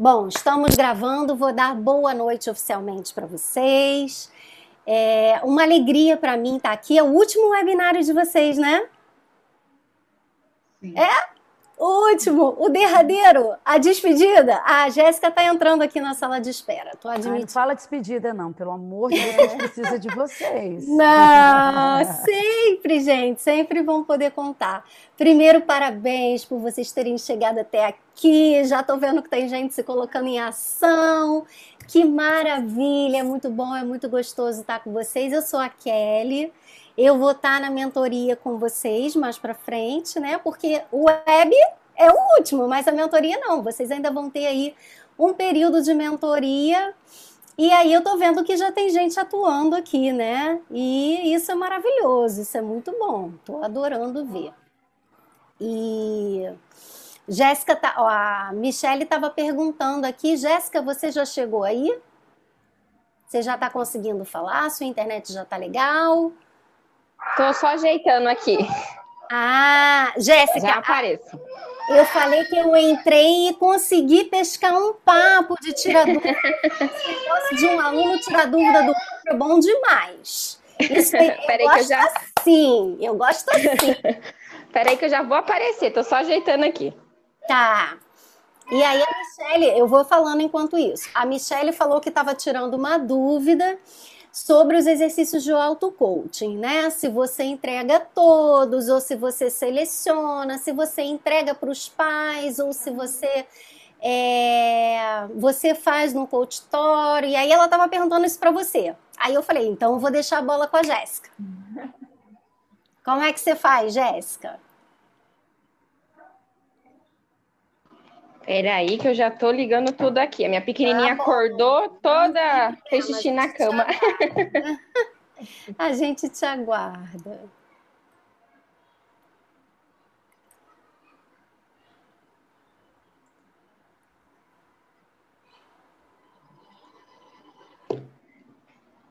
Bom, estamos gravando, vou dar boa noite oficialmente para vocês. É uma alegria para mim estar aqui. É o último webinário de vocês, né? Sim. É? O último, o derradeiro, a despedida. a Jéssica está entrando aqui na sala de espera. Tô admitindo. não fala despedida, não. Pelo amor de Deus, a gente precisa de vocês. Não, sempre, gente. Sempre vão poder contar. Primeiro, parabéns por vocês terem chegado até aqui. Já estou vendo que tem gente se colocando em ação. Que maravilha, é muito bom, é muito gostoso estar com vocês. Eu sou a Kelly. Eu vou estar na mentoria com vocês mais para frente, né? Porque o web é o último, mas a mentoria não. Vocês ainda vão ter aí um período de mentoria. E aí eu tô vendo que já tem gente atuando aqui, né? E isso é maravilhoso, isso é muito bom. Tô adorando ver. E Jéssica tá, ó, a Michelle estava perguntando aqui, Jéssica, você já chegou aí? Você já está conseguindo falar? Sua internet já está legal? Tô só ajeitando aqui. Ah, Jéssica. Já apareço. Eu falei que eu entrei e consegui pescar um papo de tirar dúvida. de um aluno tirar dúvida do outro é bom demais. Isso aí, Peraí eu que eu já. Assim, eu gosto assim. Peraí que eu já vou aparecer, tô só ajeitando aqui. Tá. E aí a Michelle, eu vou falando enquanto isso. A Michelle falou que estava tirando uma dúvida sobre os exercícios de auto-coaching, né? Se você entrega todos, ou se você seleciona, se você entrega para os pais, ou se você é, você faz no coachitório. E aí ela estava perguntando isso para você. Aí eu falei, então eu vou deixar a bola com a Jéssica. Como é que você faz, Jéssica? Peraí, que eu já tô ligando tudo aqui. A minha pequenininha tá acordou toda, fez xixi na cama. A gente te aguarda.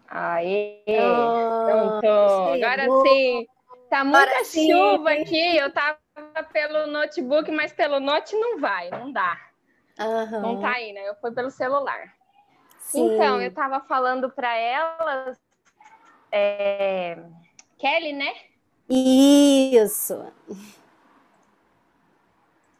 Aê, pronto. Agora sim. Tá muita chuva aqui. Eu tava pelo notebook, mas pelo note não vai, não dá. Uhum. Não tá aí, né? Eu fui pelo celular. Sim. Então, eu tava falando para elas, é... Kelly, né? Isso.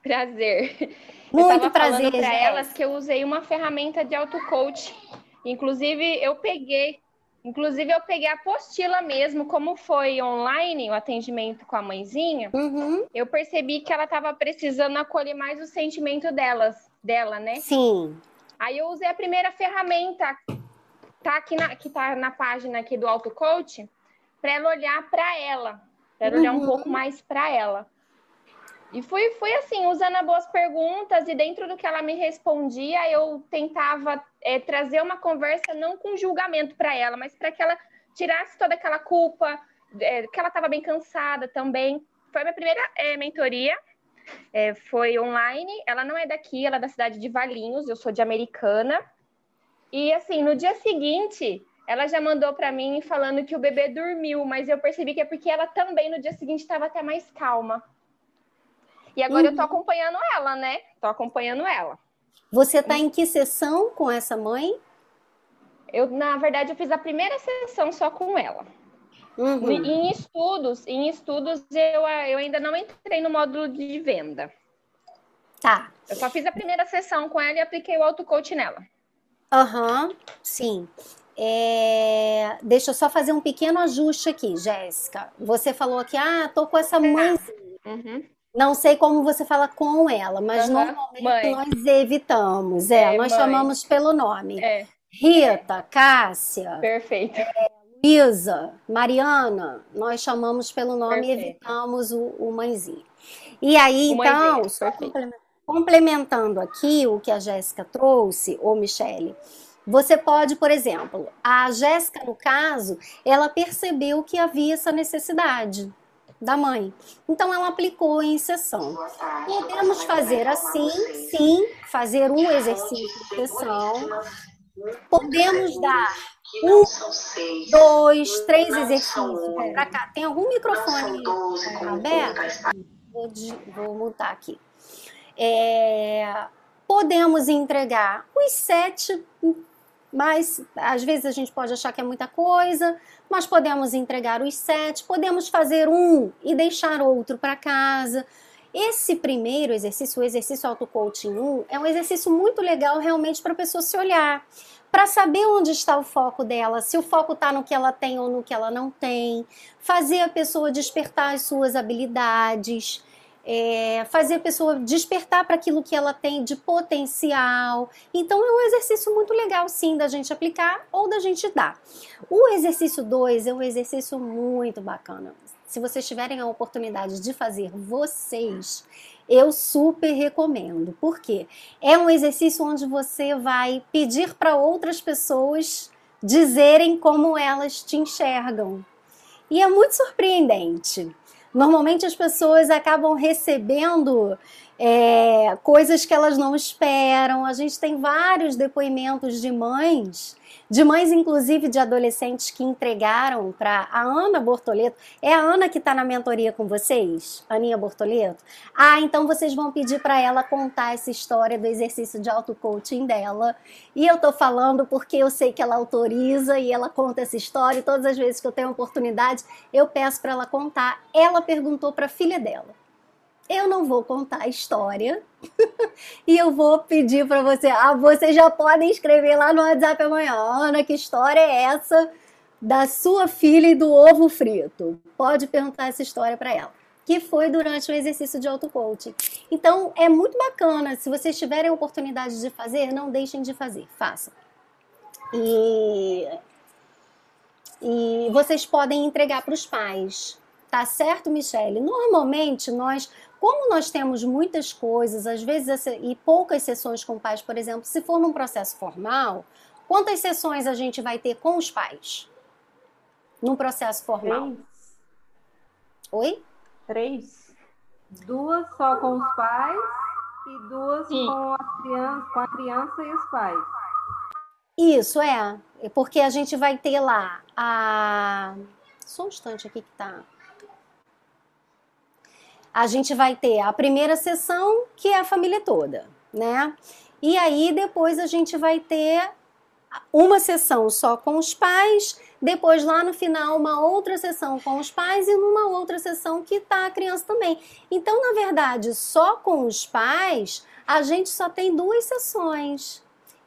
Prazer. Muito eu tava prazer. falando para elas que eu usei uma ferramenta de auto-coach. Inclusive, eu peguei Inclusive, eu peguei a apostila mesmo, como foi online o atendimento com a mãezinha, uhum. eu percebi que ela estava precisando acolher mais o sentimento delas, dela, né? Sim. Aí eu usei a primeira ferramenta, tá aqui na, que tá na página aqui do Auto Coach, para ela olhar para ela, para uhum. olhar um uhum. pouco mais para ela. E fui, fui assim, usando as boas perguntas, e dentro do que ela me respondia, eu tentava é, trazer uma conversa não com julgamento para ela, mas para que ela tirasse toda aquela culpa, é, que ela estava bem cansada também. Foi a minha primeira é, mentoria, é, foi online. Ela não é daqui, ela é da cidade de Valinhos, eu sou de Americana. E assim, no dia seguinte, ela já mandou para mim falando que o bebê dormiu, mas eu percebi que é porque ela também no dia seguinte estava até mais calma. E agora uhum. eu tô uhum. acompanhando ela, né? Tô acompanhando ela. Você tá em que sessão com essa mãe? Eu, na verdade, eu fiz a primeira sessão só com ela. Uhum. Em estudos, em estudos eu, eu ainda não entrei no módulo de venda. Tá. Eu só fiz a primeira sessão com ela e apliquei o auto-coach nela. Aham, uhum, sim. É... Deixa eu só fazer um pequeno ajuste aqui, Jéssica. Você falou que, ah, tô com essa mãe. Uhum. Não sei como você fala com ela, mas uhum. normalmente mãe. nós evitamos. É, é nós mãe. chamamos pelo nome. É. Rita, Cássia. Perfeito. É, Luísa, Mariana, nós chamamos pelo nome Perfeito. e evitamos o, o mãezinho. E aí, o então, complementando aqui o que a Jéssica trouxe, ou Michele, você pode, por exemplo, a Jéssica, no caso, ela percebeu que havia essa necessidade da mãe. Então ela aplicou em sessão. Podemos fazer assim, sim, fazer um exercício de sessão. Podemos dar um, dois, três exercícios para cá. Tem algum microfone aberto? Vou, vou mutar aqui. É, Podemos entregar os sete, mas às vezes a gente pode achar que é muita coisa, mas podemos entregar os sete, podemos fazer um e deixar outro para casa. Esse primeiro exercício, o exercício auto-coaching 1, é um exercício muito legal realmente para a pessoa se olhar, para saber onde está o foco dela, se o foco está no que ela tem ou no que ela não tem, fazer a pessoa despertar as suas habilidades, é, fazer a pessoa despertar para aquilo que ela tem de potencial. Então é um exercício muito legal, sim, da gente aplicar ou da gente dar. O exercício 2 é um exercício muito bacana. Se vocês tiverem a oportunidade de fazer vocês, eu super recomendo. Por quê? É um exercício onde você vai pedir para outras pessoas dizerem como elas te enxergam. E é muito surpreendente. Normalmente as pessoas acabam recebendo é, coisas que elas não esperam. A gente tem vários depoimentos de mães de mães, inclusive de adolescentes que entregaram para a Ana Bortoleto. É a Ana que está na mentoria com vocês? Aninha Bortoleto? Ah, então vocês vão pedir para ela contar essa história do exercício de auto-coaching dela. E eu tô falando porque eu sei que ela autoriza e ela conta essa história. E todas as vezes que eu tenho oportunidade, eu peço para ela contar. Ela perguntou para a filha dela eu não vou contar a história e eu vou pedir para você, ah, vocês já podem escrever lá no WhatsApp amanhã, Ana, que história é essa da sua filha e do ovo frito? Pode perguntar essa história para ela, que foi durante o exercício de auto-coaching. Então, é muito bacana, se vocês tiverem a oportunidade de fazer, não deixem de fazer, façam. E, e vocês podem entregar para os pais, Tá certo, Michele? Normalmente nós como nós temos muitas coisas, às vezes, e poucas sessões com pais, por exemplo, se for num processo formal, quantas sessões a gente vai ter com os pais? Num processo formal? Três. Oi? Três. Duas só com os pais e duas com, as crianças, com a criança e os pais. Isso, é. Porque a gente vai ter lá a. Só um instante aqui que tá a gente vai ter a primeira sessão, que é a família toda, né? E aí depois a gente vai ter uma sessão só com os pais, depois lá no final uma outra sessão com os pais e numa outra sessão que tá a criança também. Então, na verdade, só com os pais, a gente só tem duas sessões.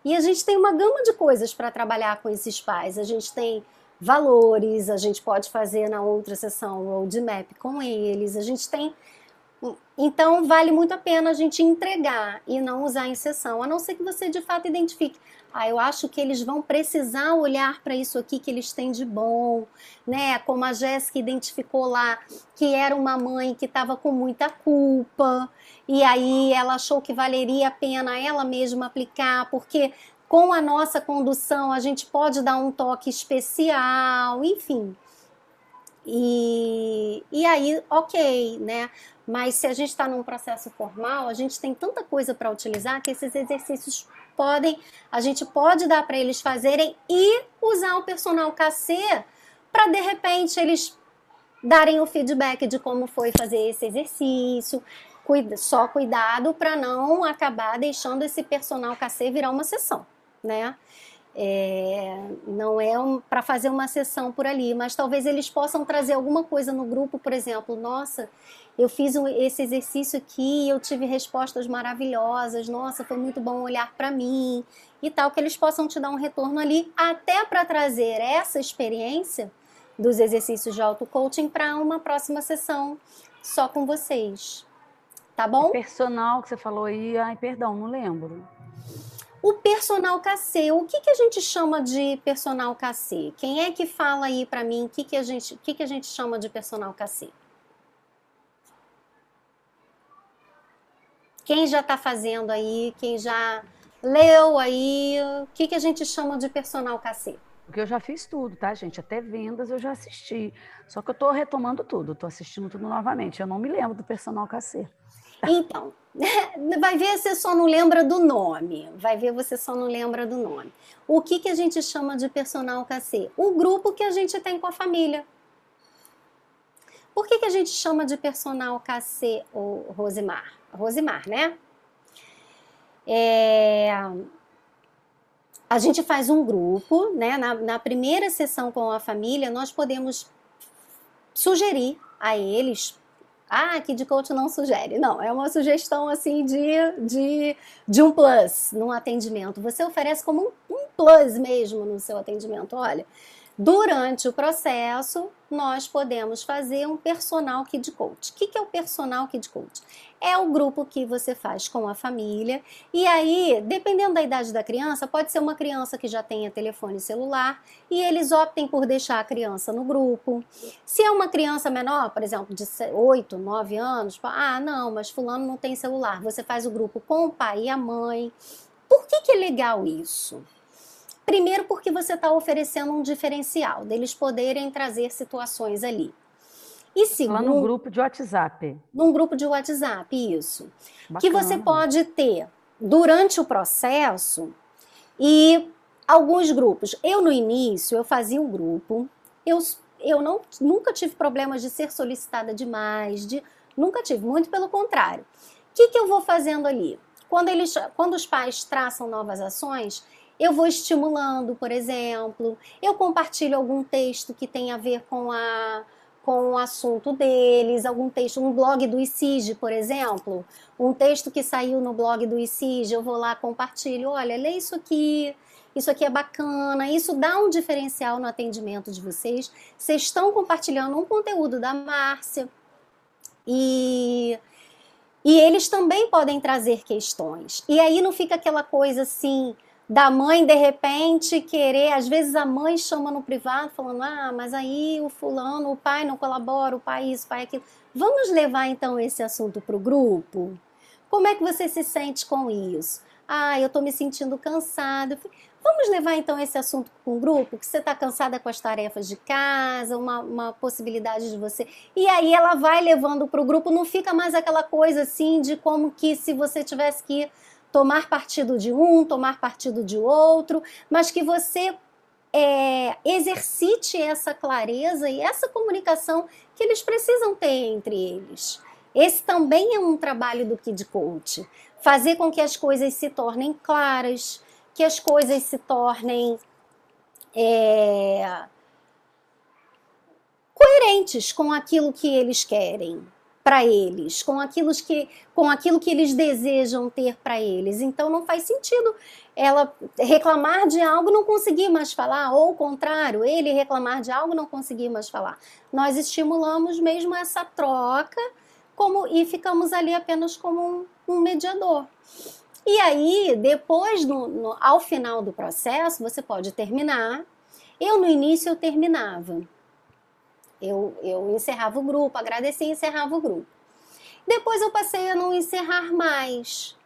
E a gente tem uma gama de coisas para trabalhar com esses pais. A gente tem valores, a gente pode fazer na outra sessão roadmap com eles, a gente tem então, vale muito a pena a gente entregar e não usar em sessão, a não ser que você de fato identifique. Ah, eu acho que eles vão precisar olhar para isso aqui que eles têm de bom, né? Como a Jéssica identificou lá, que era uma mãe que estava com muita culpa, e aí ela achou que valeria a pena ela mesma aplicar, porque com a nossa condução a gente pode dar um toque especial, enfim. E, e aí, ok, né? Mas se a gente está num processo formal, a gente tem tanta coisa para utilizar que esses exercícios podem, a gente pode dar para eles fazerem e usar o personal KC para de repente eles darem o feedback de como foi fazer esse exercício. Cuida, só cuidado para não acabar deixando esse personal KC virar uma sessão, né? É, não é um, para fazer uma sessão por ali, mas talvez eles possam trazer alguma coisa no grupo, por exemplo, nossa, eu fiz um, esse exercício aqui e eu tive respostas maravilhosas, nossa, foi muito bom olhar para mim e tal, que eles possam te dar um retorno ali, até para trazer essa experiência dos exercícios de auto-coaching para uma próxima sessão só com vocês. Tá bom? Personal que você falou aí, ai, perdão, não lembro. O personal KC, o que, que a gente chama de personal KC? Quem é que fala aí para mim o que, que, a gente, que, que a gente chama de personal KC? Quem já está fazendo aí, quem já leu aí, o que, que a gente chama de personal KC? Porque eu já fiz tudo, tá, gente? Até vendas eu já assisti. Só que eu estou retomando tudo, estou assistindo tudo novamente. Eu não me lembro do personal KC. Então, vai ver você só não lembra do nome. Vai ver você só não lembra do nome. O que, que a gente chama de personal KC? O grupo que a gente tem com a família. Por que, que a gente chama de personal KC, o Rosimar? Rosimar, né? É, a gente faz um grupo, né? Na, na primeira sessão com a família, nós podemos sugerir a eles ah, de coach não sugere. Não, é uma sugestão assim de, de, de um plus no atendimento. Você oferece como um, um plus mesmo no seu atendimento. Olha, Durante o processo, nós podemos fazer um personal kid coach. O que é o personal kid coach? É o grupo que você faz com a família. E aí, dependendo da idade da criança, pode ser uma criança que já tenha telefone celular e eles optem por deixar a criança no grupo. Se é uma criança menor, por exemplo, de 8, 9 anos, ah, não, mas fulano não tem celular. Você faz o grupo com o pai e a mãe. Por que, que é legal isso? Primeiro, porque você está oferecendo um diferencial, deles poderem trazer situações ali. E segundo. Lá num grupo de WhatsApp. Num grupo de WhatsApp, isso. Bacana. Que você pode ter durante o processo e alguns grupos. Eu, no início, eu fazia um grupo, eu, eu não, nunca tive problemas de ser solicitada demais, de, nunca tive, muito pelo contrário. O que, que eu vou fazendo ali? Quando, eles, quando os pais traçam novas ações, eu vou estimulando, por exemplo, eu compartilho algum texto que tem a ver com a com o assunto deles, algum texto, um blog do ICIG, por exemplo, um texto que saiu no blog do ICIG, eu vou lá compartilho, olha, lê isso aqui, isso aqui é bacana, isso dá um diferencial no atendimento de vocês. Vocês estão compartilhando um conteúdo da Márcia e e eles também podem trazer questões. E aí não fica aquela coisa assim, da mãe de repente querer, às vezes a mãe chama no privado falando: "Ah, mas aí o fulano, o pai não colabora, o pai isso, o pai aquilo". Vamos levar então esse assunto para o grupo? Como é que você se sente com isso? Ah, eu estou me sentindo cansada. Vamos levar então esse assunto com o grupo, que você está cansada com as tarefas de casa, uma, uma possibilidade de você. E aí ela vai levando para o grupo, não fica mais aquela coisa assim de como que se você tivesse que tomar partido de um, tomar partido de outro, mas que você é, exercite essa clareza e essa comunicação que eles precisam ter entre eles. Esse também é um trabalho do Kid Coach. Fazer com que as coisas se tornem claras, que as coisas se tornem é, coerentes com aquilo que eles querem para eles, com aquilo, que, com aquilo que eles desejam ter para eles. Então não faz sentido ela reclamar de algo não conseguir mais falar, ou o contrário, ele reclamar de algo não conseguir mais falar. Nós estimulamos mesmo essa troca como e ficamos ali apenas como um, um mediador. E aí, depois, no, no, ao final do processo, você pode terminar. Eu, no início, eu terminava. Eu, eu encerrava o grupo, agradecia e encerrava o grupo. Depois eu passei a não encerrar mais.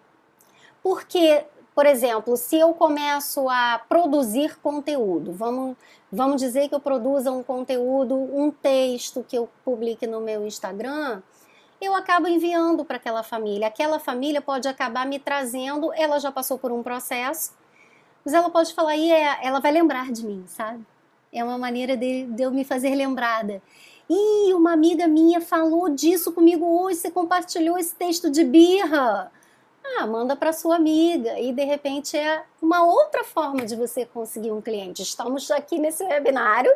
Porque, por exemplo, se eu começo a produzir conteúdo, vamos, vamos dizer que eu produza um conteúdo, um texto que eu publique no meu Instagram, eu acabo enviando para aquela família. Aquela família pode acabar me trazendo, ela já passou por um processo, mas ela pode falar, e é, ela vai lembrar de mim, sabe? É uma maneira de, de eu me fazer lembrada. E uma amiga minha falou disso comigo hoje, você compartilhou esse texto de birra. Ah, manda para sua amiga e de repente é uma outra forma de você conseguir um cliente. Estamos aqui nesse webinário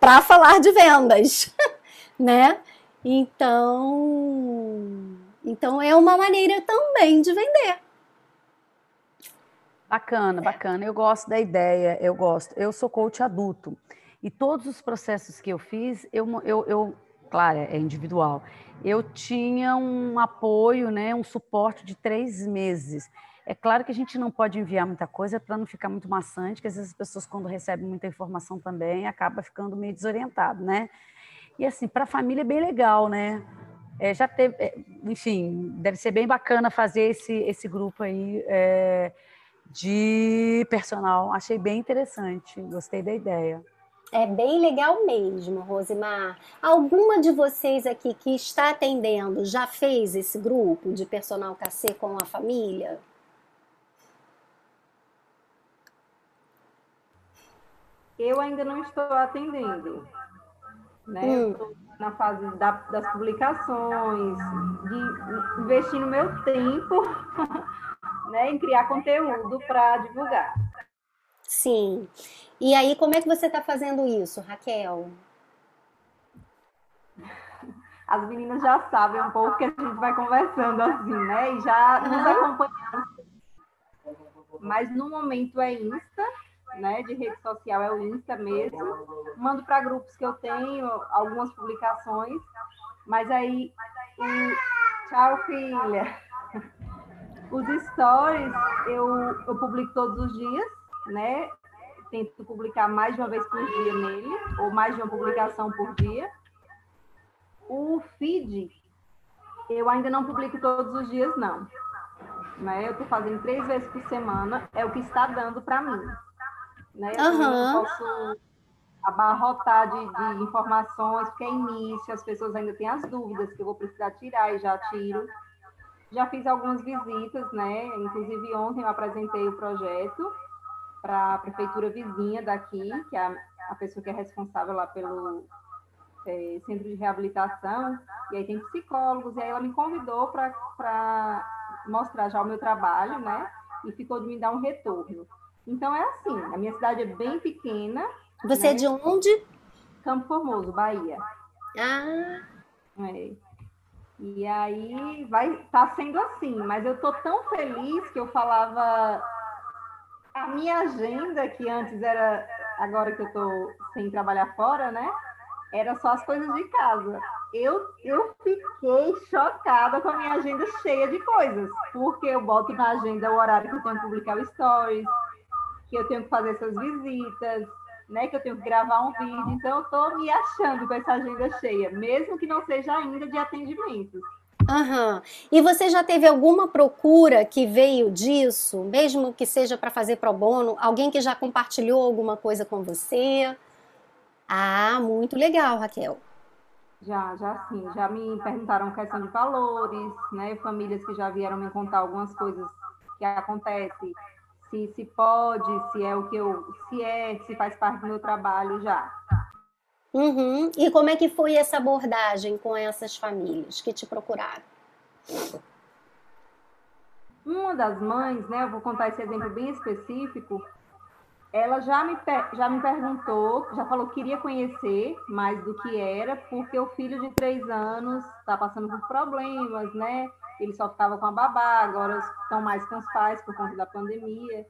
para falar de vendas, né? Então, então é uma maneira também de vender. Bacana, bacana. Eu gosto da ideia, eu gosto. Eu sou coach adulto. E todos os processos que eu fiz, eu, eu, eu claro, é individual, eu tinha um apoio, né, um suporte de três meses. É claro que a gente não pode enviar muita coisa para não ficar muito maçante, porque às vezes as pessoas, quando recebem muita informação também, acaba ficando meio desorientado, né? E assim, para a família é bem legal, né? É, já teve, é, enfim, deve ser bem bacana fazer esse, esse grupo aí é, de personal. Achei bem interessante, gostei da ideia. É bem legal mesmo, Rosimar. Alguma de vocês aqui que está atendendo já fez esse grupo de personal KC com a família? Eu ainda não estou atendendo. Né? Hum. estou na fase da, das publicações, de investir no meu tempo né, em criar conteúdo para divulgar. Sim. E aí, como é que você está fazendo isso, Raquel? As meninas já sabem um pouco que a gente vai conversando assim, né? E já nos acompanhando. Mas no momento é Insta, né? De rede social é o Insta mesmo. Mando para grupos que eu tenho algumas publicações, mas aí o... tchau filha. Os stories eu, eu publico todos os dias, né? Tento publicar mais de uma vez por dia nele, ou mais de uma publicação por dia. O feed, eu ainda não publico todos os dias, não. Né? Eu estou fazendo três vezes por semana, é o que está dando para mim. Né? Eu uhum. posso abarrotar de, de, informações, porque é início, as pessoas ainda têm as dúvidas que eu vou precisar tirar e já tiro. Já fiz algumas visitas, né? Inclusive ontem eu apresentei o projeto para a prefeitura vizinha daqui, que é a, a, pessoa que é responsável lá pelo é, centro de reabilitação, e aí tem psicólogos, e aí ela me convidou para mostrar já o meu trabalho, né? E ficou de me dar um retorno. Então é assim, a minha cidade é bem pequena. Você é né? é de onde? Campo Formoso, Bahia. Ah. É. E aí vai tá sendo assim, mas eu tô tão feliz que eu falava a minha agenda que antes era agora que eu tô sem trabalhar fora, né? Era só as coisas de casa. Eu, eu fiquei chocada com a minha agenda cheia de coisas, porque eu boto na agenda o horário que eu tenho que publicar o stories, que eu tenho que fazer essas visitas, né, que eu tenho que gravar um vídeo, então eu estou me achando com essa agenda cheia, mesmo que não seja ainda de atendimentos. Aham. E você já teve alguma procura que veio disso, mesmo que seja para fazer pro bono? Alguém que já compartilhou alguma coisa com você? Ah, muito legal, Raquel. Já, já sim. Já me perguntaram questão de valores, né? Famílias que já vieram me contar algumas coisas que acontecem se, se pode, se é o que eu, se é, se faz parte do meu trabalho já. Uhum. E como é que foi essa abordagem com essas famílias que te procuraram? Uma das mães, né, eu vou contar esse exemplo bem específico, ela já me, já me perguntou, já falou que queria conhecer mais do que era, porque o filho de três anos está passando por problemas, né? ele só ficava com a babá, agora estão mais com os pais por conta da pandemia.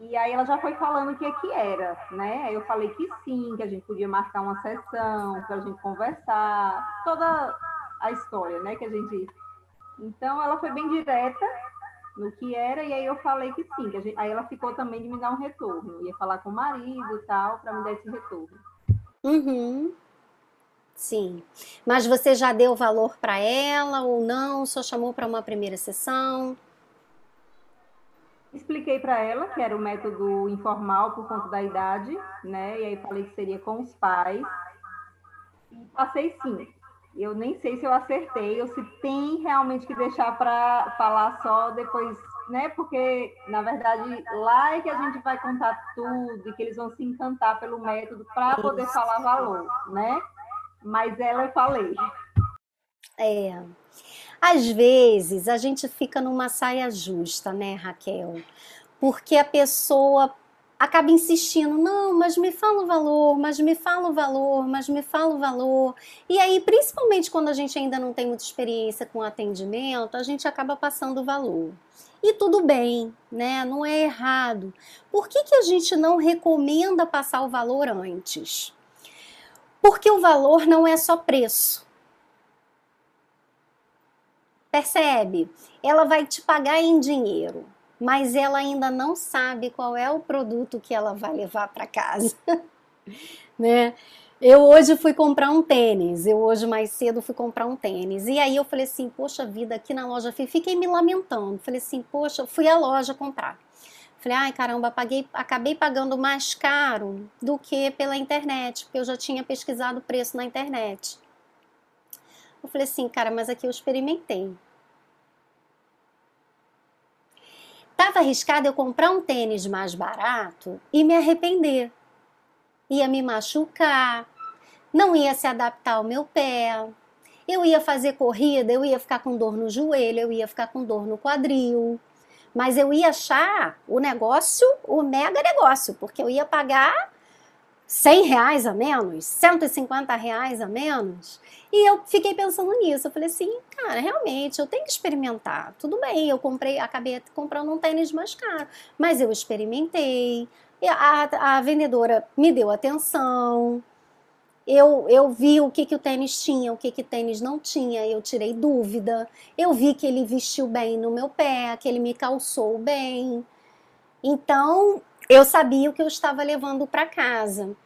E aí ela já foi falando o que é que era, né? Eu falei que sim, que a gente podia marcar uma sessão para a gente conversar, toda a história, né? Que a gente. Então ela foi bem direta no que era, e aí eu falei que sim, que gente... aí ela ficou também de me dar um retorno. Ia falar com o marido e tal, para me dar esse retorno. Uhum. Sim. Mas você já deu valor para ela ou não? Só chamou para uma primeira sessão? Expliquei para ela que era o método informal por conta da idade, né? E aí falei que seria com os pais. E passei sim. Eu nem sei se eu acertei ou se tem realmente que deixar para falar só depois, né? Porque, na verdade, lá é que a gente vai contar tudo e que eles vão se encantar pelo método para poder falar valor, né? mas ela eu falei. É. Às vezes a gente fica numa saia justa, né, Raquel? Porque a pessoa acaba insistindo, não, mas me fala o valor, mas me fala o valor, mas me fala o valor. E aí, principalmente quando a gente ainda não tem muita experiência com atendimento, a gente acaba passando o valor. E tudo bem, né? Não é errado. Por que, que a gente não recomenda passar o valor antes? Porque o valor não é só preço. Percebe? Ela vai te pagar em dinheiro, mas ela ainda não sabe qual é o produto que ela vai levar para casa. né? Eu hoje fui comprar um tênis, eu hoje mais cedo fui comprar um tênis. E aí eu falei assim, poxa vida, aqui na loja, fiquei me lamentando. Falei assim, poxa, fui à loja comprar. Falei, ai caramba, paguei, acabei pagando mais caro do que pela internet, porque eu já tinha pesquisado o preço na internet. Eu falei assim, cara, mas aqui eu experimentei. Tava arriscado eu comprar um tênis mais barato e me arrepender. Ia me machucar, não ia se adaptar ao meu pé. Eu ia fazer corrida, eu ia ficar com dor no joelho, eu ia ficar com dor no quadril Mas eu ia achar o negócio, o mega negócio, porque eu ia pagar 100 reais a menos, 150 reais a menos. E eu fiquei pensando nisso. Eu falei assim, cara, realmente eu tenho que experimentar. Tudo bem, eu comprei, acabei comprando um tênis mais caro, mas eu experimentei. A, a vendedora me deu atenção. Eu, eu vi o que, que o tênis tinha, o que, que o tênis não tinha, eu tirei dúvida. Eu vi que ele vestiu bem no meu pé, que ele me calçou bem. Então, eu sabia o que eu estava levando para casa.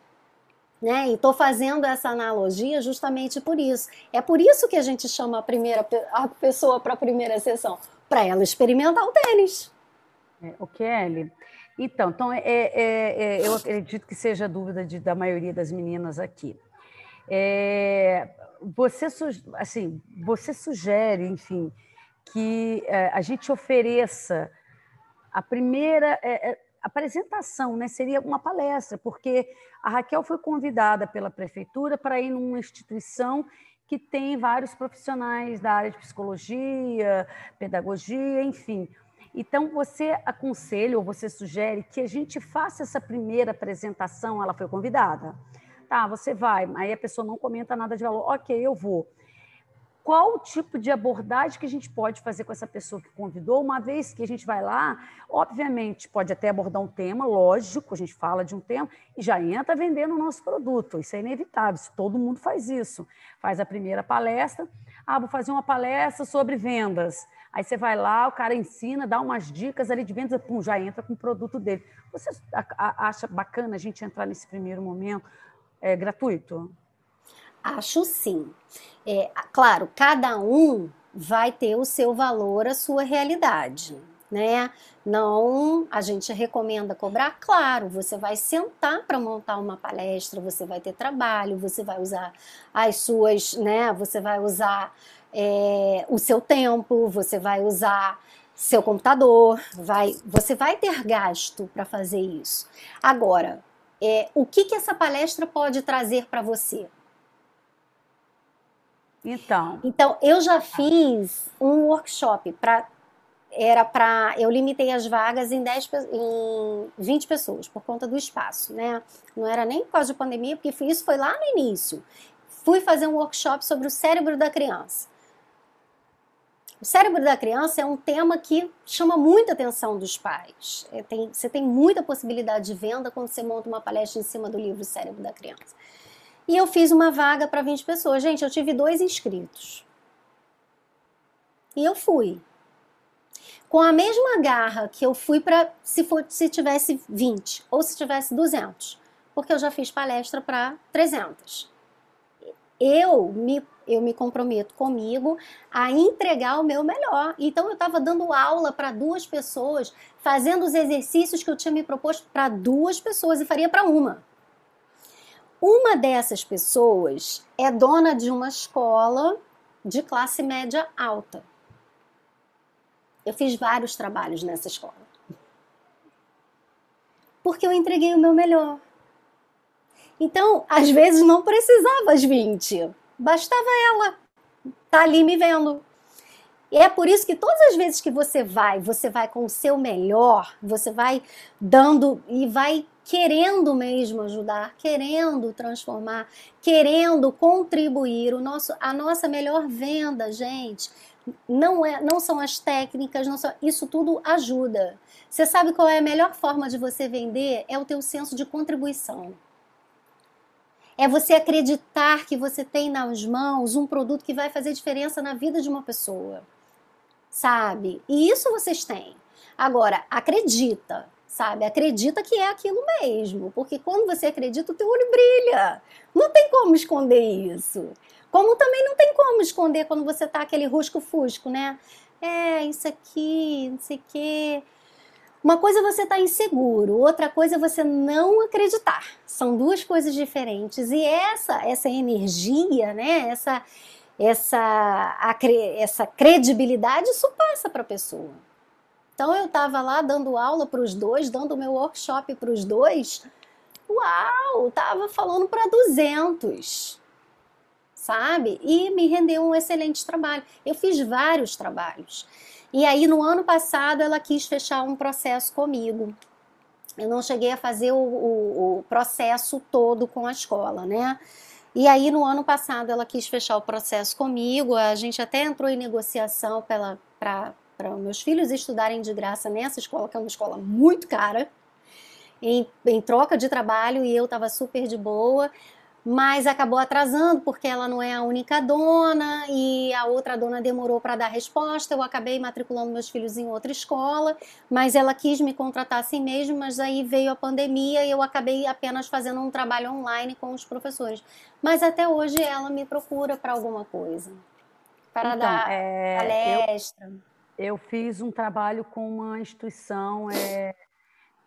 Né? E estou fazendo essa analogia justamente por isso. É por isso que a gente chama a primeira a pessoa para a primeira sessão, para ela experimentar o tênis. É, o Kelly, então, então é, é, é, eu acredito que seja a dúvida de, da maioria das meninas aqui. É, você, assim, você sugere, enfim, que é, a gente ofereça a primeira é, apresentação, né? Seria uma palestra, porque a Raquel foi convidada pela prefeitura para ir numa instituição que tem vários profissionais da área de psicologia, pedagogia, enfim. Então, você aconselha ou você sugere que a gente faça essa primeira apresentação? Ela foi convidada. Tá, você vai, aí a pessoa não comenta nada de valor. Ok, eu vou qual o tipo de abordagem que a gente pode fazer com essa pessoa que convidou, uma vez que a gente vai lá, obviamente pode até abordar um tema, lógico, a gente fala de um tema e já entra vendendo o nosso produto, isso é inevitável, todo mundo faz isso. Faz a primeira palestra, ah, vou fazer uma palestra sobre vendas. Aí você vai lá, o cara ensina, dá umas dicas ali de vendas, pum, já entra com o produto dele. Você acha bacana a gente entrar nesse primeiro momento é, gratuito? Acho sim. É, claro, cada um vai ter o seu valor, a sua realidade, né? Não, a gente recomenda cobrar, claro, você vai sentar para montar uma palestra, você vai ter trabalho, você vai usar as suas, né? Você vai usar é, o seu tempo, você vai usar seu computador, vai, você vai ter gasto para fazer isso. Agora, é, o que, que essa palestra pode trazer para você? Então. Então, eu já fiz um workshop para era para eu limitei as vagas em 10 em 20 pessoas por conta do espaço, né? Não era nem por causa de pandemia, porque isso foi lá no início. Fui fazer um workshop sobre o cérebro da criança. O cérebro da criança é um tema que chama muita atenção dos pais. É, tem, você tem muita possibilidade de venda quando você monta uma palestra em cima do livro Cérebro da Criança. E eu fiz uma vaga para 20 pessoas. Gente, eu tive dois inscritos. E eu fui. Com a mesma garra que eu fui para se, for, se tivesse 20 ou se tivesse 200. Porque eu já fiz palestra para 300. Eu me, eu me comprometo comigo a entregar o meu melhor. Então eu estava dando aula para duas pessoas, fazendo os exercícios que eu tinha me proposto para duas pessoas e faria para uma. Uma dessas pessoas é dona de uma escola de classe média alta. Eu fiz vários trabalhos nessa escola. Porque eu entreguei o meu melhor. Então, às vezes não precisava as 20, bastava ela tá ali me vendo. E é por isso que todas as vezes que você vai, você vai com o seu melhor, você vai dando e vai querendo mesmo ajudar, querendo transformar, querendo contribuir. O nosso, a nossa melhor venda, gente, não, é, não são as técnicas, não são, isso tudo ajuda. Você sabe qual é a melhor forma de você vender? É o teu senso de contribuição. É você acreditar que você tem nas mãos um produto que vai fazer diferença na vida de uma pessoa. Sabe? E isso vocês têm. Agora, acredita sabe? Acredita que é aquilo mesmo, porque quando você acredita, o teu olho brilha. Não tem como esconder isso. Como também não tem como esconder quando você tá aquele rusco-fusco, né? É, isso aqui, não sei o quê. Uma coisa é você estar tá inseguro, outra coisa é você não acreditar. São duas coisas diferentes. E essa essa energia, né? Essa essa a, essa credibilidade isso passa para a pessoa. Então eu estava lá dando aula para os dois, dando meu workshop para os dois. Uau, estava falando para 200, sabe? E me rendeu um excelente trabalho. Eu fiz vários trabalhos. E aí, no ano passado, ela quis fechar um processo comigo. Eu não cheguei a fazer o, o, o processo todo com a escola, né? E aí, no ano passado, ela quis fechar o processo comigo. A gente até entrou em negociação para meus filhos estudarem de graça nessa escola, que é uma escola muito cara, em, em troca de trabalho, e eu estava super de boa mas acabou atrasando porque ela não é a única dona e a outra dona demorou para dar resposta. Eu acabei matriculando meus filhos em outra escola, mas ela quis me contratar assim mesmo, mas aí veio a pandemia e eu acabei apenas fazendo um trabalho online com os professores. Mas até hoje ela me procura para alguma coisa, para então, dar é, palestra. Eu, eu, fiz um trabalho com uma instituição é,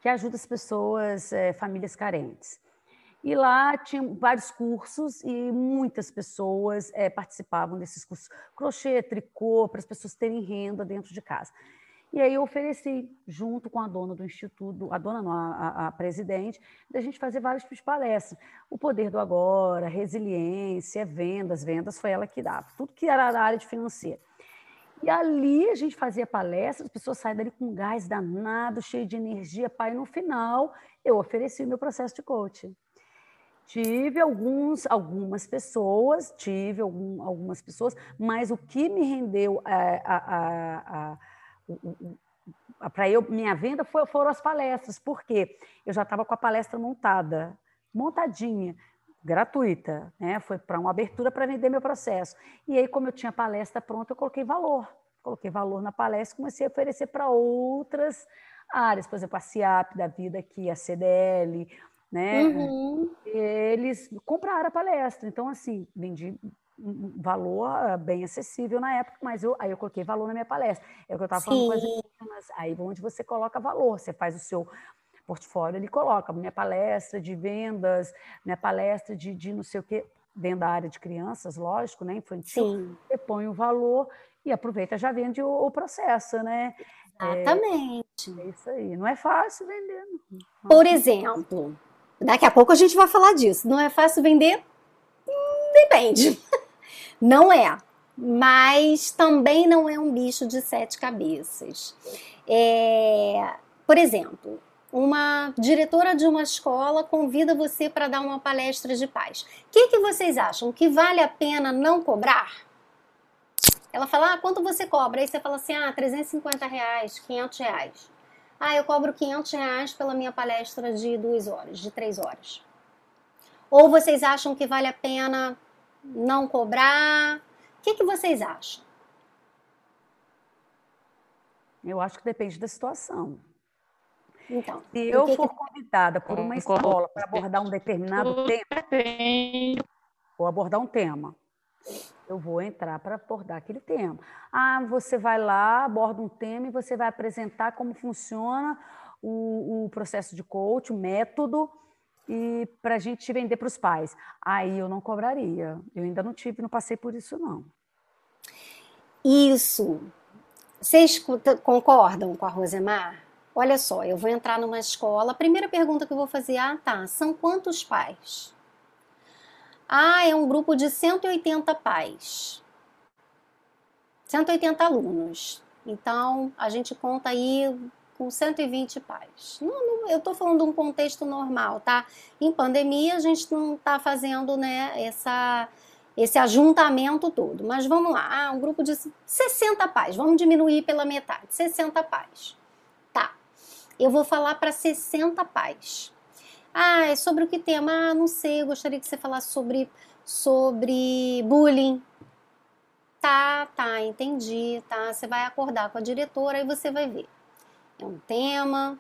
que ajuda as pessoas, é, famílias carentes. E lá tinha vários cursos e muitas pessoas é, participavam desses cursos. Crochê, tricô, para as pessoas terem renda dentro de casa. E aí eu ofereci, junto com a dona do instituto, a dona não, a, a presidente, da gente fazer vários tipos de palestras. O poder do agora, resiliência, vendas, vendas foi ela que dava. Tudo que era da área de financeira. E ali a gente fazia palestras, as pessoas saíam dali com gás danado, cheio de energia, pai. No final, eu ofereci o meu processo de coaching. Tive alguns, algumas pessoas, tive algum, algumas pessoas, mas o que me rendeu é, a, a, a, para eu minha venda foi, foram as palestras, porque eu já estava com a palestra montada, montadinha, gratuita, né? Foi para uma abertura para vender meu processo. E aí, como eu tinha palestra pronta, eu coloquei valor, coloquei valor na palestra, comecei a oferecer para outras áreas, por exemplo, a CIAP da vida aqui, a CDL, né? Uhum. Eles compraram a palestra, então assim, vendi um valor ah, bem acessível na época, mas eu, aí eu coloquei valor na minha palestra. É o que eu estava falando com as meninas. Aí onde você coloca valor, você faz o seu portfólio, ele coloca minha palestra de vendas, minha palestra de, de não sei o quê, dentro da área de crianças, lógico, né, infantil, Sim. você põe o valor e aproveita, já vende o, o processo, né? Exatamente. É, é, isso aí, não é fácil vender. Por exemplo, Daqui a pouco a gente vai falar disso. Não é fácil vender? Hum, depende. Não é. Mas também não é um bicho de sete cabeças. É, por exemplo, uma diretora de uma escola convida você para dar uma palestra de paz. O que, que vocês acham? Que vale a pena não cobrar? Ela fala, ah, quanto você cobra? Aí você fala assim, ah, 350 reais, 500 reais. Ah, eu cobro 500 reais pela minha palestra de duas horas, de três horas. Ou vocês acham que vale a pena não cobrar? O que, que vocês acham? Eu acho que depende da situação. Então, se eu for que... convidada por uma escola para abordar um determinado tema, vou abordar um tema eu vou entrar para abordar aquele tema. Ah, você vai lá, aborda um tema e você vai apresentar como funciona o, o processo de coach, o método, e para a gente vender para os pais. Aí eu não cobraria. Eu ainda não tive, não passei por isso, não. Isso. Vocês concordam com a Rosemar? Olha só, eu vou entrar numa escola. A primeira pergunta que eu vou fazer, ah, tá, são quantos pais? Ah, é um grupo de 180 pais. 180 alunos. Então, a gente conta aí com 120 pais. Não, não, eu estou falando de um contexto normal, tá? Em pandemia, a gente não está fazendo né, essa, esse ajuntamento todo. Mas vamos lá, ah, um grupo de 60 pais. Vamos diminuir pela metade, 60 pais. Tá. Eu vou falar para 60 pais. Ah, é sobre o que tema? Ah, não sei, eu gostaria que você falasse sobre, sobre bullying. Tá, tá, entendi, tá. Você vai acordar com a diretora e você vai ver. É um tema,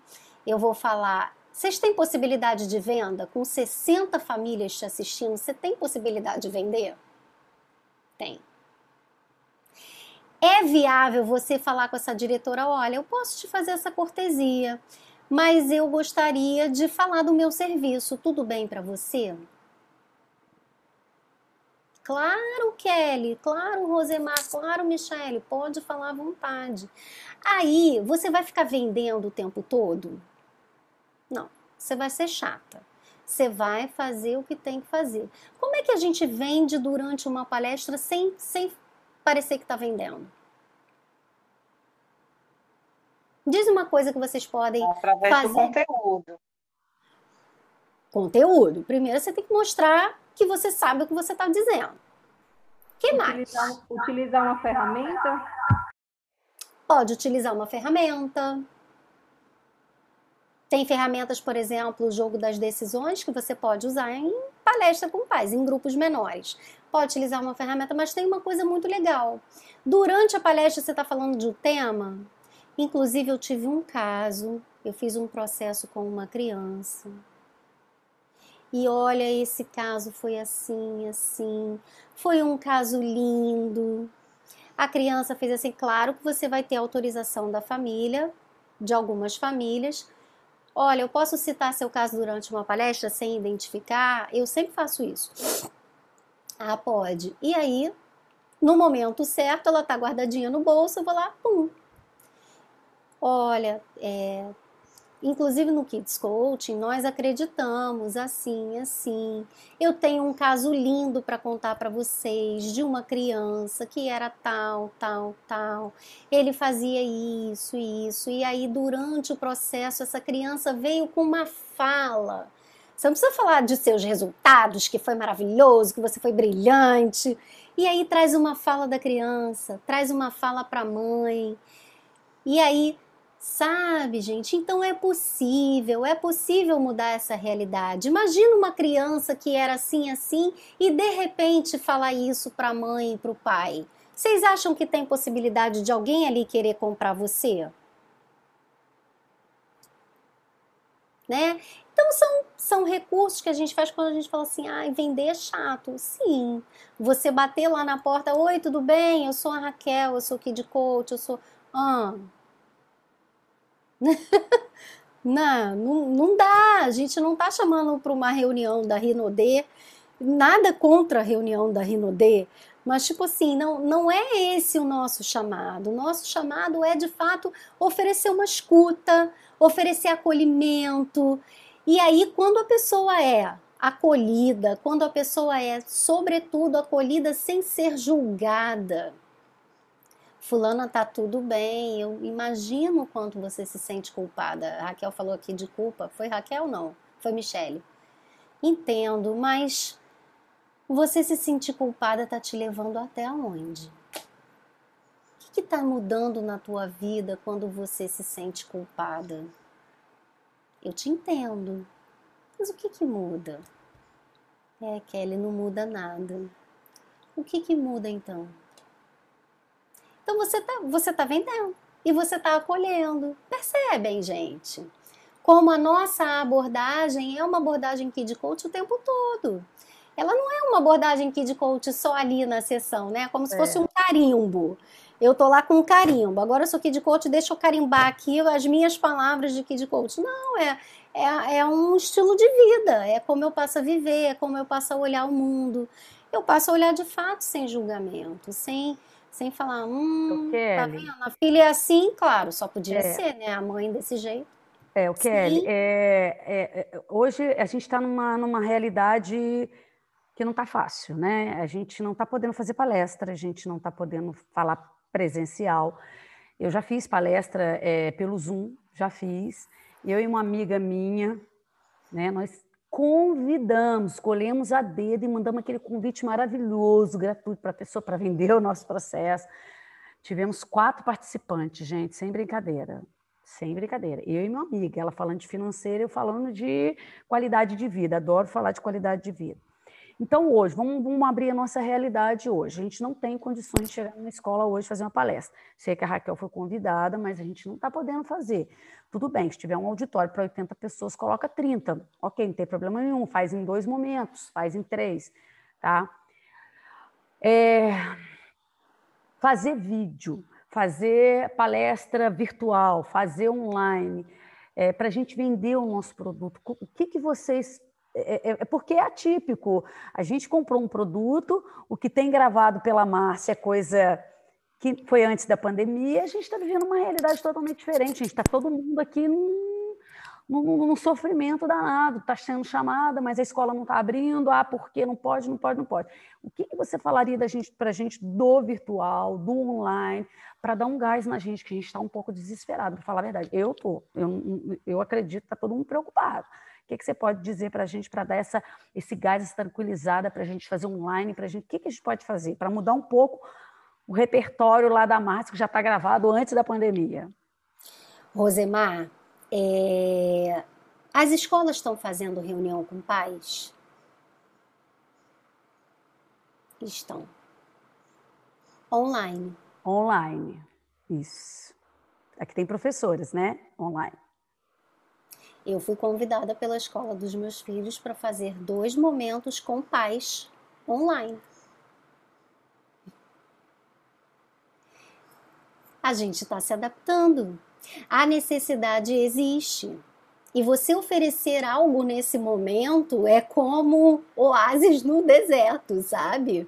eu vou falar. Vocês têm possibilidade de venda? Com 60 famílias te assistindo, você tem possibilidade de vender? Tem. É viável você falar com essa diretora: olha, eu posso te fazer essa cortesia mas eu gostaria de falar do meu serviço. Tudo bem para você? Claro, Kelly, claro, Rosemar, claro, Michele, pode falar à vontade. Aí, você vai ficar vendendo o tempo todo? Não, você vai ser chata. Você vai fazer o que tem que fazer. Como é que a gente vende durante uma palestra sem, sem parecer que está vendendo? Diz uma coisa que vocês podem Através fazer. do conteúdo. Conteúdo. Primeiro você tem que mostrar que você sabe o que você está dizendo. O que mais? Utilizar, utilizar uma ferramenta. Pode utilizar uma ferramenta. Tem ferramentas, por exemplo, o jogo das decisões, que você pode usar em palestra com pais, em grupos menores. Pode utilizar uma ferramenta, mas tem uma coisa muito legal. Durante a palestra, você está falando de um tema. Inclusive, eu tive um caso, eu fiz um processo com uma criança. E olha, esse caso foi assim, assim. Foi um caso lindo. A criança fez assim, claro que você vai ter autorização da família, de algumas famílias, Olha, eu posso citar seu caso durante uma palestra sem identificar? Eu sempre faço isso. Ah, pode. E aí, no momento certo, ela tá guardadinha no bolso, eu vou lá, pum. Olha, é, Inclusive no Kids Coaching, nós acreditamos assim, assim. Eu tenho um caso lindo para contar para vocês de uma criança que era tal, tal, tal. Ele fazia isso, isso. E aí, durante o processo, essa criança veio com uma fala. Você não precisa falar de seus resultados, que foi maravilhoso, que você foi brilhante. E aí, traz uma fala da criança, traz uma fala para a mãe. E aí, Sabe, gente? Então é possível, é possível mudar essa realidade. Imagina uma criança que era assim, assim, e de repente falar isso para a mãe e para o pai. Vocês acham que tem possibilidade de alguém ali querer comprar você? Né? Então são, são recursos que a gente faz quando a gente fala assim, ah, vender é chato. Sim, você bater lá na porta, oi, tudo bem? Eu sou a Raquel, eu sou Kid Coach, eu sou... Ah, não, não, não dá. A gente não está chamando para uma reunião da Rinodê. Nada contra a reunião da Rinodê. Mas, tipo assim, não, não é esse o nosso chamado. O nosso chamado é, de fato, oferecer uma escuta, oferecer acolhimento. E aí, quando a pessoa é acolhida, quando a pessoa é, sobretudo, acolhida sem ser julgada, fulana tá tudo bem. Eu imagino o quanto você se sente culpada. A Raquel falou aqui de culpa. Foi Raquel não? Foi Michele. Entendo, mas você se sentir culpada tá te levando até onde? O que está mudando na tua vida quando você se sente culpada? Eu te entendo, mas o que que muda? É, Kelly, não muda nada. O que que muda então? Então você tá, você tá vendendo e você tá acolhendo. Percebem, gente? Como a nossa abordagem é uma abordagem Kid Coach o tempo todo. Ela não é uma abordagem Kid Coach só ali na sessão, né? Como se é. fosse um carimbo. Eu tô lá com um carimbo. Agora eu sou Kid Coach, deixa eu carimbar aqui as minhas palavras de Kid Coach. Não, é, é, é um estilo de vida. É como eu passo a viver, é como eu passo a olhar o mundo. Eu passo a olhar de fato sem julgamento, sem sem falar, hum, tá vendo? A filha é assim, claro, só podia é. ser, né? A mãe desse jeito. É, o Kelly, é, é, é, hoje a gente está numa, numa realidade que não está fácil, né? A gente não está podendo fazer palestra, a gente não está podendo falar presencial. Eu já fiz palestra é, pelo Zoom, já fiz. Eu e uma amiga minha, né? Nós convidamos, escolhemos a dedo e mandamos aquele convite maravilhoso, gratuito para a pessoa, para vender o nosso processo. Tivemos quatro participantes, gente, sem brincadeira. Sem brincadeira. Eu e minha amiga, ela falando de financeiro, eu falando de qualidade de vida. Adoro falar de qualidade de vida. Então, hoje, vamos, vamos, abrir a nossa realidade hoje. A gente não tem condições de chegar numa escola hoje fazer uma palestra. Sei que a Raquel foi convidada, mas a gente não está podendo fazer. Tudo bem, se tiver um auditório para 80 pessoas, coloca 30. Ok, não tem problema nenhum. Faz em dois momentos, faz em três, tá? É... Fazer vídeo, fazer palestra virtual, fazer online, é, para a gente vender o nosso produto. O que, que vocês é, é, é, porque é atípico. A gente comprou um produto, o que tem gravado pela Márcia é coisa que foi antes da pandemia, a gente está vivendo uma realidade totalmente diferente. A gente está todo mundo aqui num, num, num sofrimento danado, está sendo chamada, mas a escola não está abrindo, ah, porque não pode, não pode, não pode. O que, que você falaria da gente, para a gente do virtual, do online, para dar um gás na gente, que a gente está um pouco desesperado, para falar a verdade. Eu tô, eu, eu acredito que está todo mundo preocupado. O que, que você pode dizer para a gente para dar essa, esse gás, essa tranquilizada, para a gente fazer online, para a gente, o que, que a gente pode fazer para mudar um pouco o repertório lá da Márcia, que já está gravado antes da pandemia? Rosemar, é... as escolas estão fazendo reunião com pais? Estão. Online. Online, isso. Aqui tem professores, né? Online. Eu fui convidada pela escola dos meus filhos para fazer dois momentos com pais online. A gente está se adaptando. A necessidade existe. E você oferecer algo nesse momento é como oásis no deserto, sabe?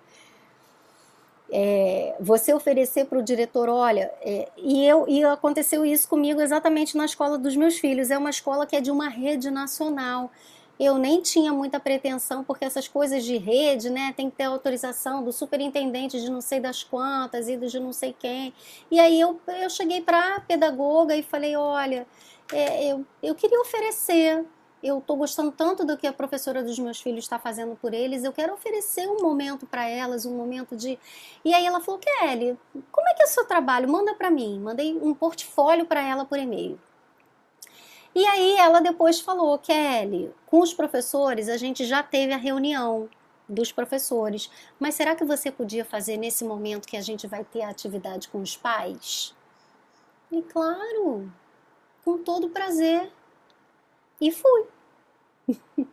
É, você oferecer para o diretor, olha, é, e, eu, e aconteceu isso comigo exatamente na escola dos meus filhos. É uma escola que é de uma rede nacional. Eu nem tinha muita pretensão, porque essas coisas de rede, né, tem que ter autorização do superintendente de não sei das quantas e de não sei quem. E aí eu, eu cheguei para a pedagoga e falei: olha, é, eu, eu queria oferecer eu estou gostando tanto do que a professora dos meus filhos está fazendo por eles, eu quero oferecer um momento para elas, um momento de. E aí ela falou: Kelly, como é que é o seu trabalho? Manda para mim. Mandei um portfólio para ela por e-mail. E aí ela depois falou: Kelly, com os professores a gente já teve a reunião dos professores, mas será que você podia fazer nesse momento que a gente vai ter a atividade com os pais? E claro, com todo prazer e fui.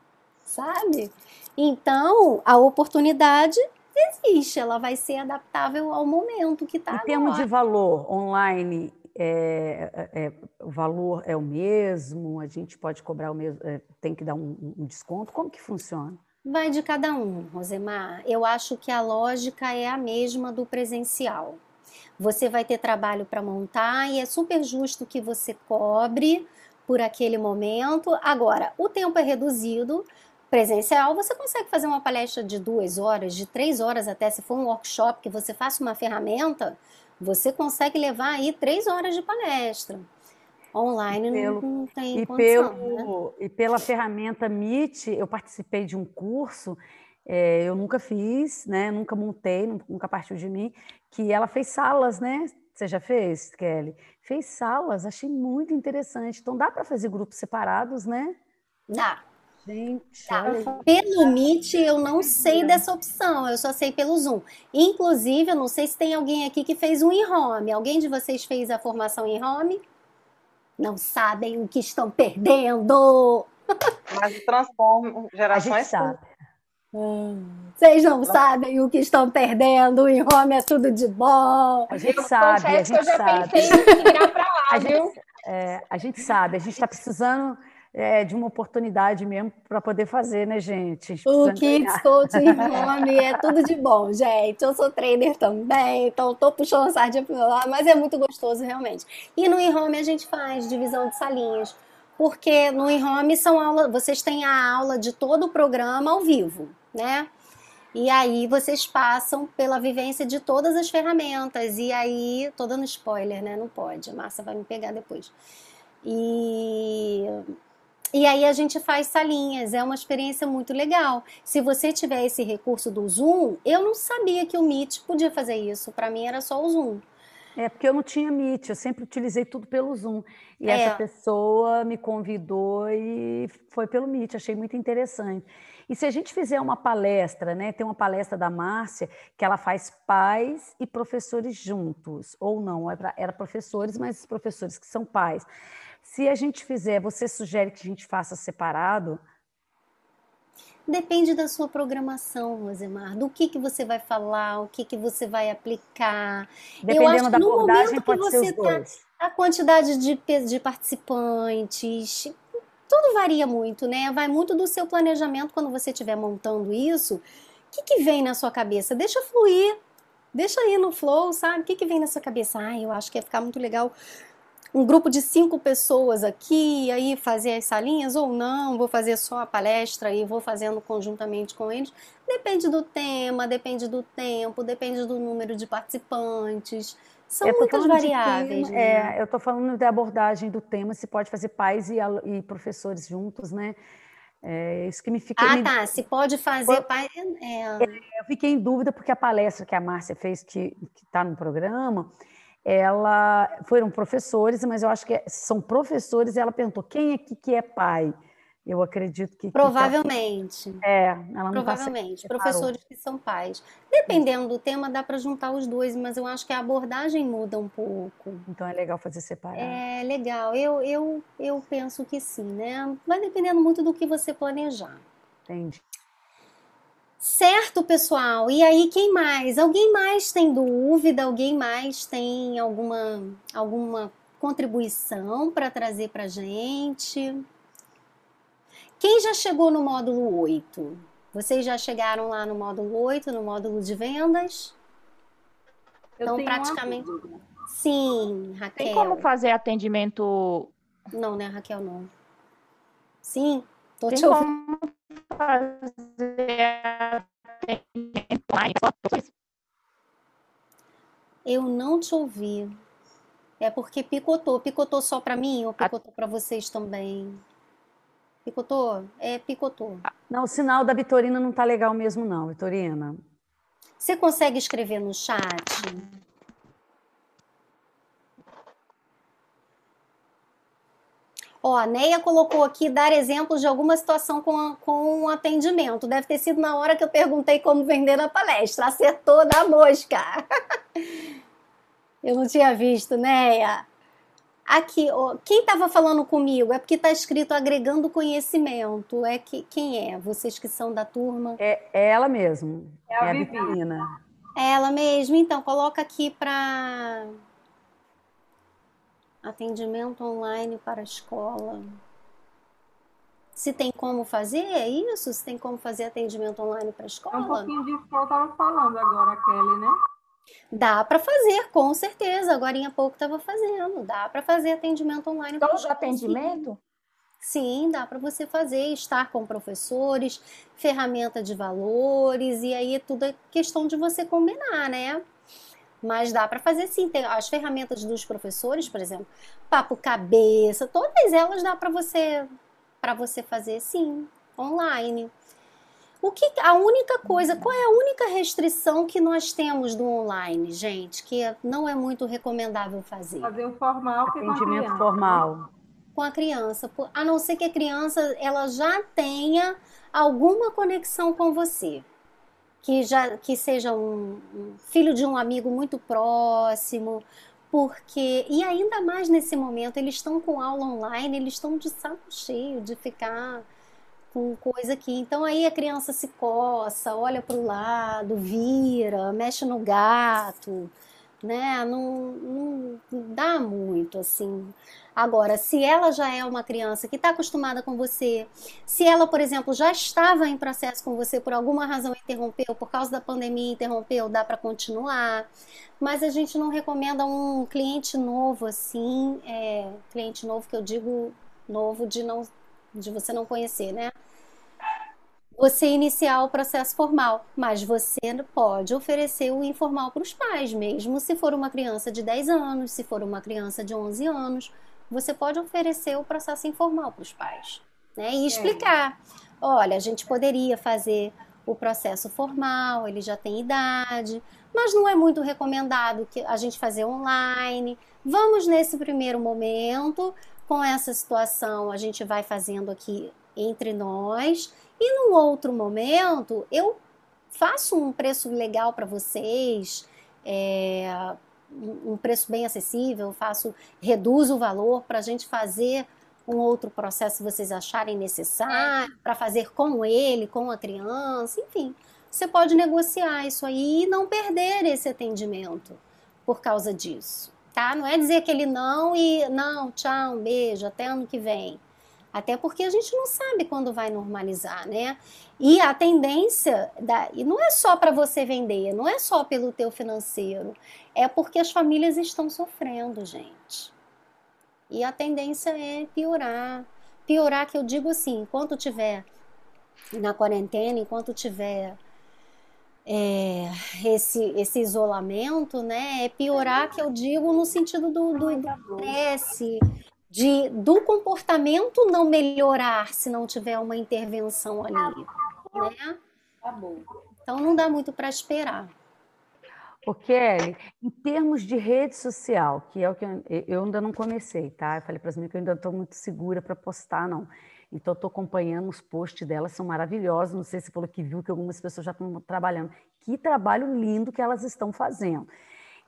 Sabe? Então, a oportunidade existe, ela vai ser adaptável ao momento que está. Em termos de valor online, é, é, é, o valor é o mesmo? A gente pode cobrar o mesmo, é, tem que dar um, um, desconto? Como que funciona? Vai de cada um, Rosemar. Eu acho que a lógica é a mesma do presencial. Você vai ter trabalho para montar e é super justo que você cobre por aquele momento. Agora, o tempo é reduzido. Presencial, você consegue fazer uma palestra de duas horas, de três horas até, se for um workshop que você faça uma ferramenta, você consegue levar aí três horas de palestra. Online pelo, não, tem e condição, pelo, né? E pela ferramenta Meet, eu participei de um curso, é, eu nunca fiz, né? Nunca montei, nunca partiu de mim, que ela fez salas, né? Você já fez, Kelly? Fez salas, achei muito interessante. Então dá para fazer grupos separados, né? Dá. Gente, tá. pelo Meet eu não sei dessa opção, eu só sei pelo Zoom. Inclusive, eu não sei se tem alguém aqui que fez um e-home. Alguém de vocês fez a formação em home? Não sabem o que estão perdendo. Mas transforma gerações. A gente sabe. Vocês não sabem o que estão perdendo, em Roma é tudo de bom. A gente sabe, a gente sabe. a, gente, é, a gente sabe, a gente está precisando é, de uma oportunidade mesmo para poder fazer, né, gente? O Kids Coaching Home é tudo de bom, gente. Eu sou trainer também, então estou puxando a sardinha para lá, mas é muito gostoso realmente. E no e-home a gente faz divisão de salinhas, porque no e-home são aulas, vocês têm a aula de todo o programa ao vivo né? E aí vocês passam pela vivência de todas as ferramentas. E aí, tô dando spoiler, né? Não pode. A Márcia vai me pegar depois. E e aí a gente faz salinhas, é uma experiência muito legal. Se você tiver esse recurso do Zoom, eu não sabia que o Meet podia fazer isso. Para mim era só o Zoom. É porque eu não tinha Meet, eu sempre utilizei tudo pelo Zoom. E é. essa pessoa me convidou e foi pelo Meet, achei muito interessante. E se a gente fizer uma palestra, né? Tem uma palestra da Márcia que ela faz pais e professores juntos, ou não, era, era professores, mas professores que são pais. Se a gente fizer, você sugere que a gente faça separado? Depende da sua programação, Rosemar, do que, que você vai falar, o que, que você vai aplicar. Dependendo Eu acho da que no abordagem, momento que você está, a quantidade de, de participantes, tudo varia muito, né? Vai muito do seu planejamento quando você estiver montando isso. O que, que vem na sua cabeça? Deixa fluir, deixa aí no flow, sabe? O que, que vem na sua cabeça? Ah, eu acho que ia ficar muito legal um grupo de cinco pessoas aqui, aí fazer as salinhas ou não, vou fazer só a palestra e vou fazendo conjuntamente com eles. Depende do tema, depende do tempo, depende do número de participantes. São muitas variáveis. Tema, né? É, eu estou falando da abordagem do tema, se pode fazer pais e, e professores juntos, né? É isso que me fica. Ah, me... tá. Se pode fazer pai. É... É, eu fiquei em dúvida porque a palestra que a Márcia fez, que está no programa, ela foram professores, mas eu acho que é, são professores, e ela perguntou quem aqui que é pai. Eu acredito que. Provavelmente. Que tá... É, ela não tá Provavelmente. Tá professores que são pais. Dependendo do tema, dá para juntar os dois, mas eu acho que a abordagem muda um pouco. Então é legal fazer separado. É legal. Eu, eu, eu penso que sim, né? Vai dependendo muito do que você planejar. Entendi. Certo, pessoal. E aí, quem mais? Alguém mais tem dúvida? Alguém mais tem alguma, alguma contribuição para trazer para gente? Quem já chegou no módulo 8? Vocês já chegaram lá no módulo 8, no módulo de vendas? Eu então, praticamente. Sim, Raquel. Tem como fazer atendimento? Não, né, Raquel? Não. Sim, tô Tem te ouvindo fazer Eu não te ouvi. É porque picotou. Picotou só para mim ou picotou para vocês também? Picotou? É, picotou. Não, o sinal da Vitorina não tá legal mesmo não, Vitorina. Você consegue escrever no chat? Ó, a Neia colocou aqui dar exemplos de alguma situação com, com um atendimento. Deve ter sido na hora que eu perguntei como vender na palestra. Acertou da mosca. eu não tinha visto, Neia. Aqui, ó, quem estava falando comigo é porque está escrito agregando conhecimento. É que quem é? Vocês que são da turma? É, é ela mesmo. É a, é a É ela mesmo. Então coloca aqui para Atendimento online para a escola. Se tem como fazer, é isso? Se tem como fazer atendimento online para a escola? É um pouquinho disso que eu estava falando agora, Kelly, né? Dá para fazer, com certeza. Agora em pouco estava fazendo. Dá para fazer atendimento online. Então, de atendimento? Sim, dá para você fazer, estar com professores, ferramenta de valores, e aí é tudo é questão de você combinar, né? Mas dá para fazer sim. Tem as ferramentas dos professores, por exemplo, papo cabeça, todas elas dá para você para você fazer sim, online. O que a única coisa, qual é a única restrição que nós temos do online, gente, que não é muito recomendável fazer? Fazer o formal, atendimento formal com a criança, a não ser que a criança ela já tenha alguma conexão com você que já que seja um, um filho de um amigo muito próximo, porque e ainda mais nesse momento eles estão com aula online, eles estão de saco cheio de ficar com coisa aqui. Então aí a criança se coça, olha para o lado, vira, mexe no gato, né? Não, não dá muito assim. Agora, se ela já é uma criança que está acostumada com você, se ela, por exemplo, já estava em processo com você por alguma razão interrompeu, por causa da pandemia interrompeu, dá para continuar. Mas a gente não recomenda um cliente novo assim, é, cliente novo que eu digo novo de não de você não conhecer, né? Você iniciar o processo formal, mas você pode oferecer o informal para os pais, mesmo se for uma criança de 10 anos, se for uma criança de 11 anos, você pode oferecer o processo informal para os pais, né? E explicar, é. olha, a gente poderia fazer o processo formal, ele já tem idade, mas não é muito recomendado que a gente fazer online. Vamos nesse primeiro momento, com essa situação, a gente vai fazendo aqui entre nós e num outro momento, eu faço um preço legal para vocês, é, um preço bem acessível, faço, reduzo o valor para a gente fazer um outro processo se vocês acharem necessário, para fazer com ele, com a criança, enfim. Você pode negociar isso aí e não perder esse atendimento por causa disso, tá? Não é dizer aquele não e não, tchau, um beijo, até ano que vem. Até porque a gente não sabe quando vai normalizar, né? E a tendência, da, e não é só para você vender, não é só pelo teu financeiro, é porque as famílias estão sofrendo, gente. E a tendência é piorar. Piorar que eu digo assim, enquanto tiver na quarentena, enquanto tiver é, esse, esse isolamento, né, é piorar que eu digo no sentido do, do estresse, de, do comportamento não melhorar se não tiver uma intervenção ali, né? Tá então não dá muito para esperar. O Kelly, em termos de rede social, que é o que eu, eu ainda não comecei, tá? Eu falei para as meninas que eu ainda estou muito segura para postar, não. Então, estou acompanhando os posts delas, são maravilhosos. Não sei se falou que viu que algumas pessoas já estão trabalhando. Que trabalho lindo que elas estão fazendo.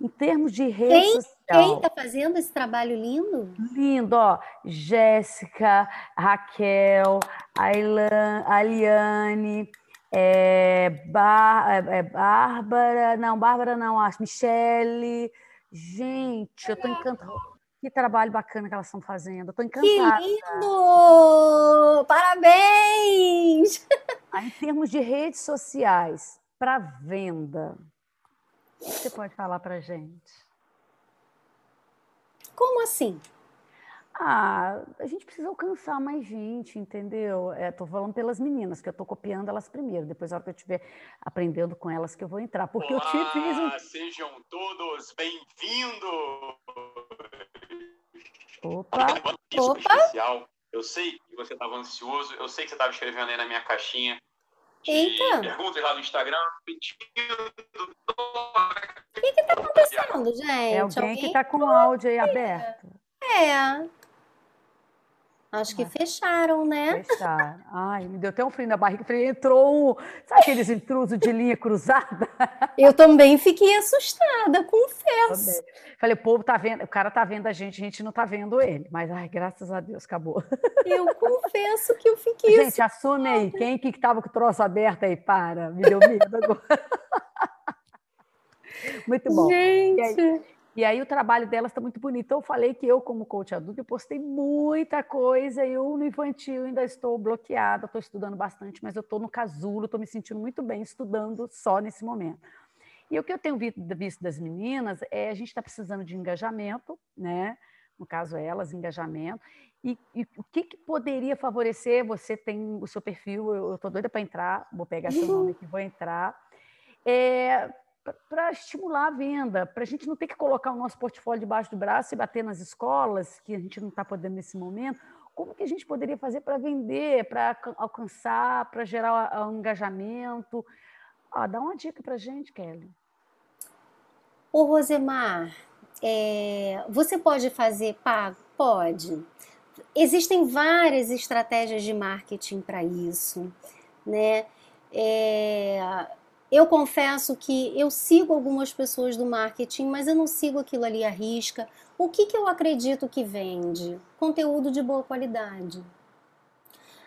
Em termos de rede quem, social. Quem está fazendo esse trabalho lindo? Lindo, ó. Jéssica, Raquel, Ailan, Aliane, é, Bar, é, é, Bárbara, não, Bárbara não, acho, Michele. Gente, eu estou encantada. Que trabalho bacana que elas estão fazendo. Estou encantada. Que lindo! Parabéns! Aí, em termos de redes sociais, para venda, você pode falar para gente? Como assim? Ah, a gente precisa alcançar mais gente, entendeu? Estou é, falando pelas meninas, que eu estou copiando elas primeiro. Depois, na hora que eu estiver aprendendo com elas, que eu vou entrar. Porque Olá, eu te fiz um... sejam todos bem-vindos! Opa! Opa! Especial. Eu sei que você estava ansioso, eu sei que você estava escrevendo aí na minha caixinha Eita. perguntas lá no Instagram, pedindo. O que está acontecendo, gente? É alguém que está com o áudio aí aberto. É. Acho que fecharam, né? Fecharam. Ai, me deu até um frio na barriga. Falei, entrou um. Sabe aqueles intrusos de linha cruzada? Eu também fiquei assustada, confesso. Falei, o povo tá vendo, o cara tá vendo a gente, a gente não tá vendo ele. Mas, ai, graças a Deus, acabou. Eu confesso que eu fiquei Gente, assume aí. Quem que tava com o troço aberto aí? Para. Me deu medo agora. Muito bom. Gente. E aí o trabalho delas está muito bonito. Então, eu falei que eu, como coach adulto, eu postei muita coisa. Eu, no infantil, ainda estou bloqueada, estou estudando bastante, mas eu estou no casulo, estou me sentindo muito bem estudando só nesse momento. E o que eu tenho visto das meninas é a gente está precisando de engajamento, né? No caso, elas, engajamento. E, e o que, que, poderia favorecer? Você tem o seu perfil, eu estou doida para entrar, vou pegar seu nome aqui, vou entrar. É, para estimular a venda, para a gente não ter que colocar o nosso portfólio debaixo do braço e bater nas escolas, que a gente não está podendo nesse momento. Como que a gente poderia fazer para vender, para alcançar, para gerar um engajamento? Ah, dá uma dica para a gente, Kelly. Ô, Rosemar, é, você pode fazer pago? Pode. Existem várias estratégias de marketing para isso, né? É, eu confesso que eu sigo algumas pessoas do marketing, mas eu não sigo aquilo ali à risca. O que, que eu acredito que vende? Conteúdo de boa qualidade.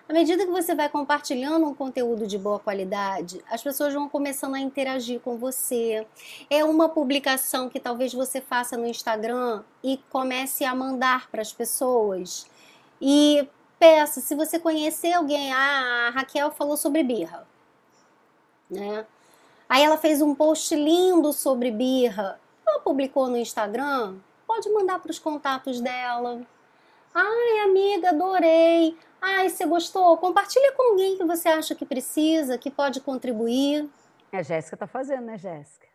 À medida que você vai compartilhando um conteúdo de boa qualidade, as pessoas vão começando a interagir com você. É uma publicação que talvez você faça no Instagram e comece a mandar para as pessoas. E peça, se você conhecer alguém, ah, a Raquel falou sobre birra, né? Aí ela fez um post lindo sobre birra. Ela publicou no Instagram. Pode mandar para os contatos dela. Ai, amiga, adorei. Ai, você gostou? Compartilha com alguém que você acha que precisa, que pode contribuir. A Jéssica está fazendo, né, Jéssica?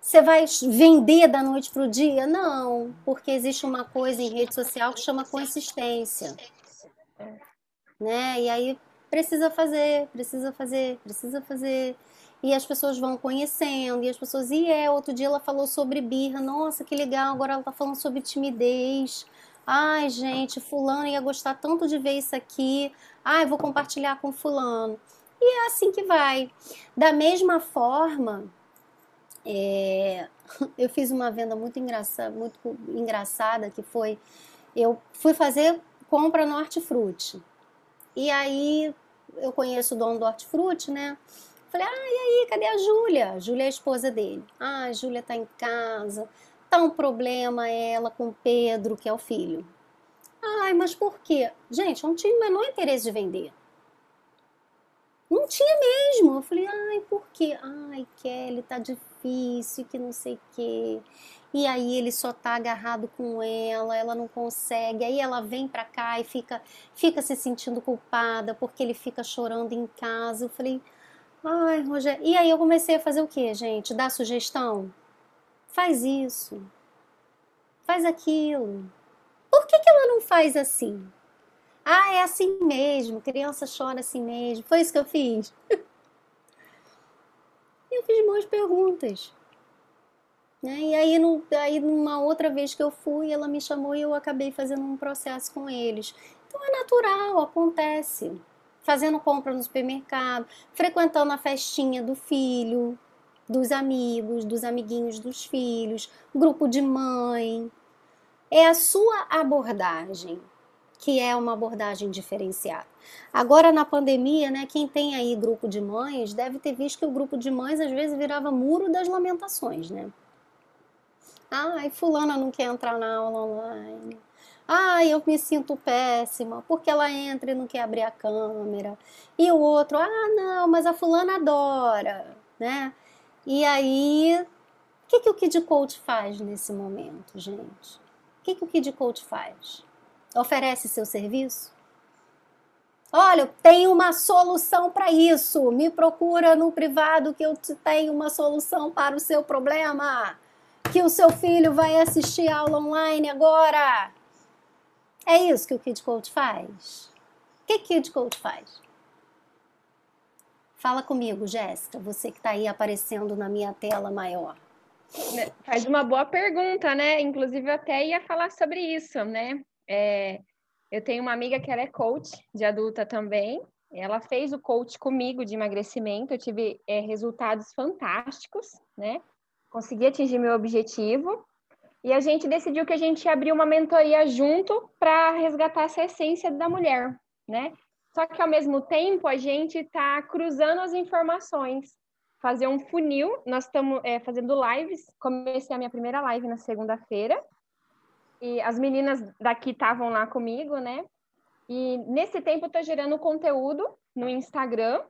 Você vai vender da noite para o dia? Não, porque existe uma coisa em rede social que chama consistência. Né? E aí precisa fazer, precisa fazer, precisa fazer e as pessoas vão conhecendo, e as pessoas, e é, outro dia ela falou sobre birra, nossa, que legal, agora ela tá falando sobre timidez. Ai, gente, fulano ia gostar tanto de ver isso aqui. Ai, vou compartilhar com fulano. E é assim que vai. Da mesma forma, é, eu fiz uma venda muito engraçada, muito engraçada que foi eu fui fazer compra no Hortifruti. E aí eu conheço o dono do Hortifruti, né? Falei, ah, e aí, cadê a Júlia? Júlia é a esposa dele. Ah, a Júlia tá em casa, tá um problema ela com o Pedro, que é o filho. Ai, mas por quê? Gente, não tinha o menor interesse de vender. Não tinha mesmo. Eu falei, ai, por quê? Ai, Kelly, tá difícil, que não sei o quê. E aí ele só tá agarrado com ela, ela não consegue. Aí ela vem pra cá e fica, fica se sentindo culpada porque ele fica chorando em casa. Eu falei, ai, Rogério. E aí eu comecei a fazer o quê, gente? Dar sugestão? Faz isso. Faz aquilo. Por que, que ela não faz assim? Ah, é assim mesmo, criança chora assim mesmo. Foi isso que eu fiz. eu fiz boas perguntas. Né? E aí, no, aí, numa outra vez que eu fui, ela me chamou e eu acabei fazendo um processo com eles. Então é natural, acontece. Fazendo compra no supermercado, frequentando a festinha do filho, dos amigos, dos amiguinhos dos filhos, grupo de mãe. É a sua abordagem que é uma abordagem diferenciada. Agora na pandemia, né, quem tem aí grupo de mães deve ter visto que o grupo de mães às vezes virava muro das lamentações, né? Ai, fulana não quer entrar na aula online. Ai, eu me sinto péssima porque ela entra e não quer abrir a câmera. E o outro, ah, não, mas a fulana adora, né? E aí, o que, que o Kid Coach faz nesse momento, gente? O que, que o Kid Coach faz? Oferece seu serviço? Olha, tenho uma solução para isso. Me procura no privado que eu tenho uma solução para o seu problema. Que o seu filho vai assistir aula online agora. É isso que o Kid Coach faz? O que Kid Coach faz? Fala comigo, Jéssica, você que está aí aparecendo na minha tela maior. Né, faz uma boa pergunta, né? Inclusive, eu até ia falar sobre isso, né? É, eu tenho uma amiga que ela é coach de adulta também. Ela fez o coach comigo de emagrecimento. Eu tive é, resultados fantásticos, né? Consegui atingir meu objetivo. E a gente decidiu que a gente ia abrir uma mentoria junto para resgatar essa essência da mulher, né? Só que ao mesmo tempo a gente está cruzando as informações, fazer um funil. Nós estamos é, fazendo lives. Comecei a minha primeira live na segunda-feira e as meninas daqui estavam lá comigo, né? E nesse tempo eu tô gerando conteúdo no Instagram.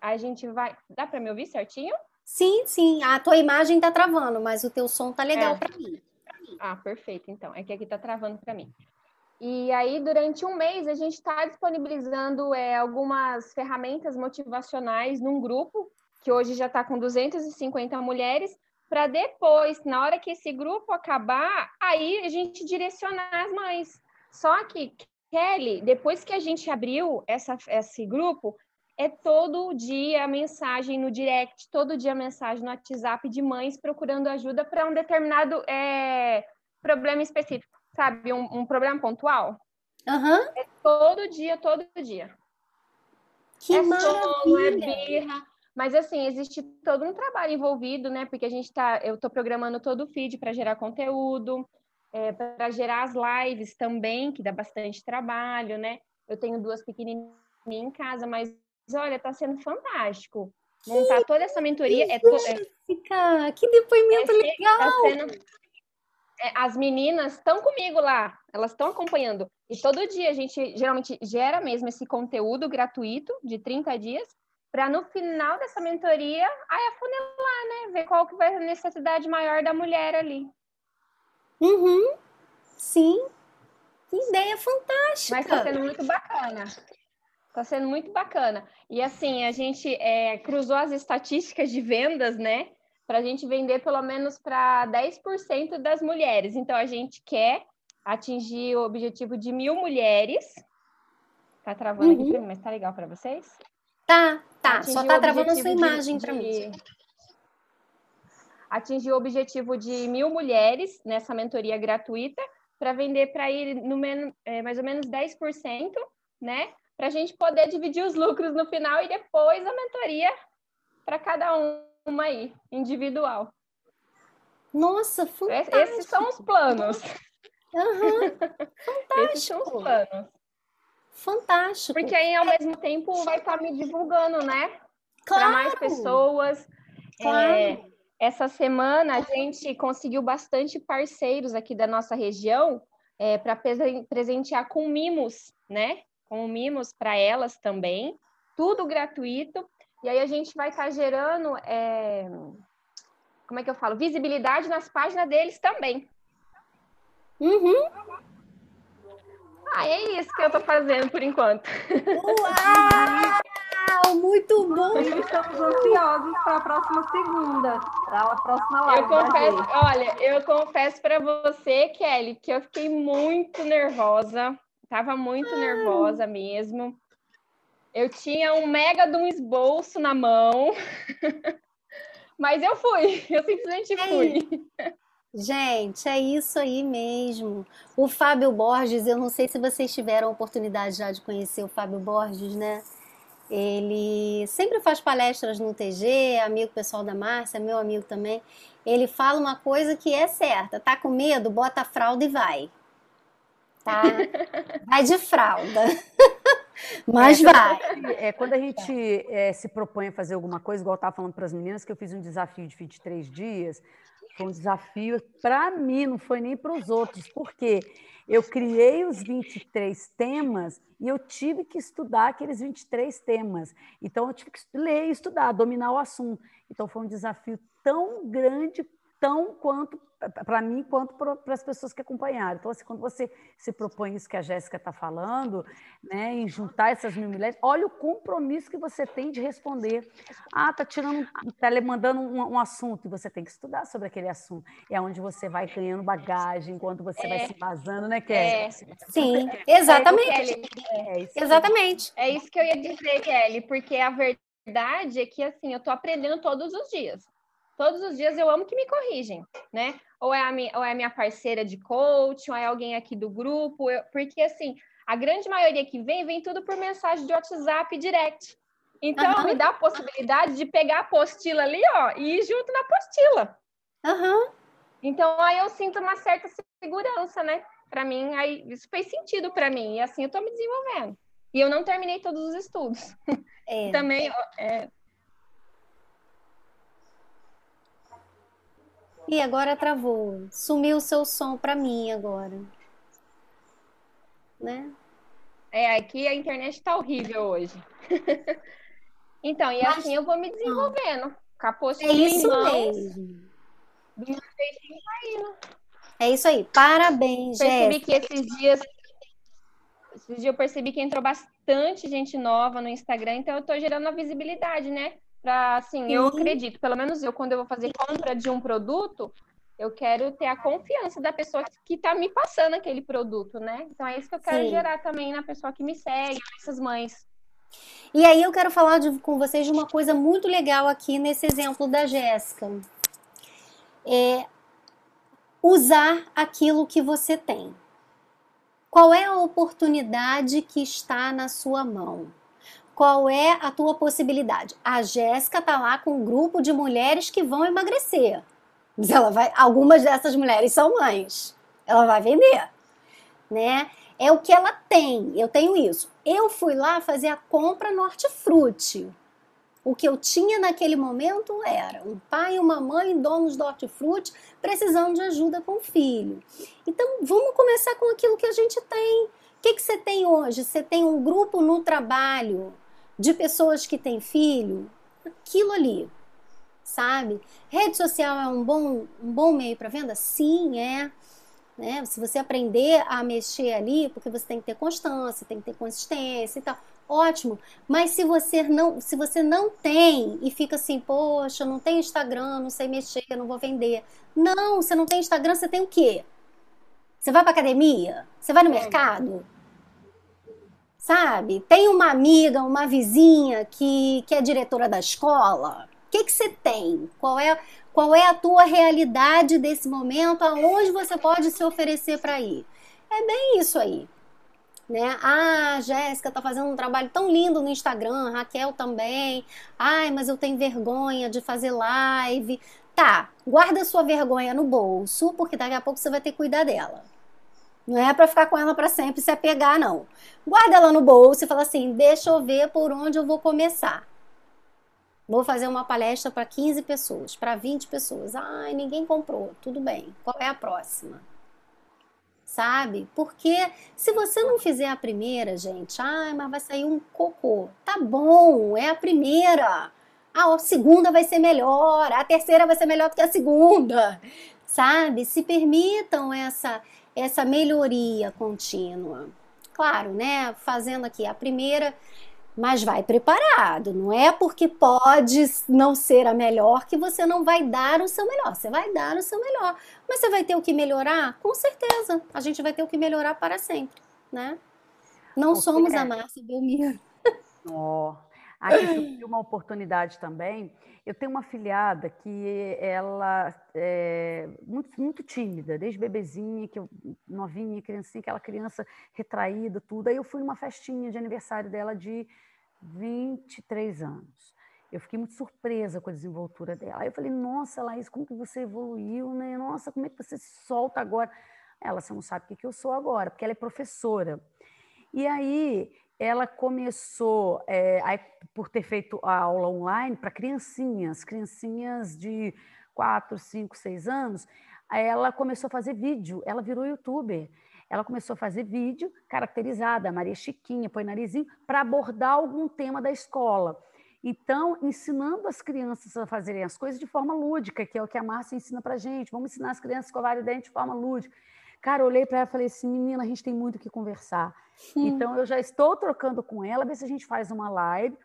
A gente vai. Dá para me ouvir certinho? Sim, sim. A tua imagem tá travando, mas o teu som tá legal é. para mim. Ah, perfeito. Então, é que aqui tá travando para mim. E aí, durante um mês, a gente está disponibilizando é, algumas ferramentas motivacionais num grupo, que hoje já está com 250 mulheres, para depois, na hora que esse grupo acabar, aí a gente direcionar as mães. Só que, Kelly, depois que a gente abriu essa, esse grupo, é todo dia mensagem no direct, todo dia mensagem no WhatsApp de mães procurando ajuda para um determinado é, problema específico, sabe? Um, um problema pontual. Uhum. É todo dia, todo dia. Que é maravilha! sono, é birra. Mas assim, existe todo um trabalho envolvido, né? Porque a gente tá, eu estou programando todo o feed para gerar conteúdo, é, para gerar as lives também, que dá bastante trabalho, né? Eu tenho duas pequenininhas em casa, mas olha, está sendo fantástico. Montar que toda essa mentoria é, to, é que depoimento é, legal. Tá sendo, é, as meninas estão comigo lá, elas estão acompanhando. E todo dia a gente geralmente gera mesmo esse conteúdo gratuito de 30 dias para no final dessa mentoria, aí afunilar, né? Ver qual que vai ser a necessidade maior da mulher ali. Uhum. Sim. Que ideia fantástica. Mas está sendo muito bacana. Está sendo muito bacana. E assim, a gente é, cruzou as estatísticas de vendas, né? Para a gente vender pelo menos para 10% das mulheres. Então, a gente quer atingir o objetivo de mil mulheres. Tá travando uhum. aqui para mim, mas tá legal para vocês? Tá, tá. Só tá travando a sua imagem para mim. Atingir o objetivo de mil mulheres nessa mentoria gratuita para vender para ir no menos, é, mais ou menos 10%, né? Para a gente poder dividir os lucros no final e depois a mentoria para cada uma aí, individual. Nossa, fantástico. Esses são os planos. Uhum, fantástico. Esses são os planos. Fantástico. Porque aí, ao mesmo tempo, vai estar tá me divulgando, né? Claro. Para mais pessoas. Claro. É, essa semana a gente conseguiu bastante parceiros aqui da nossa região é, para presentear com mimos, né? Com mimos para elas também. tudo gratuito. E aí a gente vai estar tá gerando, é... como é que eu falo? Visibilidade nas páginas deles também. Uhum. Ah, é isso que eu tô fazendo por enquanto. Uau! Muito bom! Estamos ansiosos para a próxima segunda, para a próxima live. Eu confesso, olha, eu confesso para você, Kelly, que eu fiquei muito nervosa. Tava muito ah. nervosa mesmo. Eu tinha um mega de um esbolso na mão. Mas eu fui, eu simplesmente é fui. Gente, é isso aí mesmo. O Fábio Borges, eu não sei se vocês tiveram a oportunidade já de conhecer o Fábio Borges, né? Ele sempre faz palestras no TG, amigo pessoal da Márcia, meu amigo também. Ele fala uma coisa que é certa: tá com medo? Bota a fralda e vai. Tá? Vai de fralda. Mas é, vai. É, quando a gente é, se propõe a fazer alguma coisa, igual eu estava falando para as meninas, que eu fiz um desafio de 23 dias, foi um desafio para mim, não foi nem para os outros, porque eu criei os 23 temas e eu tive que estudar aqueles 23 temas. Então, eu tive que ler, estudar, dominar o assunto. Então, foi um desafio tão grande tão quanto para mim quanto para as pessoas que acompanharam. Então, assim, quando você se propõe isso que a Jéssica está falando, né, em juntar essas mil mulheres, olha o compromisso que você tem de responder. Ah, tá tirando, tá mandando um, um, assunto e você tem que estudar sobre aquele assunto. É onde você vai ganhando bagagem, enquanto você é. vai se vazando, né, Kelly? É. Sim, exatamente. É, é exatamente. É isso que eu ia dizer, Kelly, porque a verdade é que assim, eu estou aprendendo todos os dias. Todos os dias eu amo que me corrigem, né? Ou é a minha, ou é a minha parceira de coach, ou é alguém aqui do grupo, eu, porque assim, a grande maioria que vem, vem tudo por mensagem de WhatsApp direct. Então, uhum. me dá a possibilidade de pegar a apostila ali, ó, e ir junto na apostila. Uhum. Então, aí eu sinto uma certa segurança, né? Para mim, aí isso fez sentido para mim, e assim eu tô me desenvolvendo. E eu não terminei todos os estudos. É. Também, é, E agora travou. Sumiu o seu som para mim agora. Né? É, aqui a internet tá horrível hoje. então, e Mas... assim eu vou me desenvolvendo. Capô É isso mesmo. Meu jeitinho É isso aí. Parabéns, Percebi Jéssica. que esses dias esses dias eu percebi que entrou bastante gente nova no Instagram, então eu tô gerando a visibilidade, né? Pra, assim, eu acredito, pelo menos eu, quando eu vou fazer compra de um produto, eu quero ter a confiança da pessoa que está me passando aquele produto, né? Então é isso que eu quero Sim. gerar também na pessoa que me segue, essas mães. E aí eu quero falar de, com vocês de uma coisa muito legal aqui nesse exemplo da Jéssica. É usar aquilo que você tem. Qual é a oportunidade que está na sua mão? Qual é a tua possibilidade? A Jéssica tá lá com um grupo de mulheres que vão emagrecer. Mas ela vai, algumas dessas mulheres são mães. Ela vai vender, né? É o que ela tem. Eu tenho isso. Eu fui lá fazer a compra no hortifruti. O que eu tinha naquele momento era um pai e uma mãe, donos do hortifruti, precisando de ajuda com o filho. Então, vamos começar com aquilo que a gente tem. O que, que você tem hoje? Você tem um grupo no trabalho de pessoas que têm filho, aquilo ali, sabe? Rede social é um bom, um bom meio para venda? Sim, é. Né? Se você aprender a mexer ali, porque você tem que ter constância, tem que ter consistência e tal, ótimo. Mas se você não, se você não tem e fica assim, poxa, não tem Instagram, não sei mexer, não vou vender. Não, você não tem Instagram, você tem o quê? Você vai para academia? Você vai no é. mercado? Sabe? Tem uma amiga, uma vizinha que, que é diretora da escola. O que, que você tem? Qual é, qual é a tua realidade desse momento? Aonde você pode se oferecer para ir? É bem isso aí. Né? Ah, Jéssica tá fazendo um trabalho tão lindo no Instagram, Raquel também. Ai, mas eu tenho vergonha de fazer live. Tá, guarda sua vergonha no bolso, porque daqui a pouco você vai ter que cuidar dela. Não é para ficar com ela para sempre se apegar, não. Guarda ela no bolso e fala assim: deixa eu ver por onde eu vou começar. Vou fazer uma palestra para 15 pessoas, para 20 pessoas. Ai, ninguém comprou. Tudo bem. Qual é a próxima? sabe? Porque se você não fizer a primeira, gente, ai, mas vai sair um cocô. Tá bom, é a primeira. A segunda vai ser melhor, a terceira vai ser melhor do que a segunda, sabe? Se permitam essa essa melhoria contínua. Claro, né? Fazendo aqui a primeira, mas vai preparado. Não é porque pode não ser a melhor que você não vai dar o seu melhor. Você vai dar o seu melhor. Mas você vai ter o que melhorar? Com certeza. A gente vai ter o que melhorar para sempre, né? Não somos a Márcia Belmiro. Oh. Aqui surgiu uma oportunidade também. Eu tenho uma filhada que ela é muito, muito tímida, desde bebezinha, que eu, novinha, criancinha, aquela criança retraída, tudo. Aí eu fui numa festinha de aniversário dela de 23 anos. Eu fiquei muito surpresa com a desenvoltura dela. Aí eu falei, nossa, Laís, como que você evoluiu, né? Nossa, como é que você se solta agora? Ela, você não sabe o que eu sou agora, porque ela é professora. E aí ela começou, é, por ter feito a aula online para criancinhas, criancinhas de 4, 5, 6 anos, ela começou a fazer vídeo, ela virou youtuber. Ela começou a fazer vídeo caracterizada, Maria Chiquinha, põe narizinho, para abordar algum tema da escola. Então, ensinando as crianças a fazerem as coisas de forma lúdica, que é o que a Márcia ensina para gente. Vamos ensinar as crianças a escovarem o dente de forma lúdica. Cara, olhei para ela e falei assim, menina, a gente tem muito o que conversar. Sim. Então, eu já estou trocando com ela, ver se a gente faz uma live,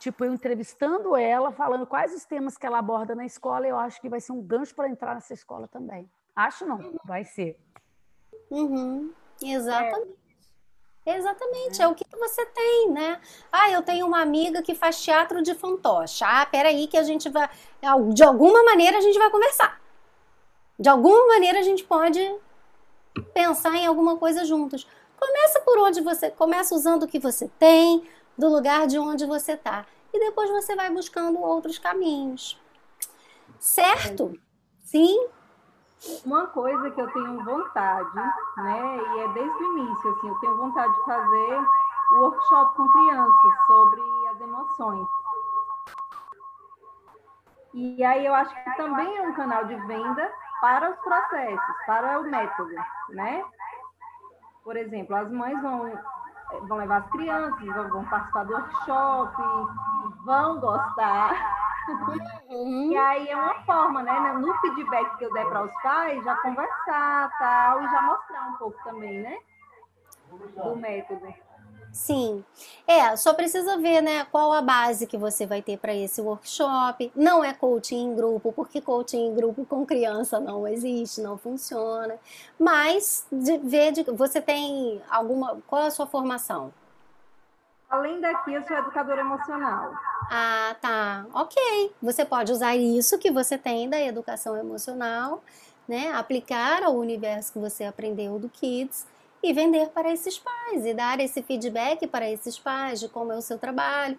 tipo, eu entrevistando ela, falando quais os temas que ela aborda na escola, eu acho que vai ser um gancho para entrar nessa escola também. Acho não, vai ser. Uhum. Exatamente. É. Exatamente, é. é o que você tem, né? Ah, eu tenho uma amiga que faz teatro de fantoche. Ah, peraí que a gente vai... De alguma maneira a gente vai conversar. De alguma maneira a gente pode pensar em alguma coisa juntos. Começa por onde você começa usando o que você tem, do lugar de onde você está, e depois você vai buscando outros caminhos. Certo? Sim. Uma coisa que eu tenho vontade, né, e é desde o início, assim, eu tenho vontade de fazer o workshop com crianças sobre as emoções. E aí eu acho que também é um canal de venda para os processos, para o método, né? Por exemplo, as mães vão, vão levar as crianças, vão participar do workshop, vão gostar. Uhum. E aí é uma forma, né? No feedback que eu der para os pais, já conversar tal, e já mostrar um pouco também, né? Do método. Sim. É, só precisa ver, né, qual a base que você vai ter para esse workshop. Não é coaching em grupo, porque coaching em grupo com criança não existe, não funciona. Mas de, ver de, você tem alguma, qual é a sua formação? Além daqui, eu sou educadora emocional. Ah, tá. OK. Você pode usar isso que você tem da educação emocional, né, aplicar ao universo que você aprendeu do Kids e vender para esses pais e dar esse feedback para esses pais de como é o seu trabalho.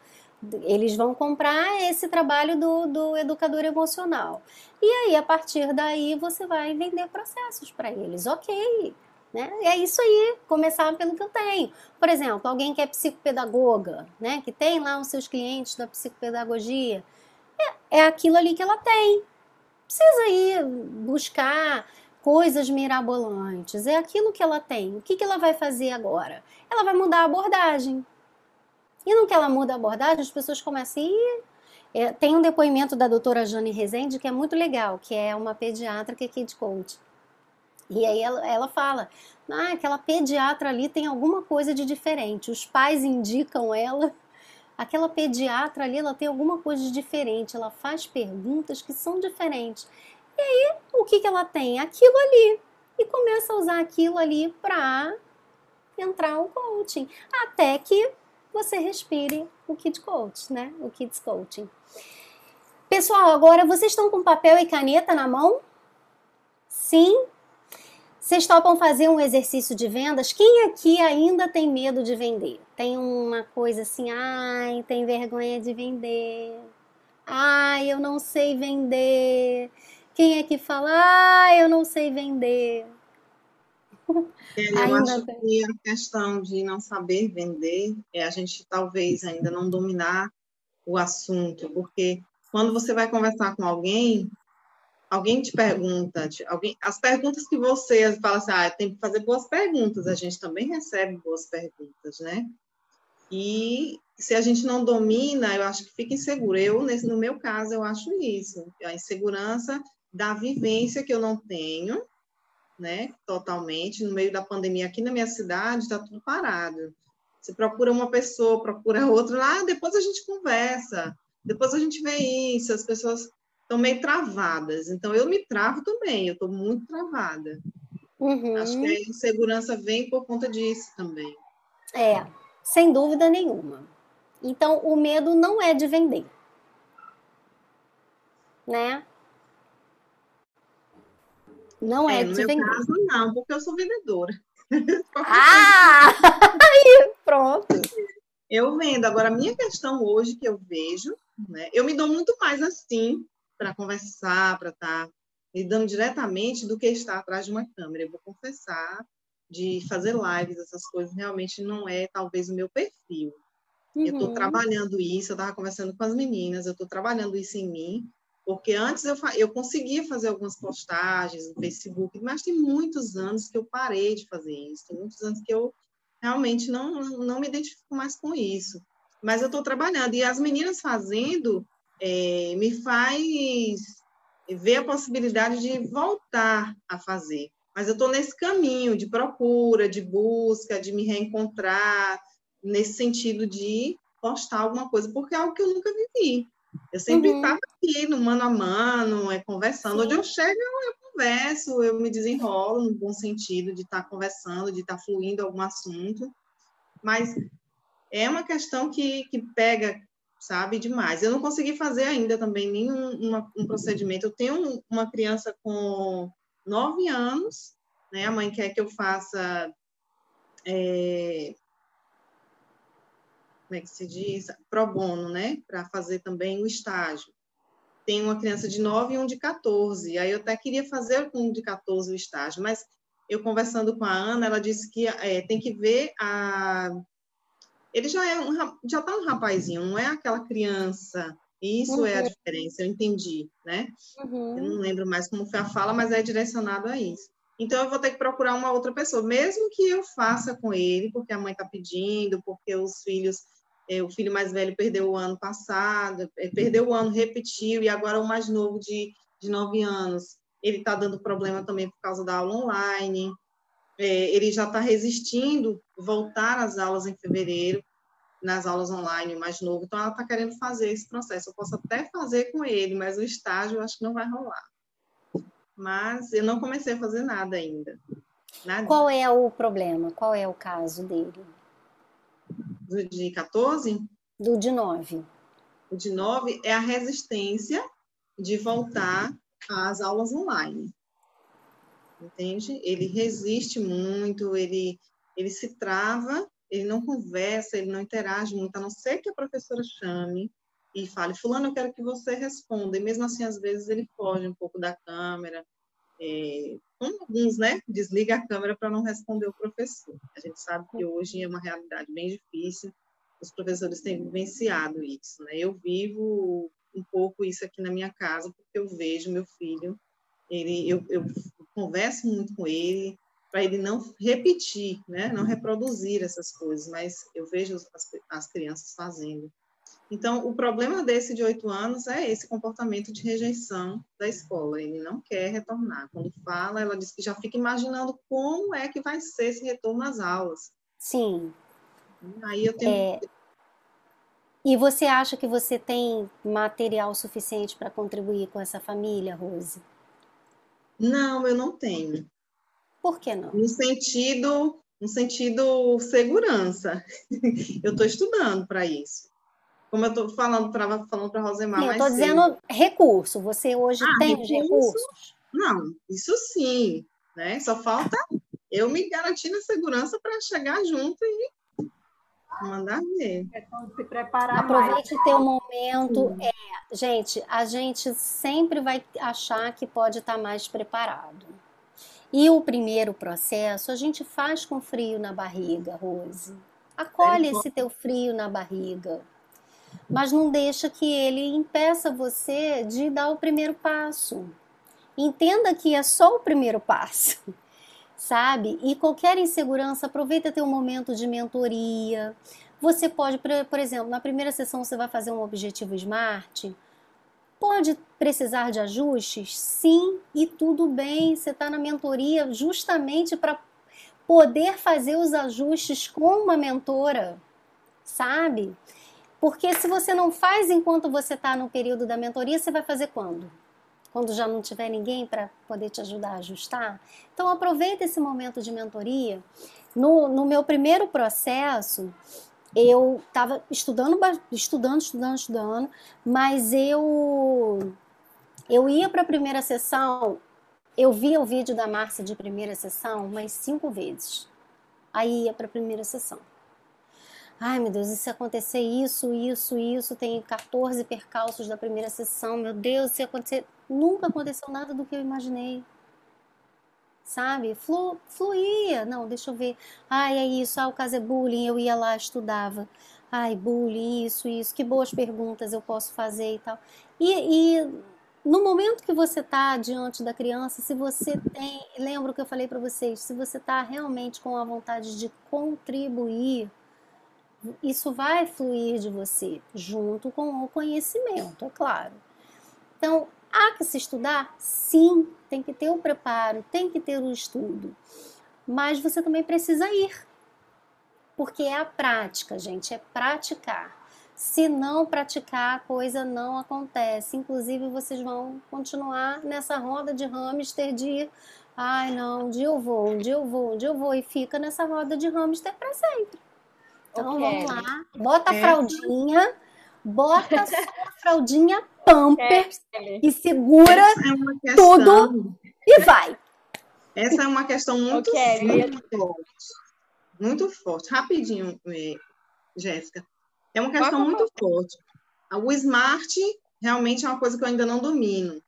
Eles vão comprar esse trabalho do, do educador emocional. E aí, a partir daí, você vai vender processos para eles. Ok, né? É isso aí, começar pelo que eu tenho. Por exemplo, alguém que é psicopedagoga, né? que tem lá os seus clientes da psicopedagogia, é, é aquilo ali que ela tem. Precisa ir buscar coisas mirabolantes, é aquilo que ela tem. O que, que ela vai fazer agora? Ela vai mudar a abordagem. E no que ela muda a abordagem, as pessoas começam a ir. É, tem um depoimento da doutora Jane Rezende que é muito legal, que é uma pediatra que é kid coach. E aí ela, ela fala, ah, aquela pediatra ali tem alguma coisa de diferente. Os pais indicam ela, aquela pediatra ali, ela tem alguma coisa de diferente. Ela faz perguntas que são diferentes. E aí, o que, que ela tem? Aquilo ali. E começa a usar aquilo ali para entrar o coaching. Até que você respire o Kid Coach, né? O Kids Coaching. Pessoal, agora vocês estão com papel e caneta na mão? Sim? Vocês topam fazer um exercício de vendas? Quem aqui ainda tem medo de vender? Tem uma coisa assim, ai, tem vergonha de vender. Ai, eu não sei vender. Quem é que fala, ah, eu não sei vender? É, eu ainda acho tem. que a questão de não saber vender é a gente talvez ainda não dominar o assunto, porque quando você vai conversar com alguém, alguém te pergunta, alguém, as perguntas que você fala assim, ah, tem que fazer boas perguntas, a gente também recebe boas perguntas, né? E se a gente não domina, eu acho que fica inseguro. Eu, nesse, no meu caso, eu acho isso, a insegurança da vivência que eu não tenho, né, totalmente, no meio da pandemia aqui na minha cidade, está tudo parado. Você procura uma pessoa, procura outra, lá, ah, depois a gente conversa, depois a gente vê isso, as pessoas estão meio travadas. Então, eu me travo também, eu estou muito travada. Uhum. Acho que a insegurança vem por conta disso também. É, sem dúvida nenhuma. Então, o medo não é de vender. Né? Não é, é no meu vender. caso, não, porque eu sou vendedora. Ah! Aí, pronto. Eu vendo. Agora, a minha questão hoje que eu vejo, né? Eu me dou muito mais assim para conversar, para estar tá lidando diretamente do que estar atrás de uma câmera. Eu vou confessar, de fazer lives, essas coisas, realmente não é talvez o meu perfil. Uhum. Eu estou trabalhando isso, eu estava conversando com as meninas, eu estou trabalhando isso em mim, porque antes eu, eu conseguia fazer algumas postagens no Facebook, mas tem muitos anos que eu parei de fazer isso, tem muitos anos que eu realmente não, não me identifico mais com isso. Mas eu estou trabalhando, e as meninas fazendo é, me faz ver a possibilidade de voltar a fazer. Mas eu estou nesse caminho de procura, de busca, de me reencontrar, nesse sentido de postar alguma coisa, porque é algo que eu nunca vivi. Eu sempre estava uhum. aqui no mano a mano, é, conversando. Sim. Onde eu chego, eu, eu, converso, eu me desenrolo no bom sentido de estar tá conversando, de estar tá fluindo algum assunto. Mas é uma questão que, que pega, sabe, demais. Eu não consegui fazer ainda também nenhum uma, um procedimento. Eu tenho uma criança com nove anos, né? A mãe quer que eu faça é, como é que se diz, pro bono, né, para fazer também o estágio. Tem uma criança de 9 e um de 14. Aí eu até queria fazer com um de 14 o estágio, mas eu conversando com a Ana, ela disse que é, tem que ver a ele já é um já tá um rapazinho, não é aquela criança. Isso uhum. é a uhum. diferença, eu entendi, né? Uhum. Eu não lembro mais como foi a fala, mas é direcionado a isso. Então, eu vou ter que procurar uma outra pessoa, mesmo que eu faça com ele, porque a mãe está pedindo, porque os filhos é, o filho mais velho perdeu o ano passado, é, perdeu o ano, repetiu, e agora o mais novo de, de nove anos, ele está dando problema também por causa da aula online. É, ele já está resistindo voltar às aulas em fevereiro, nas aulas online, o mais novo. Então, ela está querendo fazer esse processo. Eu posso até fazer com ele, mas o estágio eu acho que não vai rolar. Mas eu não comecei a fazer nada ainda. Nada. Qual é o problema? Qual é o caso dele? Do de 14? Do de 9. O de 9 é a resistência de voltar às aulas online. Entende? Ele resiste muito, ele, ele se trava, ele não conversa, ele não interage muito, a não ser que a professora chame e fale, fulano, eu quero que você responda. E mesmo assim, às vezes, ele foge um pouco da câmera, é, alguns, né, desliga a câmera para não responder o professor. A gente sabe que hoje é uma realidade bem difícil, os professores têm vivenciado isso, né? Eu vivo um pouco isso aqui na minha casa, porque eu vejo meu filho, ele, eu, eu converso muito com ele, para ele não repetir, né? não reproduzir essas coisas, mas eu vejo as, as crianças fazendo. Então, o problema desse de oito anos é esse comportamento de rejeição da escola. Ele não quer retornar. Quando fala, ela diz que já fica imaginando como é que vai ser esse retorno às aulas. Sim. Aí eu tenho. É... E você acha que você tem material suficiente para contribuir com essa família, Rose? Não, eu não tenho. Por que não? No sentido, no sentido segurança. eu estou estudando para isso. Como eu estou falando para falando para Rosemar. Sim, eu estou dizendo recurso. Você hoje ah, tem recurso? recursos? Não, isso sim. Né? Só falta eu me garantir na segurança para chegar junto e mandar ver. É se preparar Aproveite mais. teu momento. É, gente, a gente sempre vai achar que pode estar mais preparado. E o primeiro processo a gente faz com frio na barriga, Rose. Acolhe é, esse teu frio na barriga mas não deixa que ele impeça você de dar o primeiro passo. Entenda que é só o primeiro passo, sabe? E qualquer insegurança, aproveita um momento de mentoria. Você pode, por exemplo, na primeira sessão você vai fazer um objetivo SMART. Pode precisar de ajustes? Sim, e tudo bem. Você está na mentoria justamente para poder fazer os ajustes com uma mentora, sabe? Porque se você não faz enquanto você está no período da mentoria, você vai fazer quando? Quando já não tiver ninguém para poder te ajudar a ajustar? Então aproveita esse momento de mentoria. No, no meu primeiro processo, eu estava estudando, estudando, estudando, estudando, mas eu eu ia para a primeira sessão, eu via o vídeo da Márcia de primeira sessão umas cinco vezes. Aí ia para a primeira sessão. Ai, meu Deus, e se acontecer isso, isso, isso, tem 14 percalços da primeira sessão, meu Deus, se acontecer. Nunca aconteceu nada do que eu imaginei. Sabe? Flu, fluía. Não, deixa eu ver. Ai, é isso, ah, o caso é bullying, eu ia lá, estudava. Ai, bullying, isso, isso, que boas perguntas eu posso fazer e tal. E, e no momento que você está diante da criança, se você tem, lembra o que eu falei para vocês, se você está realmente com a vontade de contribuir, isso vai fluir de você, junto com o conhecimento, é claro. Então, há que se estudar? Sim, tem que ter o preparo, tem que ter o estudo. Mas você também precisa ir. Porque é a prática, gente, é praticar. Se não praticar, a coisa não acontece. Inclusive, vocês vão continuar nessa roda de hamster de ai não, um dia eu vou, um dia eu vou, um dia eu vou, e fica nessa roda de hamster para sempre. Então vamos lá, bota a fraldinha, bota sua fraldinha Pampers e segura é tudo e vai. Essa é uma questão muito, okay. muito forte. Muito forte. Rapidinho, é, Jéssica. É uma questão muito forte. O smart realmente é uma coisa que eu ainda não domino,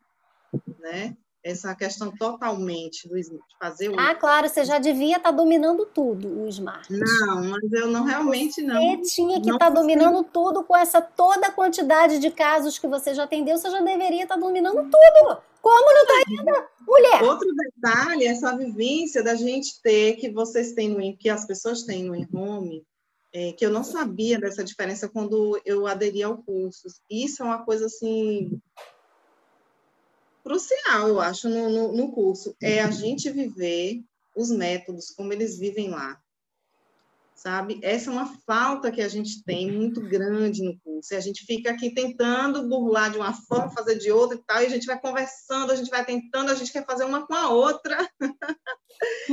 né? Essa questão totalmente do fazer o... Ah, claro, você já devia estar tá dominando tudo o smart. Não, mas eu não realmente não. Você tinha que estar tá dominando tudo com essa toda a quantidade de casos que você já atendeu, você já deveria estar tá dominando tudo. Como não está ainda, mulher? Outro detalhe, essa vivência da gente ter que vocês têm no que as pessoas têm no home, é, que eu não sabia dessa diferença quando eu aderi ao curso. Isso é uma coisa assim crucial, eu acho, no, no, no curso, é a gente viver os métodos, como eles vivem lá sabe? Essa é uma falta que a gente tem muito grande no curso. E a gente fica aqui tentando burlar de uma forma, fazer de outra e tal, e a gente vai conversando, a gente vai tentando, a gente quer fazer uma com a outra.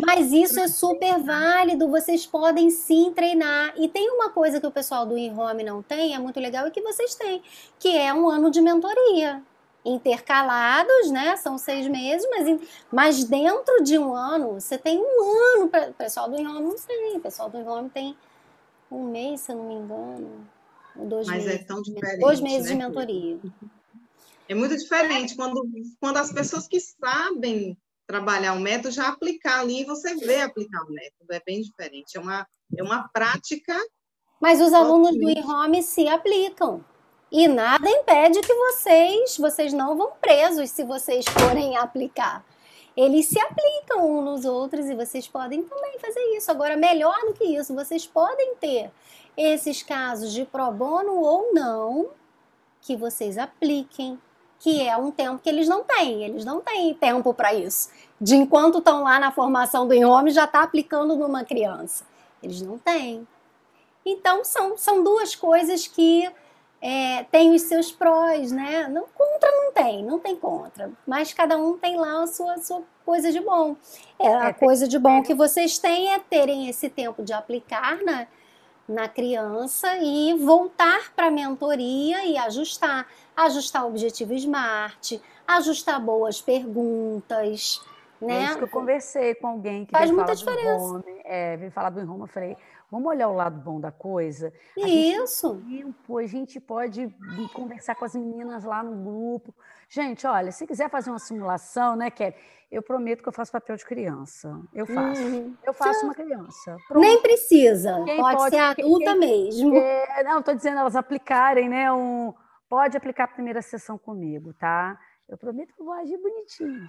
Mas isso é super válido, vocês podem sim treinar. E tem uma coisa que o pessoal do InHome não tem, é muito legal, e que vocês têm, que é um ano de mentoria intercalados, né? São seis meses, mas, mas dentro de um ano, você tem um ano. O pessoal do Enrome não tem. O pessoal do Enrome tem um mês, se eu não me engano. Dois mas meses, é tão diferente. Dois meses né? de mentoria. É muito diferente quando, quando as pessoas que sabem trabalhar o método já aplicar ali, você vê aplicar o método, é bem diferente. É uma, é uma prática. Mas os alunos do e-home se aplicam. E nada impede que vocês, vocês não vão presos se vocês forem aplicar. Eles se aplicam uns nos outros e vocês podem também fazer isso. Agora, melhor do que isso, vocês podem ter esses casos de pro bono ou não que vocês apliquem, que é um tempo que eles não têm. Eles não têm tempo para isso. De enquanto estão lá na formação do home já está aplicando numa criança. Eles não têm. Então, são, são duas coisas que é, tem os seus prós, né? Não, contra não tem, não tem contra. Mas cada um tem lá a sua, sua coisa de bom. É, a é, coisa de bom que vocês têm é terem esse tempo de aplicar na, na criança e voltar para a mentoria e ajustar. Ajustar o objetivo SMART, ajustar boas perguntas. Né? É isso que eu conversei com alguém que Faz muita diferença. do Roma, é, veio falar do Roma, eu falei, Vamos olhar o lado bom da coisa. A Isso. Tempo, a gente pode conversar com as meninas lá no grupo. Gente, olha, se quiser fazer uma simulação, né, Kelly? Eu prometo que eu faço papel de criança. Eu faço. Uhum. Eu faço uma criança. Pronto. Nem precisa. Pode, pode, ser adulta quem, mesmo. É, não, estou dizendo elas aplicarem, né? Um, pode aplicar a primeira sessão comigo, tá? Eu prometo que eu vou agir bonitinho.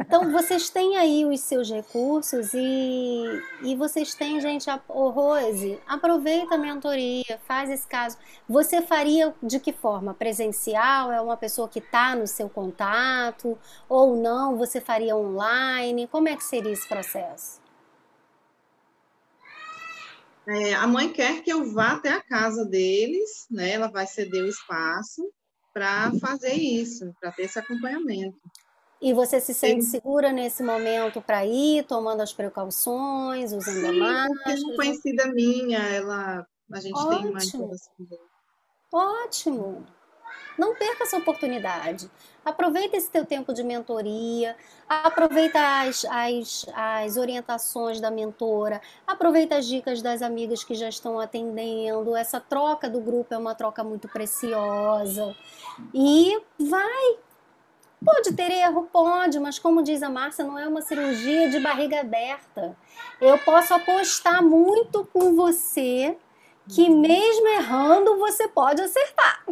Então, vocês têm aí os seus recursos e, e vocês têm, gente, a, Rose, aproveita a mentoria, faz esse caso. Você faria de que forma? Presencial? É uma pessoa que está no seu contato? Ou não? Você faria online? Como é que seria esse processo? É, a mãe quer que eu vá até a casa deles, né? Ela vai ceder o espaço para fazer isso, para ter esse acompanhamento. E você se sente Sim. segura nesse momento para ir, tomando as precauções, usando Sim, a máscara? Sim, uma conhecida minha, ela, a gente Ótimo. tem mais Ótimo. Não perca essa oportunidade. Aproveita esse teu tempo de mentoria, aproveita as, as, as orientações da mentora, aproveita as dicas das amigas que já estão atendendo. Essa troca do grupo é uma troca muito preciosa. E vai, Pode ter erro? Pode, mas como diz a Márcia, não é uma cirurgia de barriga aberta. Eu posso apostar muito com você que mesmo errando você pode acertar.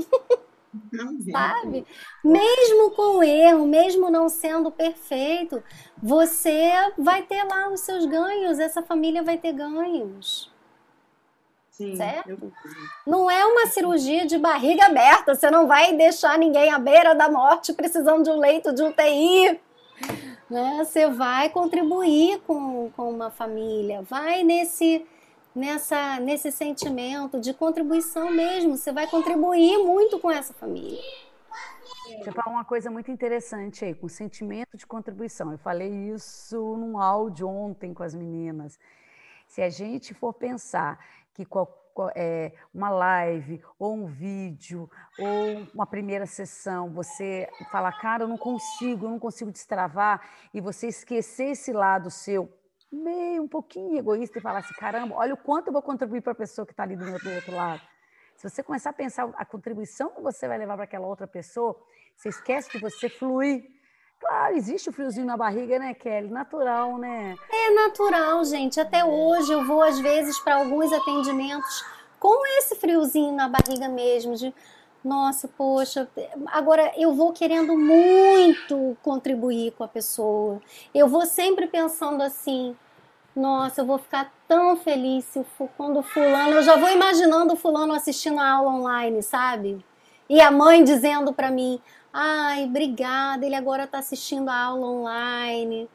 Sabe? Mesmo com erro, mesmo não sendo perfeito, você vai ter lá os seus ganhos, essa família vai ter ganhos. Sim, certo? Eu... Não é uma cirurgia de barriga aberta, você não vai deixar ninguém à beira da morte precisando de um leito de UTI. Né? Você vai contribuir com, com uma família, vai nesse, nessa, nesse sentimento de contribuição mesmo, você vai contribuir muito com essa família. Você falou uma coisa muito interessante aí, com sentimento de contribuição. Eu falei isso num áudio ontem com as meninas. Se a gente for pensar que qual, é, uma live ou um vídeo ou uma primeira sessão, você fala, cara, eu não consigo, eu não consigo destravar, e você esquecer esse lado seu, meio um pouquinho egoísta, e falar assim, caramba, olha o quanto eu vou contribuir para a pessoa que está ali do, meu, do outro lado. Se você começar a pensar a contribuição que você vai levar para aquela outra pessoa, você esquece que você flui Claro, existe o friozinho na barriga, né, Kelly? Natural, né? É natural, gente. Até hoje eu vou, às vezes, para alguns atendimentos com esse friozinho na barriga mesmo, de nossa, poxa, agora eu vou querendo muito contribuir com a pessoa. Eu vou sempre pensando assim, nossa, eu vou ficar tão feliz se quando o fulano, eu já vou imaginando o fulano assistindo a aula online, sabe? E a mãe dizendo para mim: Ai, obrigada, ele agora está assistindo a aula online.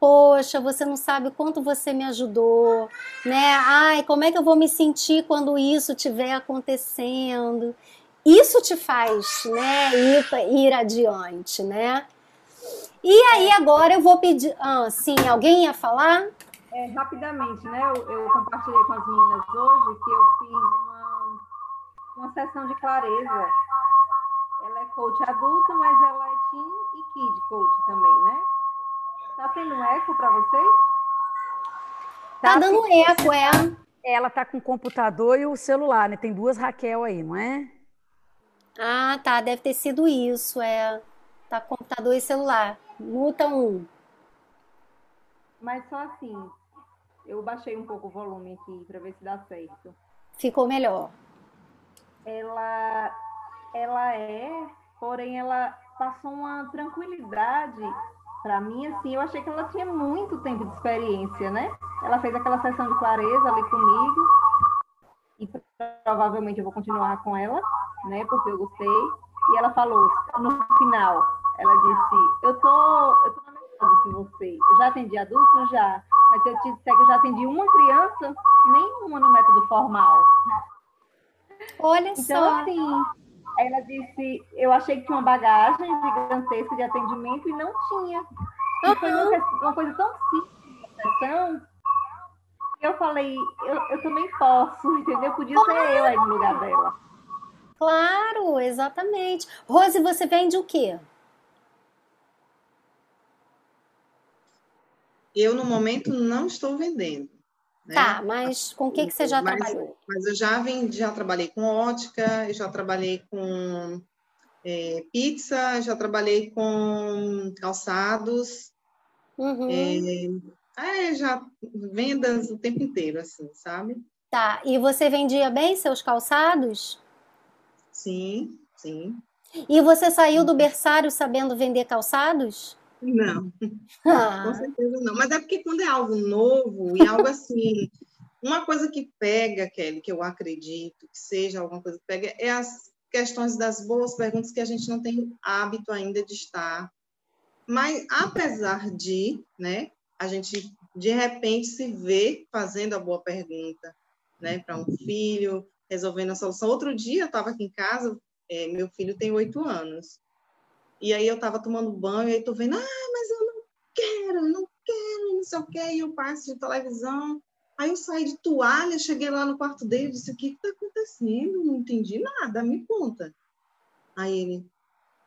Poxa, você não sabe o quanto você me ajudou, né? Ai, como é que eu vou me sentir quando isso estiver acontecendo? Isso te faz, né, ir, ir adiante, né? E aí agora eu vou pedir, ah, sim, alguém ia falar? É, rapidamente, né? Eu, eu, compartilhei com as meninas hoje que eu fiz uma, uma sessão de clareza coach adulta, mas ela é teen e kid coach também, né? Tá tendo eco para vocês? Tá, tá dando eco, é. Ela tá com o computador e o celular, né? Tem duas Raquel aí, não é? Ah, tá. Deve ter sido isso, é. Tá com computador e celular. Muta um. Mas só assim, eu baixei um pouco o volume aqui para ver se dá certo. Ficou melhor. Ela ela é, porém ela passou uma tranquilidade para mim, assim, eu achei que ela tinha muito tempo de experiência, né? Ela fez aquela sessão de clareza ali comigo e provavelmente eu vou continuar com ela, né? Porque eu gostei. E ela falou no final, ela disse: "Eu tô, eu tô na mesma que você. Eu já atendi adulto já, mas se eu te disser que eu já atendi uma criança, nenhuma no método formal. Olha então, só. assim, ela disse, eu achei que tinha uma bagagem gigantesca de atendimento e não tinha. Uhum. Foi uma, uma, coisa tão simples sessão que eu falei, eu, eu também posso, entendeu? Podia claro. ser eu aí no lugar dela. Claro, exatamente. Rose, você vende o quê? Eu, no momento, não estou vendendo. Né? Tá, mas com o que, que você já mas, trabalhou? Mas eu já, vim, já trabalhei com ótica, já trabalhei com é, pizza, já trabalhei com calçados, uhum. é, é, já vendas o tempo inteiro, assim, sabe? Tá, e você vendia bem seus calçados? Sim, sim. E você saiu do berçário sabendo vender calçados? Não, Ah, com certeza não. Mas é porque quando é algo novo e algo assim, uma coisa que pega, Kelly, que eu acredito que seja alguma coisa que pega, é as questões das boas perguntas que a gente não tem hábito ainda de estar. Mas, apesar de, né, a gente de repente se vê fazendo a boa pergunta, né, para um filho, resolvendo a solução. Outro dia eu estava aqui em casa, é, meu filho tem oito anos, e aí eu estava tomando banho, e aí tô vendo, ah, mas eu não quero, não quero, não sei o quê, e eu passo de televisão. Aí eu saí de toalha, cheguei lá no quarto dele, disse, o que está acontecendo? Não entendi nada, me conta. Aí ele,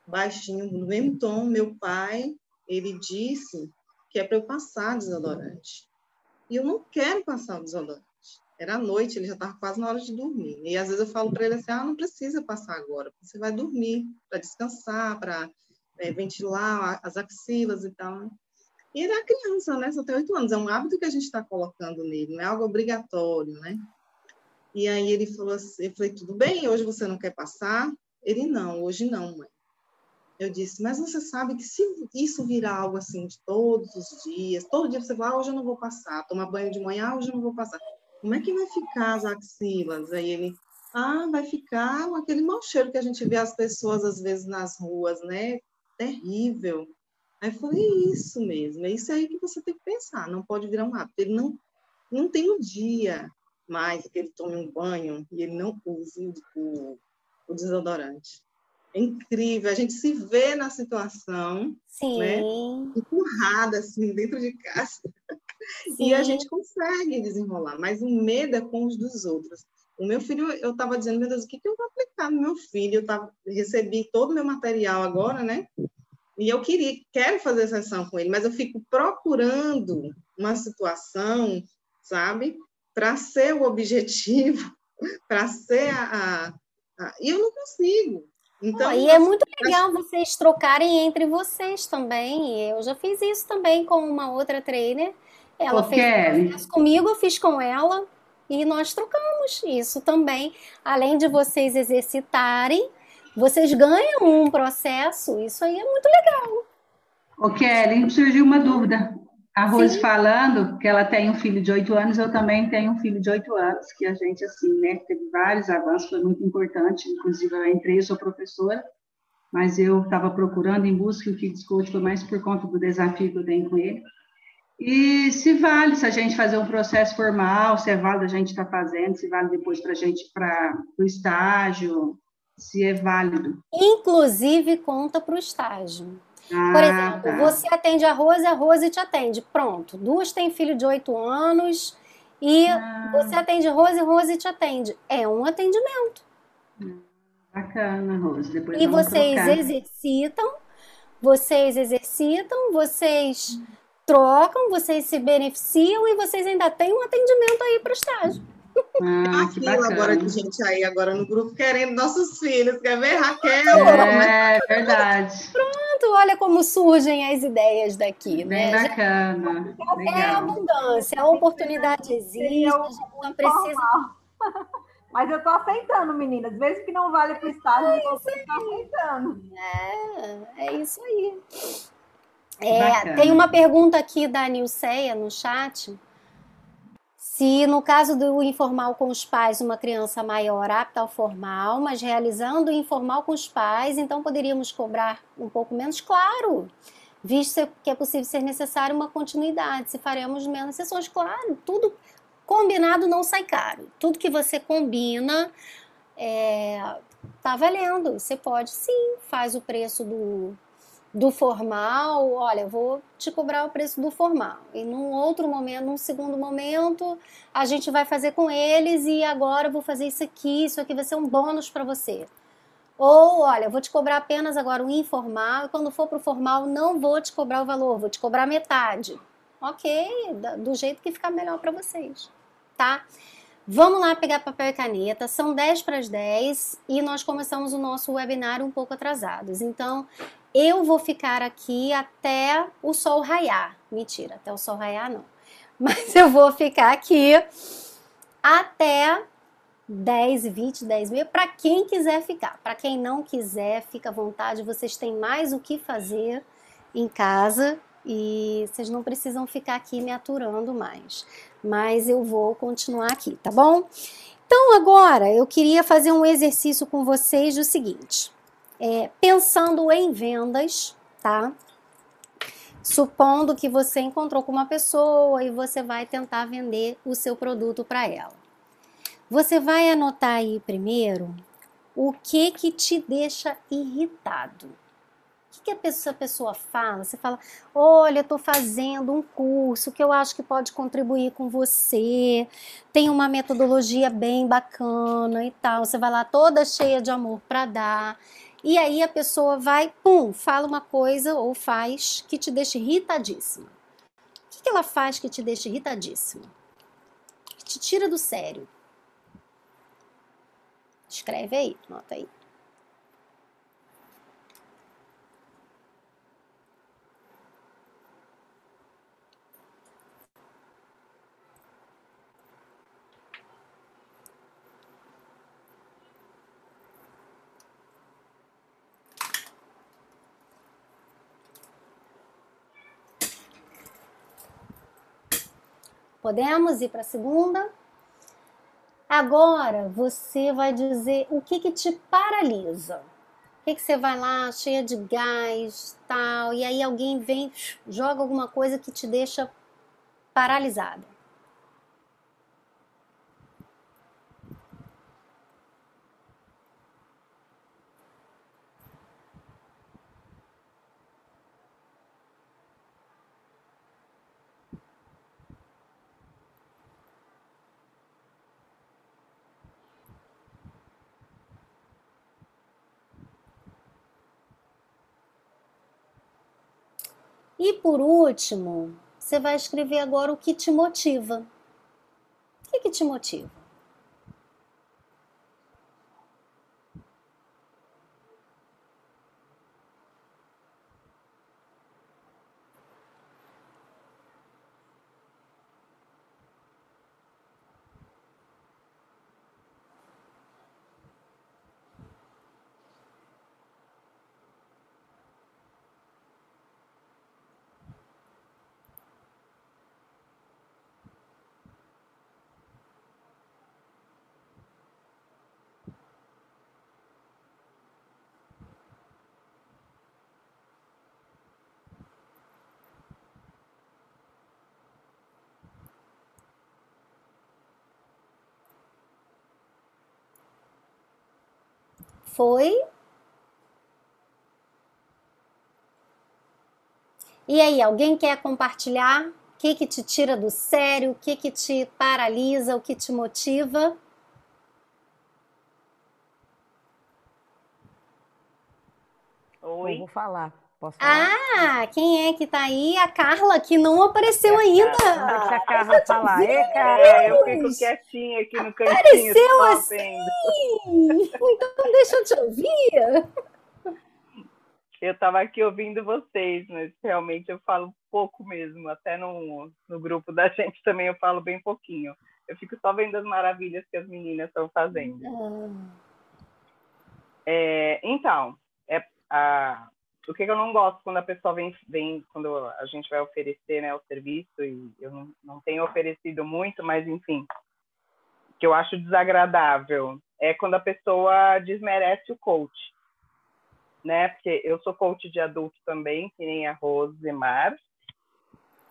baixinho, no mesmo tom, meu pai, ele disse que é para eu passar desodorante. E eu não quero passar desodorante. Era noite, ele já estava quase na hora de dormir. E às vezes eu falo para ele assim: ah, não precisa passar agora, você vai dormir, para descansar, para é, ventilar as axilas e tal. E ele é criança, né? Só tem oito anos. É um hábito que a gente está colocando nele, não é algo obrigatório, né? E aí ele falou assim: eu falei, tudo bem, hoje você não quer passar? Ele, não, hoje não, mãe. Eu disse, mas você sabe que se isso virar algo assim de todos os dias, todo dia você fala, ah, hoje eu não vou passar, tomar banho de manhã, ah, hoje eu não vou passar. Como é que vai ficar as axilas? Aí ele, ah, vai ficar aquele mau cheiro que a gente vê as pessoas às vezes nas ruas, né? Terrível. Aí eu falei, é isso mesmo, é isso aí que você tem que pensar, não pode virar um hábito. Ele não, não tem um dia mais que ele tome um banho e ele não use o, o desodorante. É incrível, a gente se vê na situação, sim. né? empurrada assim dentro de casa, e a Sim. gente consegue desenrolar, mas o medo é com os dos outros. O meu filho, eu estava dizendo, meu Deus, o que, que eu vou aplicar no meu filho? Eu tava, recebi todo o meu material agora, né? E eu queria, quero fazer sessão com ele, mas eu fico procurando uma situação, sabe? Para ser o objetivo, para ser a, E eu não consigo. Então, Ó, e é muito legal vocês trocarem entre vocês também. Eu já fiz isso também com uma outra trainer. Ela Ô, fez comigo, eu fiz com ela e nós trocamos isso também. Além de vocês exercitarem, vocês ganham um processo. Isso aí é muito legal. Ô, Kelly, surgiu uma dúvida. A Rose Sim. falando que ela tem um filho de oito anos, eu também tenho um filho de oito anos, que a gente, assim, né, teve vários avanços, foi muito importante. Inclusive, eu entrei, eu sou professora, mas eu estava procurando em busca, e o Kids Coach foi mais por conta do desafio que eu tenho com ele. E se vale se a gente fazer um processo formal, se é válido a gente estar fazendo, se vale depois para a gente para o estágio, se é válido. Inclusive, conta para o estágio. Ah, Por exemplo, tá. você atende a Rose, a Rose te atende. Pronto. Duas têm filho de 8 anos e Ah. você atende Rose, Rose te atende. É um atendimento. Bacana, Rose. Depois E vocês trocar. exercitam, vocês exercitam, vocês trocam, vocês se beneficiam e vocês ainda têm um atendimento aí para o estágio. Ah, que Aquilo agora de gente aí agora no grupo querendo nossos filhos. Quer ver, Raquel? É verdade. Pronto, olha como surgem as ideias daqui, Bem né? bacana. É Legal. abundância, a oportunidade existe, a gente não precisa. Mas eu tô aceitando, meninas. Mesmo que não vale para o estágio, eu tô aceitando. É, é isso aí. É, tem uma pergunta aqui da Nilceia no chat. Se no caso do informal com os pais, uma criança maior apta ao formal, mas realizando o informal com os pais, então poderíamos cobrar um pouco menos? Claro! Visto que é possível ser necessário uma continuidade, se faremos menos sessões, claro, tudo combinado não sai caro. Tudo que você combina é, tá valendo. Você pode sim, faz o preço do, do formal. Olha, vou te cobrar o preço do formal. E num outro momento, num segundo momento, a gente vai fazer com eles e agora eu vou fazer isso aqui, isso aqui vai ser um bônus para você. Ou, olha, vou te cobrar apenas agora o informal, e quando for para o formal, não vou te cobrar o valor, vou te cobrar metade. Ok, do jeito que ficar melhor para vocês, tá? Vamos lá pegar papel e caneta, são 10 para as 10 e nós começamos o nosso webinar um pouco atrasados. Então, eu vou ficar aqui até o sol raiar. Mentira, até o sol raiar não. Mas eu vou ficar aqui até 10, 20, 10 mil, para quem quiser ficar. Para quem não quiser, fica à vontade, vocês têm mais o que fazer em casa e vocês não precisam ficar aqui me aturando mais. Mas eu vou continuar aqui, tá bom? Então agora eu queria fazer um exercício com vocês do seguinte: é, pensando em vendas, tá? Supondo que você encontrou com uma pessoa e você vai tentar vender o seu produto para ela. Você vai anotar aí primeiro o que que te deixa irritado que, que a pessoa, fala? Você fala, olha, estou fazendo um curso que eu acho que pode contribuir com você, tem uma metodologia bem bacana e tal. Você vai lá toda cheia de amor para dar. E aí a pessoa vai, pum, fala uma coisa ou faz que te deixa irritadíssima. O que, que ela faz que te deixa irritadíssima? Que te tira do sério. Escreve aí, nota aí. Podemos ir para a segunda? Agora você vai dizer o que, que te paralisa. O que, que você vai lá cheia de gás, tal, e aí alguém vem, joga alguma coisa que te deixa paralisada. E por último, você vai escrever agora o que te motiva. O que, que te motiva? Foi? E aí, alguém quer compartilhar o que, que te tira do sério, o que, que te paralisa, o que te motiva? Oi. Eu vou falar. Posso falar? Ah, quem é que tá aí? A Carla, que não apareceu é ainda. Deixa a Carla falar. É, cara, eu fico quietinha aqui no cantinho. Apareceu assim! Então deixa eu te ouvir. Eu estava aqui ouvindo vocês, mas realmente eu falo pouco mesmo. Até no, no grupo da gente também eu falo bem pouquinho. Eu fico só vendo as maravilhas que as meninas estão fazendo. Ah. É, então, é, a, o que, eu não gosto quando a pessoa vem, vem quando a gente vai oferecer né, o serviço, e eu não, não tenho oferecido muito, mas enfim, que eu acho desagradável é quando a pessoa desmerece o coach, né? Porque eu sou coach de adulto também, que nem a Rosemar,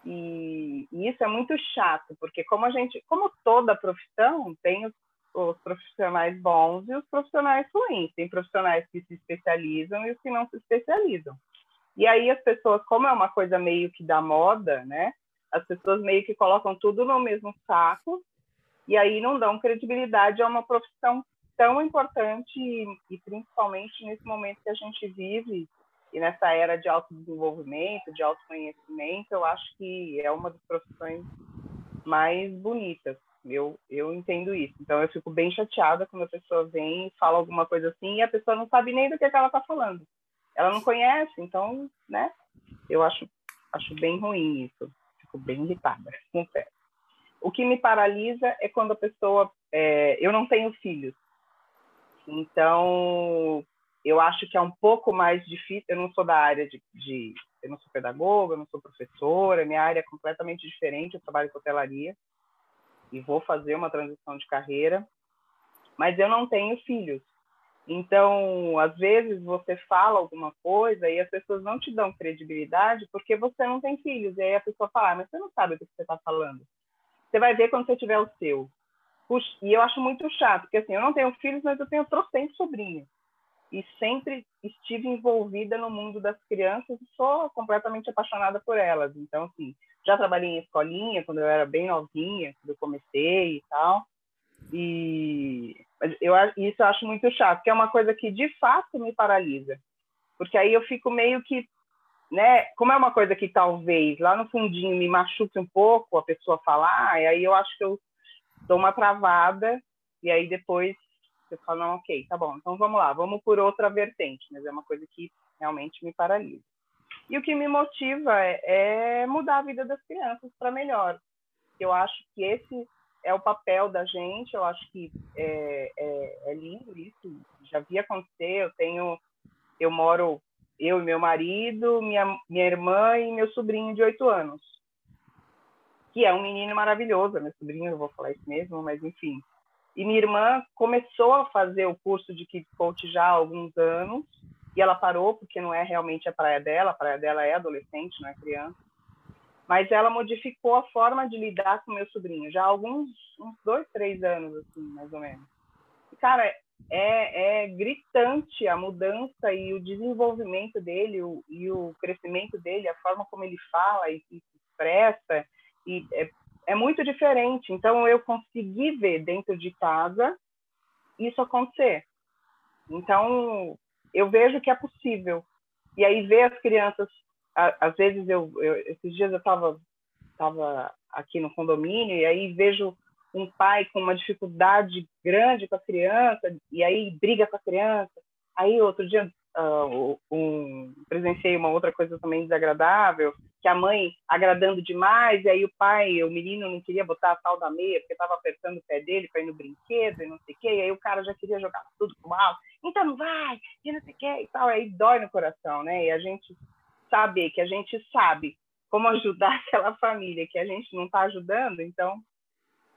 e, e isso é muito chato, porque como a gente, como toda profissão, tem os os profissionais bons e os profissionais ruins. Tem profissionais que se especializam e os que não se especializam. E aí as pessoas, como é uma coisa meio que da moda, né? As pessoas meio que colocam tudo no mesmo saco e aí não dão credibilidade a uma profissão tão importante e, e principalmente nesse momento que a gente vive e nessa era de autodesenvolvimento, de autoconhecimento, eu acho que é uma das profissões mais bonitas. Eu, eu entendo isso. Então, eu fico bem chateada quando a pessoa vem e fala alguma coisa assim e a pessoa não sabe nem do que, é que ela está falando. Ela não conhece, então, né? Eu acho, acho bem ruim isso. Fico bem irritada, confesso. O que me paralisa é quando a pessoa. É, eu não tenho filhos. Então, eu acho que é um pouco mais difícil. Eu não sou da área de, de. eu não sou pedagoga, eu não sou professora, minha área é completamente diferente. Eu trabalho com hotelaria e vou fazer uma transição de carreira, mas eu não tenho filhos. Então, às vezes você fala alguma coisa e as pessoas não te dão credibilidade porque você não tem filhos. E aí a pessoa fala, ah, mas você não sabe o que você está falando. Você vai ver quando você tiver o seu. E eu acho muito chato, porque assim, eu não tenho filhos, mas eu tenho trocentos sobrinhos. E sempre estive envolvida no mundo das crianças e sou completamente apaixonada por elas. Então, assim, já trabalhei em escolinha quando eu era bem novinha, quando eu comecei e tal. E eu, isso eu acho muito chato, que é uma coisa que de fato me paralisa. Porque aí eu fico meio que né, como é uma coisa que talvez lá no fundinho me machuque um pouco a pessoa falar, e aí eu acho que eu dou uma travada e aí depois eu falo, não, ok, tá bom, então vamos lá, vamos por outra vertente, mas é uma coisa que realmente me paralisa. E o que me motiva é, é mudar a vida das crianças para melhor. Eu acho que esse é o papel da gente, eu acho que é, é, é lindo isso, já vi acontecer, eu tenho, eu moro eu e meu marido, minha, minha irmã e meu sobrinho de oito anos, que é um menino maravilhoso, meu sobrinho, eu vou falar isso mesmo, mas enfim. E minha irmã começou a fazer o curso de Kids Coach já há alguns anos, e ela parou porque não é realmente a praia dela, a praia dela é adolescente, não é criança. Mas ela modificou a forma de lidar com meu sobrinho já há alguns uns dois, três anos, assim, mais ou menos. E, cara, é, é gritante a mudança e o desenvolvimento dele o, e o crescimento dele, a forma como ele fala e, se expressa, e é, é muito diferente. Então, eu consegui ver dentro de casa isso acontecer. Então, eu vejo que é possível. E aí, ver as crianças, às vezes, eu, eu esses dias eu estava tava aqui no condomínio e aí vejo um pai com uma dificuldade grande com a criança e aí briga com a criança. Aí outro dia uh, um, presenciei uma outra coisa também desagradável, que a mãe agradando demais e aí o pai, o menino não queria botar a tal da meia porque estava apertando o pé dele para ir no brinquedo e não sei o quê, e aí o cara já queria jogar tudo pro alto, então não vai, e não sei o quê e tal, aí dói no coração, né? E a gente saber que a gente sabe como ajudar aquela família que a gente não está ajudando, então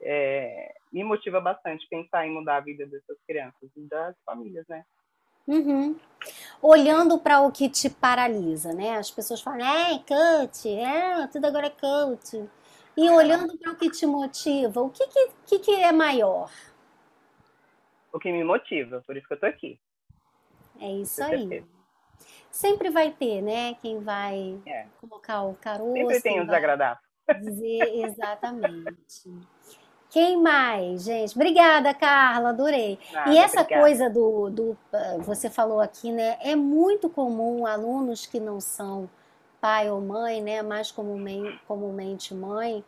é, me motiva bastante pensar em mudar a vida dessas crianças e das famílias, né? Uhum. Olhando para o que te paralisa, né? As pessoas falam, é, coach, é, tudo agora é coach. E olhando para o que te motiva, o que, que, que, é maior? O que me motiva, por isso que eu tô aqui. É isso aí. Sempre vai ter, né? Quem vai é. colocar o caroço. Sempre tem o desagradável. Dizer exatamente. Quem mais, gente? Obrigada, Carla, adorei. Nada, e essa obrigada. coisa do, do. Ah, você falou aqui, né? É muito comum alunos que não são pai ou mãe, né? Mais comumente, comumente mãe,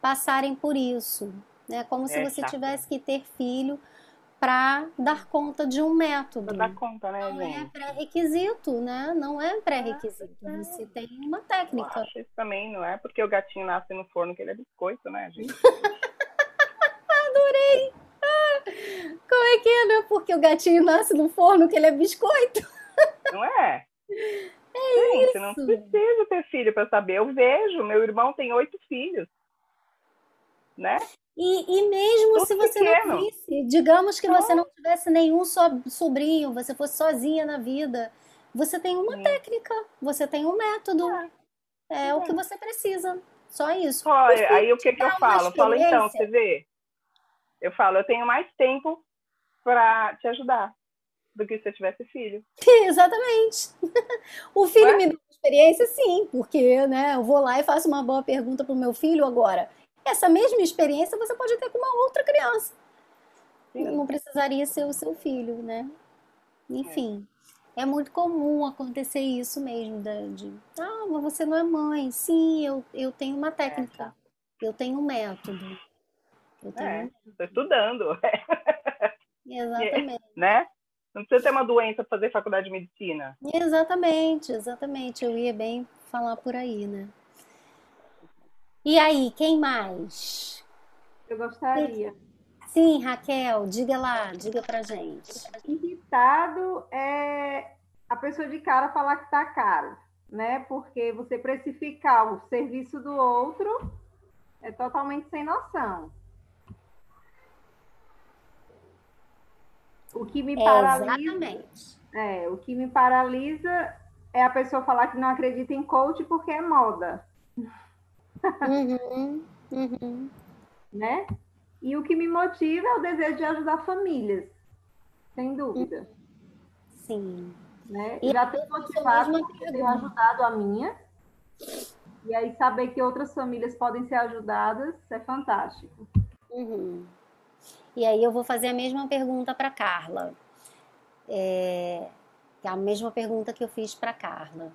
passarem por isso. Né? Como é, se você tivesse que ter filho para dar conta de um método. Pra dar conta, né, Não é pré-requisito, né? Não é pré-requisito. É, você tem uma técnica. Eu acho isso também, não é porque o gatinho nasce no forno que ele é biscoito, né, gente? adorei! Ah, como é que é, né? Porque o gatinho nasce no forno que ele é biscoito. Não é? É Gente, isso. não precisa ter filho para saber. Eu vejo, meu irmão tem oito filhos. Né? E, e mesmo Tudo se você pequeno. não visse, digamos que não. você não tivesse nenhum sobrinho, você fosse sozinha na vida, você tem uma Sim. técnica, você tem um método. É, é, é. o que você precisa. Só isso. Olha, aí o que, que eu falo? Falo então, você vê, eu falo, eu tenho mais tempo para te ajudar do que se eu tivesse filho. Exatamente. O filho me dá experiência, sim, porque né, eu vou lá e faço uma boa pergunta para o meu filho agora. Essa mesma experiência você pode ter com uma outra criança. Sim. Não precisaria ser o seu filho, né? Enfim. É. é muito comum acontecer isso mesmo, de, ah, mas você não é mãe. Sim, eu, eu tenho uma técnica, é. eu tenho um método. Eu tenho... É, estou estudando. Exatamente. né? Não precisa ter uma doença para fazer faculdade de medicina. Exatamente, exatamente. Eu ia bem falar por aí, né? E aí, quem mais? Eu gostaria. Sim, Raquel, diga lá, diga pra gente. Irritado é a pessoa de cara falar que tá caro, né? Porque você precificar o serviço do outro é totalmente sem noção. O que me paralisa. Exatamente. É, o que me paralisa é a pessoa falar que não acredita em coach porque é moda, Uhum, uhum. né? E o que me motiva é o desejo de ajudar famílias, sem dúvida, Sim. né? E Já tenho motivado tenho ajudado a minha. E aí saber que outras famílias podem ser ajudadas é fantástico. Uhum. E aí eu vou fazer a mesma pergunta para Carla. É, é a mesma pergunta que eu fiz para Carla.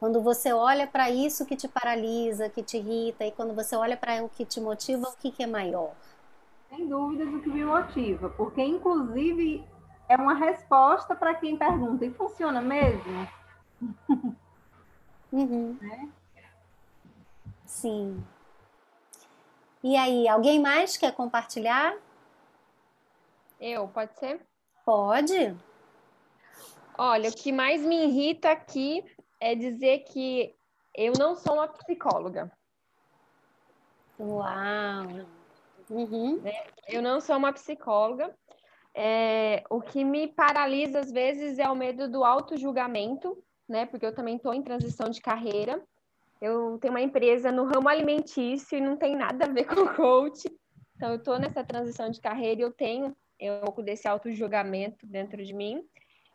Quando você olha para isso que te paralisa, que te irrita, e quando você olha para o que te motiva, o que, que é maior? Sem dúvidas o que me motiva, porque inclusive é uma resposta para quem pergunta, e funciona mesmo? Uhum. Sim. E aí, alguém mais quer compartilhar? Eu, pode ser? Pode? Olha, o que mais me irrita aqui é dizer que eu não sou uma psicóloga. Uau! Uhum. Eu não sou uma psicóloga. É, o que me paralisa às vezes é o medo do auto-julgamento, né? Porque eu também estou em transição de carreira. Eu tenho uma empresa no ramo alimentício e não tem nada a ver com coach. Então, eu estou nessa transição de carreira e eu tenho um pouco desse auto-julgamento dentro de mim.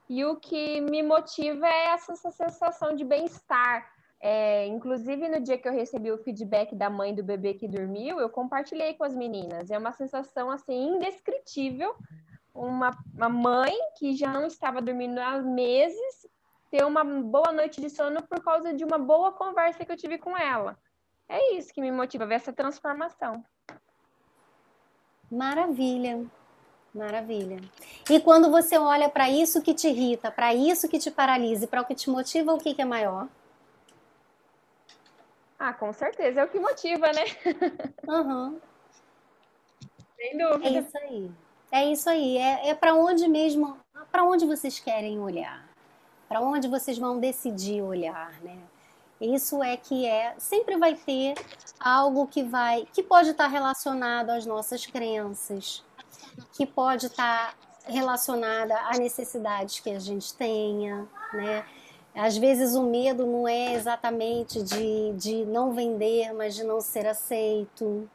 E o que me motiva é essa, essa sensação de bem-estar. É, inclusive, no dia que eu recebi o feedback da mãe do bebê que dormiu, eu compartilhei com as meninas. É uma sensação assim indescritível. Uma, uma mãe que já não estava dormindo há meses ter uma boa noite de sono por causa de uma boa conversa que eu tive com ela. É isso que me motiva, ver essa transformação. Maravilha, maravilha. E quando você olha para isso que te irrita, para isso que te paralisa para o que te motiva, o que, que é maior? Ah, com certeza, é o que motiva, né? Uhum. Sem É dúvida. isso aí. É isso aí. É, é para onde mesmo, para onde vocês querem olhar, para onde vocês vão decidir olhar, né? Isso é que é, sempre vai ter algo que vai, que pode estar relacionado às nossas crenças, que pode estar relacionada a necessidades que a gente tenha, né? Às vezes o medo não é exatamente de, de não vender, mas de não ser aceito,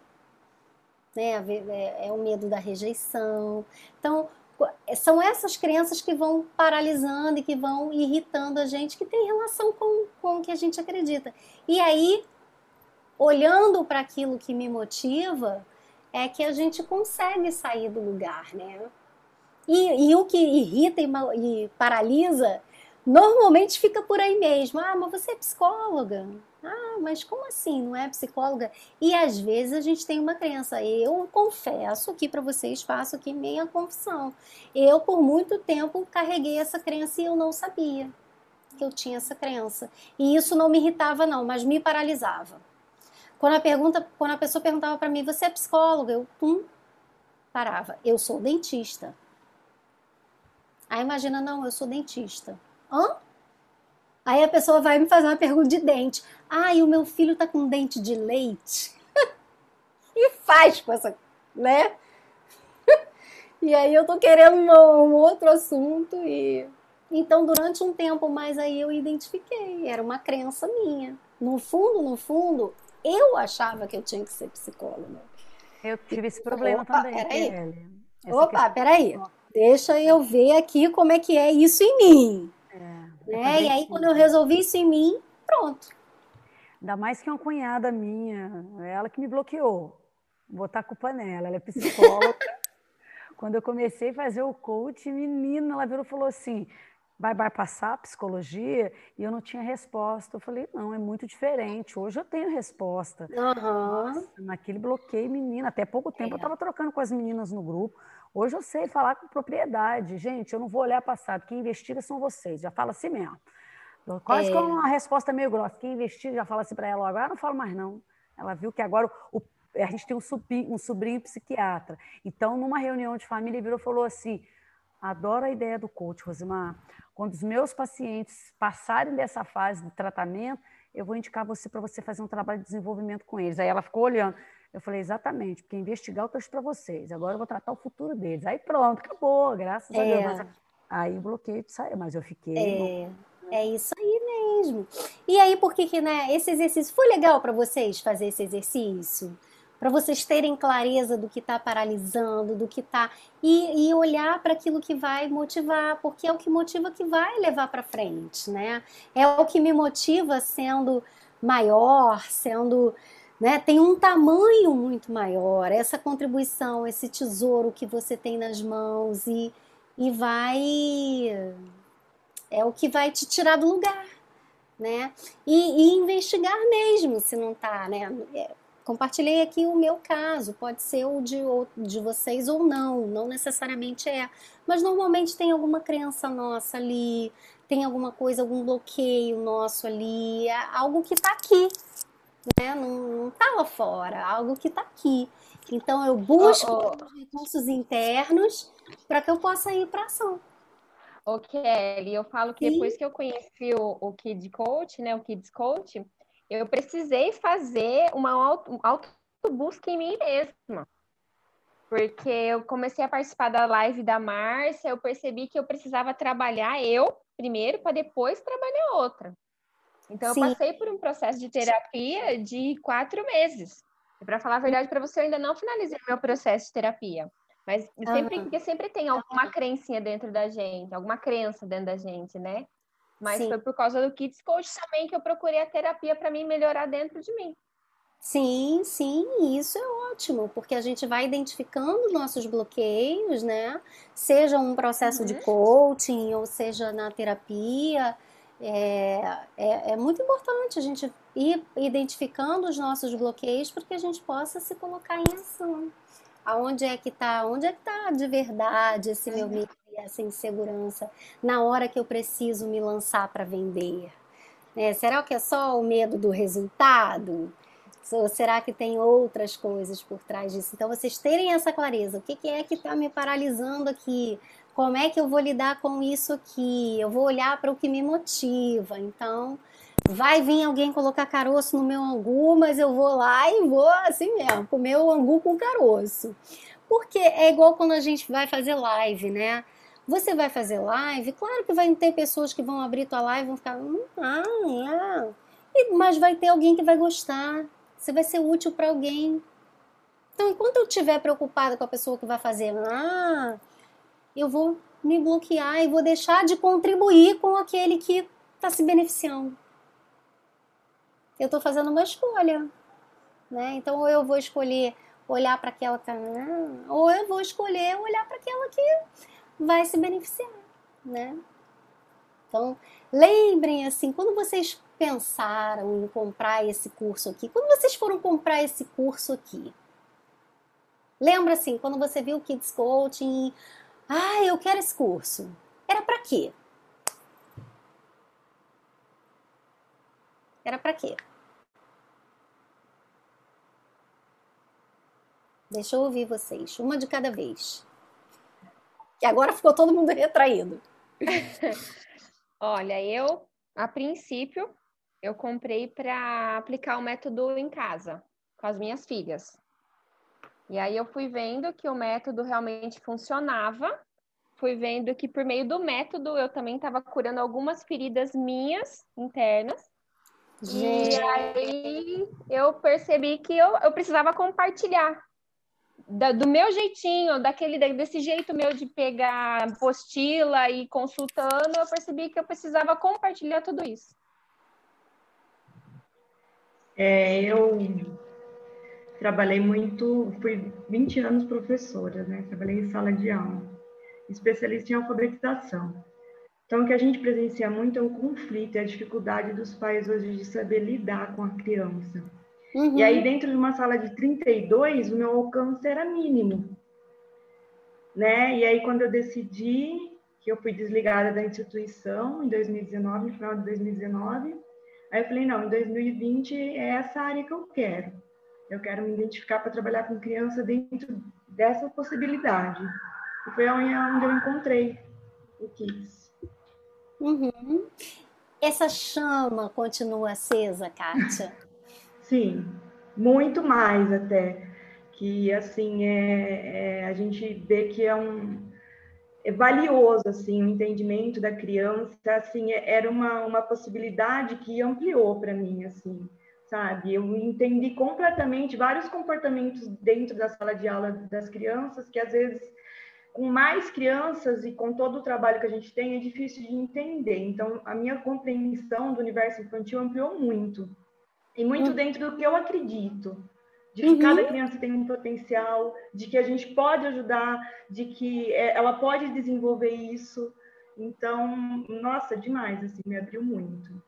né? É, é o medo da rejeição. Então, co- são essas crenças que vão paralisando e que vão irritando a gente, que tem relação com, com o que a gente acredita. E aí, olhando para aquilo que me motiva, é que a gente consegue sair do lugar, né? E, e o que irrita e, e paralisa, normalmente fica por aí mesmo. Ah, mas você é psicóloga. Ah, mas como assim? Não é psicóloga? E às vezes a gente tem uma crença. Eu confesso aqui para vocês, faço aqui minha confissão. Eu, por muito tempo, carreguei essa crença e eu não sabia que eu tinha essa crença. E isso não me irritava, não, mas me paralisava. Quando a, pergunta, quando a pessoa perguntava para mim, você é psicóloga? Eu, parava. Eu sou dentista. Aí imagina, não, eu sou dentista. Hã? Aí a pessoa vai me fazer uma pergunta de dente. Ah, e o meu filho tá com dente de leite? e faz com essa, né? e aí eu tô querendo um, um outro assunto e então durante um tempo mais aí eu identifiquei, era uma crença minha. No fundo, no fundo, eu achava que eu tinha que ser psicóloga. Eu tive esse problema Opa, também, peraí. Essa Opa, questão- peraí. Deixa eu ver aqui como é que é isso em mim. É, Né? também E aí, quando eu resolvi isso em mim, pronto. Ainda mais que uma cunhada minha, ela que me bloqueou. Vou botar a culpa nela, ela é psicóloga. Quando eu comecei a fazer o coach, menina, ela virou e falou assim: vai bypassar a psicologia? E eu não tinha resposta. Eu falei: não, é muito diferente. Hoje eu tenho resposta. Aham. Naquele bloqueio, menina, até pouco tempo eu É. estava trocando com as meninas no grupo. Hoje eu sei falar com propriedade. Gente, eu não vou olhar passado. Quem investiga são vocês. Já fala assim mesmo. Eu- Quase É. que uma resposta meio grossa. Quem investiga já fala assim para ela, agora eu não falo mais não. Ela viu que agora o, a gente tem um sobrinho, um sobrinho psiquiatra. Então, numa reunião de família, ele virou e falou assim: adoro a ideia do coach, Rosimar. Quando os meus pacientes passarem dessa fase de tratamento, eu vou indicar você para você fazer um trabalho de desenvolvimento com eles. Aí ela ficou olhando. Eu falei, exatamente, porque investigar eu trouxe para vocês. Agora eu vou tratar o futuro deles. Aí pronto, acabou, graças é. a Deus. Aí o bloqueio saiu, mas eu fiquei. É, é isso aí mesmo. E aí, por que, que né, esse exercício foi legal para vocês fazer esse exercício? Para vocês terem clareza do que está paralisando, do que está. E, e olhar para aquilo que vai motivar, porque é o que motiva que vai levar para frente, né? É o que me motiva sendo maior, sendo né, tem um tamanho muito maior, essa contribuição, esse tesouro que você tem nas mãos e, e vai. É o que vai te tirar do lugar, né? E, e investigar mesmo se não tá, né? É, compartilhei aqui o meu caso, pode ser o de, de vocês ou não, não necessariamente é. Mas normalmente tem alguma crença nossa ali, tem alguma coisa, algum bloqueio nosso ali, é algo que está aqui, né? Não, está lá fora, algo que está aqui. Então eu busco oh, oh. recursos internos para que eu possa ir para ação. Ô, Kelly, eu falo que Sim. depois que eu conheci o, o Kid Coach, né, o Kids Coach, eu precisei fazer uma auto, auto busca em mim mesma. Porque eu comecei a participar da live da Márcia, eu percebi que eu precisava trabalhar eu primeiro para depois trabalhar outra. Então, Sim. eu passei por um processo de terapia de quatro meses. Para falar a verdade para você, eu ainda não finalizei meu processo de terapia. Mas sempre, uhum. porque sempre tem alguma crencinha dentro da gente, alguma crença dentro da gente, né? Mas Sim. foi por causa do Kids Coach também que eu procurei a terapia para mim melhorar dentro de mim. Sim, sim, isso é ótimo, porque a gente vai identificando nossos bloqueios, né? Seja um processo uhum. de coaching ou seja na terapia. É, é, é, muito importante a gente ir identificando os nossos bloqueios para que a gente possa se colocar em ação. Aonde é que está? Onde é que está de verdade esse meu medo e essa insegurança na hora que eu preciso me lançar para vender? É, será que é só o medo do resultado? Ou será que tem outras coisas por trás disso? Então, vocês terem essa clareza. O que, que é que está me paralisando aqui? Como é que eu vou lidar com isso aqui? Eu vou olhar para o que me motiva. Então, vai vir alguém colocar caroço no meu angu, mas eu vou lá e vou assim mesmo, comer o angu com caroço. Porque é igual quando a gente vai fazer live, né? Você vai fazer live, claro que vai ter pessoas que vão abrir tua live e vão ficar, hum, ah, ah. mas vai ter alguém que vai gostar. Você vai ser útil para alguém. Então, enquanto eu estiver preocupada com a pessoa que vai fazer, ah, eu vou me bloquear e vou deixar de contribuir com aquele que está se beneficiando. Eu estou fazendo uma escolha, né? Então, ou eu vou escolher olhar para aquela que ou eu vou escolher olhar para aquela que vai se beneficiar, né? Então, lembrem assim, quando vocês pensaram em comprar esse curso aqui, quando vocês foram comprar esse curso aqui, lembra assim, quando você viu o Kids Coaching, ah, eu quero esse curso. Era para quê? Era para quê? Deixa eu ouvir vocês, uma de cada vez. E agora ficou todo mundo retraído. Olha, eu, a princípio, eu comprei para aplicar o método em casa, com as minhas filhas. E aí eu fui vendo que o método realmente funcionava, fui vendo que por meio do método eu também estava curando algumas feridas minhas internas. Gente. E aí eu percebi que eu, eu precisava compartilhar da, do meu jeitinho, daquele desse jeito meu de pegar apostila e consultando, eu percebi que eu precisava compartilhar tudo isso. É, eu trabalhei muito, fui 20 anos professora, né? Trabalhei em sala de aula, especialista em alfabetização. Então, o que a gente presencia muito é o conflito e a dificuldade dos pais hoje de saber lidar com a criança. Uhum. E aí, dentro de uma sala de 32, o meu alcance era mínimo. Né? E aí, quando eu decidi que eu fui desligada da instituição em 2019, no final de 2019, aí eu falei, não, em 2020 é essa área que eu quero. Eu quero me identificar para trabalhar com criança dentro dessa possibilidade. E foi onde eu encontrei o Kids. Uhum. Essa chama continua acesa, Kátia? Sim, muito mais até. Que, assim, é, é, a gente vê que é um, é valioso assim o entendimento da criança assim é, era uma, uma possibilidade que ampliou para mim assim sabe eu entendi completamente vários comportamentos dentro da sala de aula das crianças que às vezes com mais crianças e com todo o trabalho que a gente tem é difícil de entender então a minha compreensão do universo infantil ampliou muito e muito hum. dentro do que eu acredito de que uhum. cada criança tem um potencial, de que a gente pode ajudar, de que é, ela pode desenvolver isso. Então, nossa, demais, assim, me abriu muito.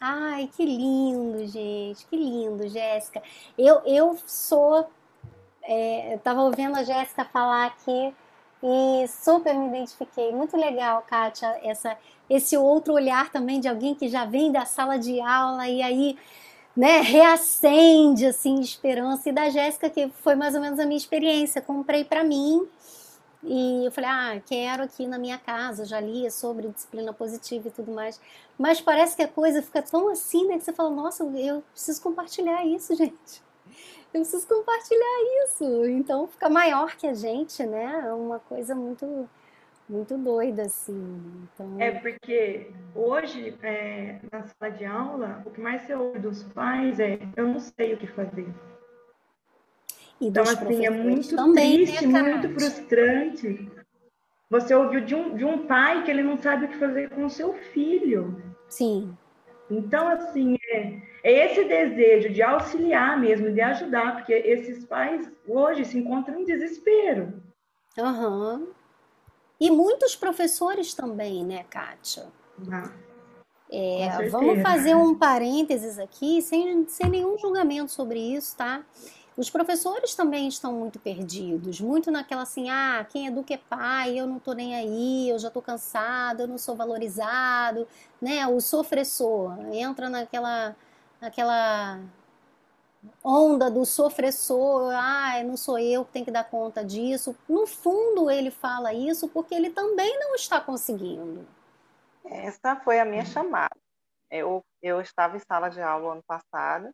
Ai, que lindo, gente, que lindo, Jéssica. Eu, eu sou, é, eu estava ouvindo a Jéssica falar aqui e super me identifiquei. Muito legal, Kátia, essa, esse outro olhar também de alguém que já vem da sala de aula e aí né, reacende assim esperança. E da Jéssica, que foi mais ou menos a minha experiência, comprei para mim e eu falei, ah, quero aqui na minha casa, já lia sobre disciplina positiva e tudo mais. Mas parece que a coisa fica tão assim, né, que você fala, nossa, eu preciso compartilhar isso, gente. Eu preciso compartilhar isso. Então fica maior que a gente, né? É uma coisa muito muito doida, assim. Então... É porque hoje, é, na sala de aula, o que mais se ouve dos pais é eu não sei o que fazer. E então, assim, é muito também, né, triste, né, muito frustrante. Você ouviu de um, de um pai que ele não sabe o que fazer com o seu filho. Sim. Então, assim, é, é esse desejo de auxiliar mesmo, de ajudar, porque esses pais hoje se encontram em desespero. Uhum. E muitos professores também, né, Kátia? Ah, é, vamos fazer um parênteses aqui, sem, sem nenhum julgamento sobre isso, tá? Os professores também estão muito perdidos, muito naquela assim, ah, quem educa é pai, eu não tô nem aí, eu já tô cansado, eu não sou valorizado, né? O sofressor entra naquela, naquela onda do sofressor, ah, não sou eu que tenho que dar conta disso. No fundo, ele fala isso porque ele também não está conseguindo. Essa foi a minha chamada. Eu, eu estava em sala de aula ano passado,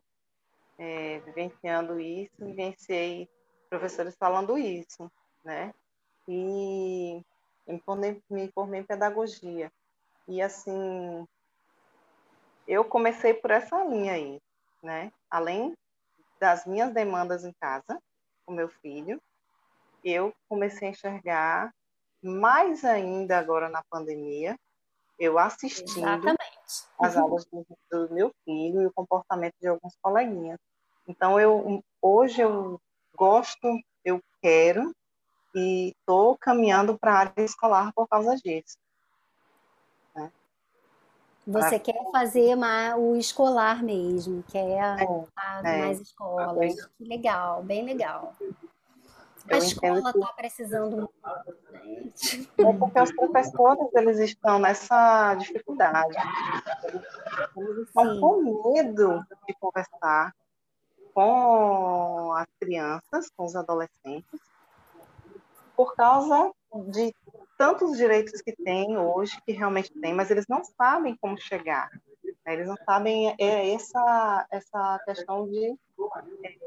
é, vivenciando isso, vivenciei professores falando isso, né? E me me formei em pedagogia. E, assim, eu comecei por essa linha aí, né? Além das minhas demandas em casa, com meu filho, eu comecei a enxergar mais ainda agora na pandemia, eu assistindo Exatamente. as aulas do, do, meu filho e o comportamento de alguns coleguinhas. Então, eu hoje eu gosto, eu quero e estou caminhando para a área escolar por causa disso. Você quer fazer o escolar mesmo, quer é, é, mais escolas. Que legal, bem legal. A escola está que... precisando muito. É porque os professores eles estão nessa dificuldade. Eles estão Sim. com medo de conversar com as crianças, com os adolescentes, por causa de tantos direitos que tem hoje, que realmente tem, mas eles não sabem como chegar. Né? Eles não sabem é essa essa questão de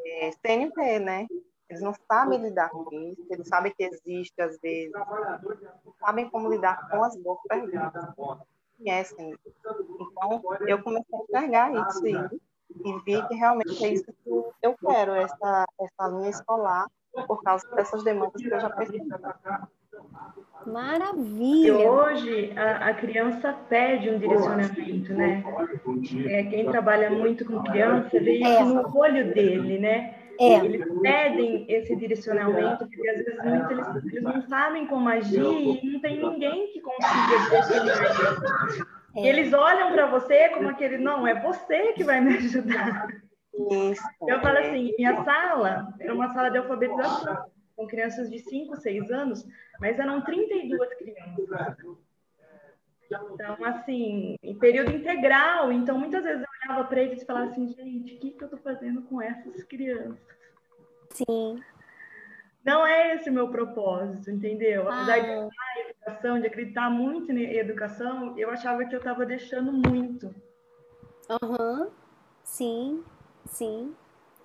é, CNP, né? Eles não sabem lidar com isso, eles sabem que existe às vezes, não sabem como lidar com as boas perguntas, conhecem isso. Então, eu comecei a enxergar isso aí, e vi que realmente é isso que eu quero, essa, essa linha escolar, por causa dessas demandas que eu já percebi. Maravilha! E hoje a, a, criança pede um direcionamento, né? É, quem trabalha muito com criança vê é. no olho dele, né? É. Eles pedem esse direcionamento, porque às vezes muito eles, eles, não sabem como agir e não tem ninguém que consiga direcionar é. Eles olham para você como aquele, não, é você que vai me ajudar. Isso. Eu falo assim, minha sala era uma sala de alfabetização com crianças de 5, 6 anos, mas eram 32 crianças. Então, assim, em período integral, então muitas vezes eu olhava para eles e falava assim, gente, o que, que eu estou fazendo com essas crianças? Sim. Não é esse o meu propósito, entendeu? Apesar Ah. de amar a educação, de acreditar muito em educação, eu achava que eu estava deixando muito. Aham. Sim, sim.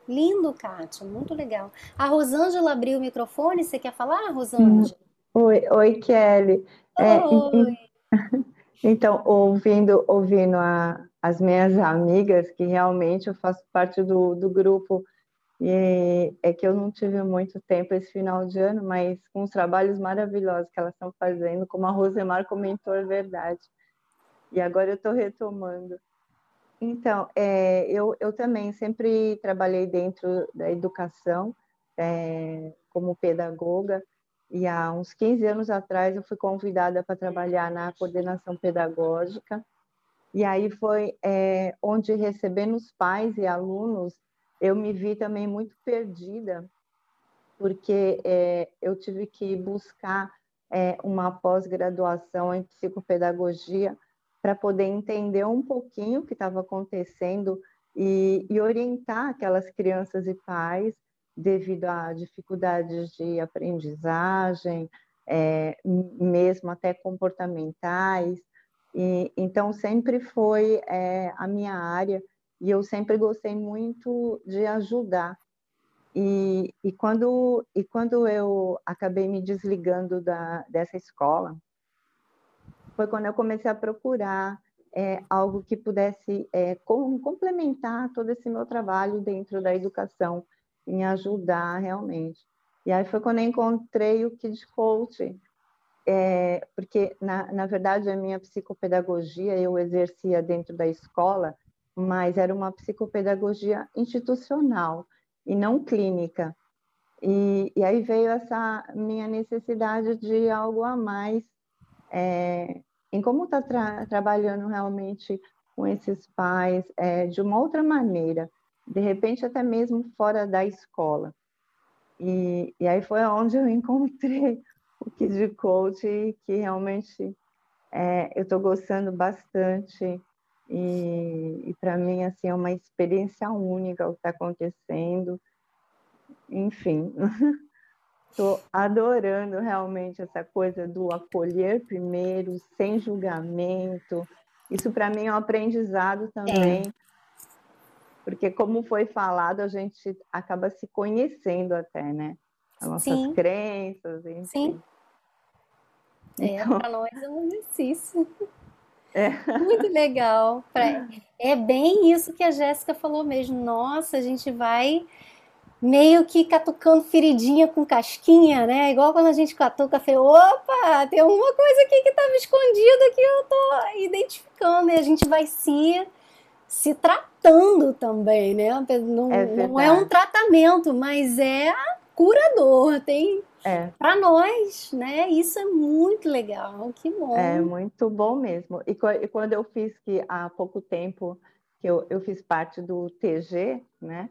Lindo, Kátia, muito legal. A Rosângela abriu o microfone, você quer falar, Rosângela? Oi, oi, Kelly. É, Oi. en- então, ouvindo, ouvindo a- as minhas amigas, que realmente eu faço parte do, do grupo, e é que eu não tive muito tempo esse final de ano, mas com os trabalhos maravilhosos que elas estão fazendo, como a Rosemar comentou, é verdade. E agora eu estou retomando. Então, é, eu, eu também sempre trabalhei dentro da educação, é, como pedagoga, e há uns 15 anos atrás eu fui convidada para trabalhar na coordenação pedagógica, e aí foi é, onde, recebendo os pais e alunos, eu me vi também muito perdida, porque é, eu tive que buscar é, uma pós-graduação em psicopedagogia para poder entender um pouquinho o que estava acontecendo e, e orientar aquelas crianças e pais devido a dificuldades de aprendizagem, é, mesmo até comportamentais. E, então, sempre foi é, a minha área e eu sempre gostei muito de ajudar. E, e, quando, e quando eu acabei me desligando da, dessa escola, foi quando eu comecei a procurar é, algo que pudesse é, com, complementar todo esse meu trabalho dentro da educação, em ajudar realmente. E aí foi quando eu encontrei o Kid Coach, é, porque, na, na verdade, a minha psicopedagogia eu exercia dentro da escola, mas era uma psicopedagogia institucional e não clínica. E, e aí veio essa minha necessidade de algo a mais é, em como está tra trabalhando realmente com esses pais é, de uma outra maneira, de repente até mesmo fora da escola. E, e aí foi onde eu encontrei o Kid Coach, que realmente é, eu estou gostando bastante. E, e para mim assim é uma experiência única o que está acontecendo. Enfim, estou adorando realmente essa coisa do acolher primeiro, sem julgamento. Isso para mim é um aprendizado também. É porque como foi falado, a gente acaba se conhecendo até, né? As nossas Sim. crenças, enfim. Sim. Então... É, para nós é um exercício. É. Muito legal. É bem isso que a Jéssica falou mesmo. Nossa, a gente vai meio que catucando feridinha com casquinha, né? Igual quando a gente catuca, fala, opa, tem alguma coisa aqui que estava escondida que eu tô identificando. E a gente vai se se tratando também, né? Não é, não é um tratamento, mas é curador, tem é. para nós, né? Isso é muito legal, que bom. É muito bom mesmo. E, e quando eu fiz que há pouco tempo que eu, eu fiz parte do TG, né?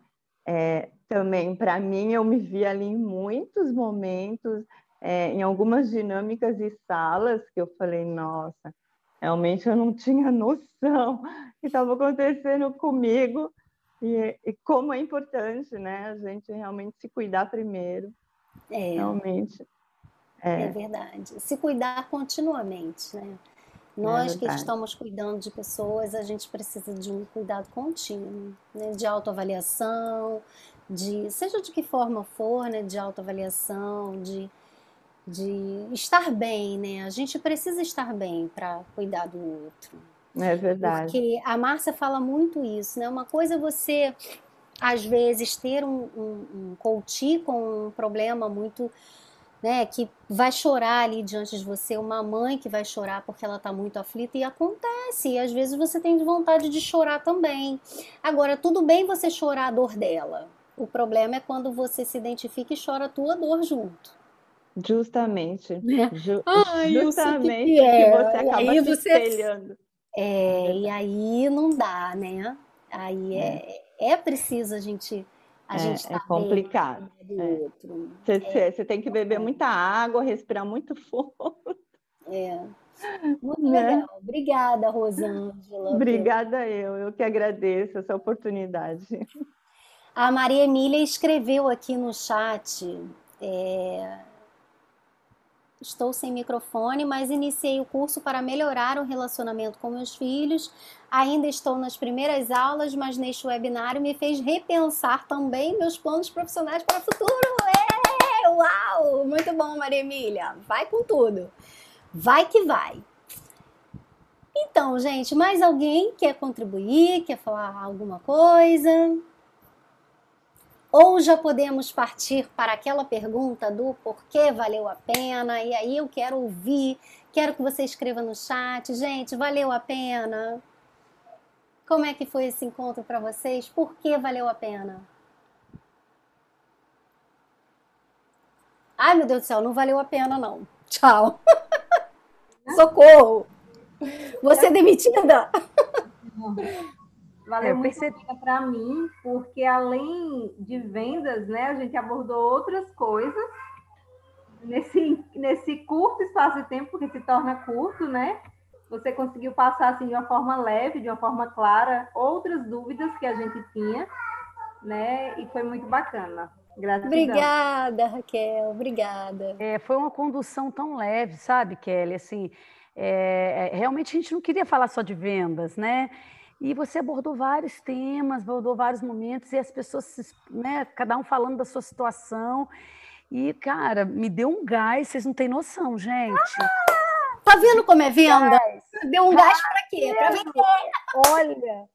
É, também para mim eu me vi ali em muitos momentos, é, em algumas dinâmicas e salas que eu falei, nossa, Realmente eu não tinha noção que estava acontecendo comigo e, e, como é importante, né? A gente realmente se cuidar primeiro. É. Realmente. É. é verdade. Se cuidar continuamente, né? Nós é que estamos cuidando de pessoas, a gente precisa de um cuidado contínuo, né? de autoavaliação, de seja de que forma for, né? de autoavaliação, de de estar bem, né? A gente precisa estar bem para cuidar do outro. É verdade. Porque a Márcia fala muito isso, né? Uma coisa é você, às vezes, ter um, um, um coach com um problema muito. Né, que vai chorar ali diante de você, uma mãe que vai chorar porque ela está muito aflita, e acontece, e às vezes você tem vontade de chorar também. Agora, tudo bem você chorar a dor dela, o problema é quando você se identifica e chora a tua dor junto. Justamente. É. Ju ah, justamente que, é. que você acaba aí se você... espelhando. É, e aí não dá, né? Aí é, é preciso a gente a é, gente é tá complicado. É. outro. Você, você tem que beber muita água, respirar muito fundo. É. Muito né? legal. Obrigada, Rosângela. Obrigada eu, eu que agradeço essa oportunidade. A Maria Emília escreveu aqui no chat. É... Estou sem microfone, mas iniciei o curso para melhorar o relacionamento com meus filhos. Ainda estou nas primeiras aulas, mas neste webinário me fez repensar também meus planos profissionais para o futuro. É! Uau! Muito bom, Maria Emília. Vai com tudo. Vai que vai. Então, gente, mais alguém quer contribuir, quer falar alguma coisa? Ou já podemos partir para aquela pergunta do porquê valeu a pena? E aí eu quero ouvir, quero que você escreva no chat. Gente, valeu a pena? Como é que foi esse encontro para vocês? Por que valeu a pena? Ai, meu Deus do céu, não valeu a pena não. Tchau. Socorro! Você é demitida? Valeu é, muito para mim, porque além de vendas, né, a gente abordou outras coisas nesse, nesse curto espaço de tempo, porque se torna curto, né? Você conseguiu passar assim de uma forma leve, de uma forma clara, outras dúvidas que a gente tinha, né? E foi muito bacana. Gratidão. Obrigada, Raquel, obrigada. É, foi uma condução tão leve, sabe, Kelly? Assim, é, é, realmente a gente não queria falar só de vendas, né? E você abordou vários temas, abordou vários momentos, e as pessoas, né, cada um falando da sua situação. E, cara, me deu um gás, vocês não têm noção, gente. Ah, tá vendo como é venda? Gás. Deu um gás para quê? Para vender. Olha.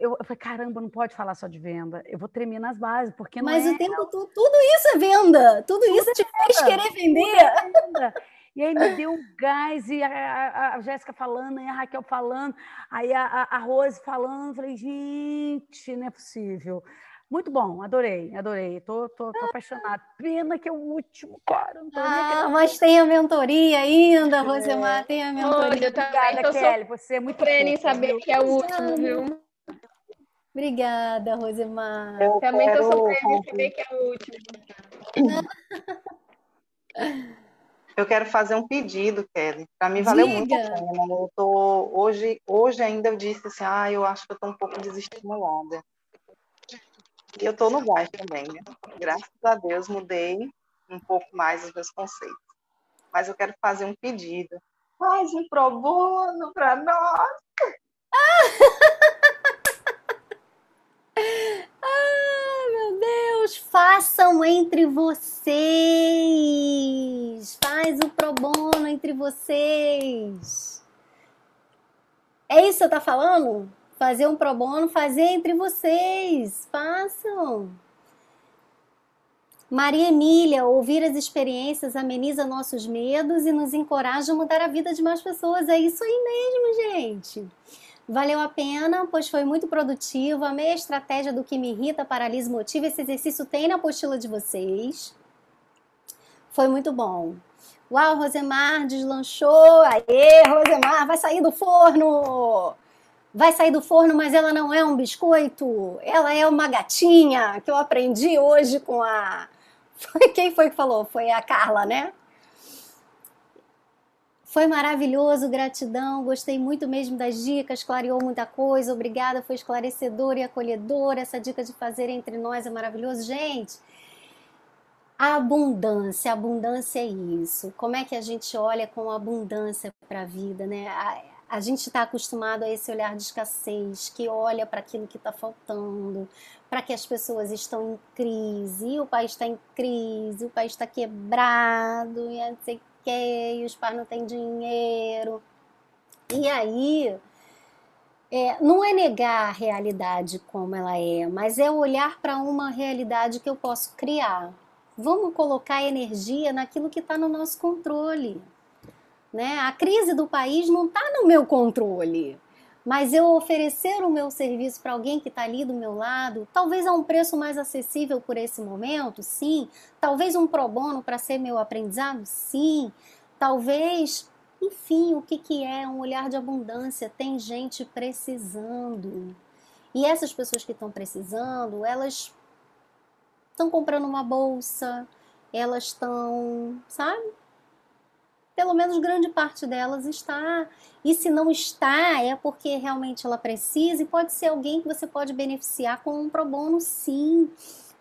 Eu, eu falei, caramba, não pode falar só de venda. Eu vou tremer nas bases, porque Mas é... o tempo todo, tudo isso é venda. Tudo, tudo isso é te fez querer vender. E aí me deu um gás, e a, a, a Jéssica falando, e a Raquel falando, aí a, a, Rose falando, falei, gente, não é possível. Muito bom, adorei, adorei. Tô, tô, tô apaixonada. Pena que é o último, cara. ah, mas tem a mentoria ainda, Rosemar, é. tem a mentoria. Olha, eu também tô Kelly, você é muito em saber que é o último, viu? Obrigada, Rosemar. Eu também tô sofrendo em saber que é o último. Eu quero fazer um pedido, Kelly. Para mim valeu Diga. muito a pena. Eu tô, hoje, hoje ainda eu disse assim, ah, eu acho que eu estou um pouco desestimulada. E eu estou no gás também, né? Graças a Deus mudei um pouco mais os meus conceitos. Mas eu quero fazer um pedido. Faz um pro bono para nós. Façam entre vocês. Faz o pro bono entre vocês. É isso que você tá falando? Fazer um pro bono, fazer entre vocês. Façam. Maria Emília, ouvir as experiências ameniza nossos medos e nos encoraja a mudar a vida de mais pessoas. É isso aí mesmo, gente. Valeu a pena, pois foi muito produtivo. Amei a estratégia do que me irrita, paralisa motiva. Esse exercício tem na apostila de vocês. Foi muito bom. Uau, Rosemar deslanchou. Aê, Rosemar, vai sair do forno. Vai sair do forno, mas ela não é um biscoito. Ela é uma gatinha que eu aprendi hoje com a. Quem foi que falou? Foi a Carla, né? Foi maravilhoso, gratidão. Gostei muito mesmo das dicas, clareou muita coisa. Obrigada, foi esclarecedor e acolhedor. Essa dica de fazer entre nós é maravilhoso. Gente, a abundância, a abundância é isso. Como é que a gente olha com abundância para a vida, né? A, a gente está acostumado a esse olhar de escassez, que olha para aquilo que está faltando, para que as pessoas estão em crise, o país está em crise, o país está quebrado, e não sei e os pais não têm dinheiro. E aí, é, não é negar a realidade como ela é, mas é olhar para uma realidade que eu posso criar. Vamos colocar energia naquilo que está no nosso controle. Né? A crise do país não está no meu controle. Mas eu oferecer o meu serviço para alguém que está ali do meu lado, talvez a um preço mais acessível por esse momento, sim. Talvez um pro bono para ser meu aprendizado, sim. Talvez, enfim, o que, que é um olhar de abundância? Tem gente precisando. E essas pessoas que estão precisando, elas estão comprando uma bolsa, elas estão, sabe? Pelo menos grande parte delas está. E se não está, é porque realmente ela precisa e pode ser alguém que você pode beneficiar com um pro bono, sim.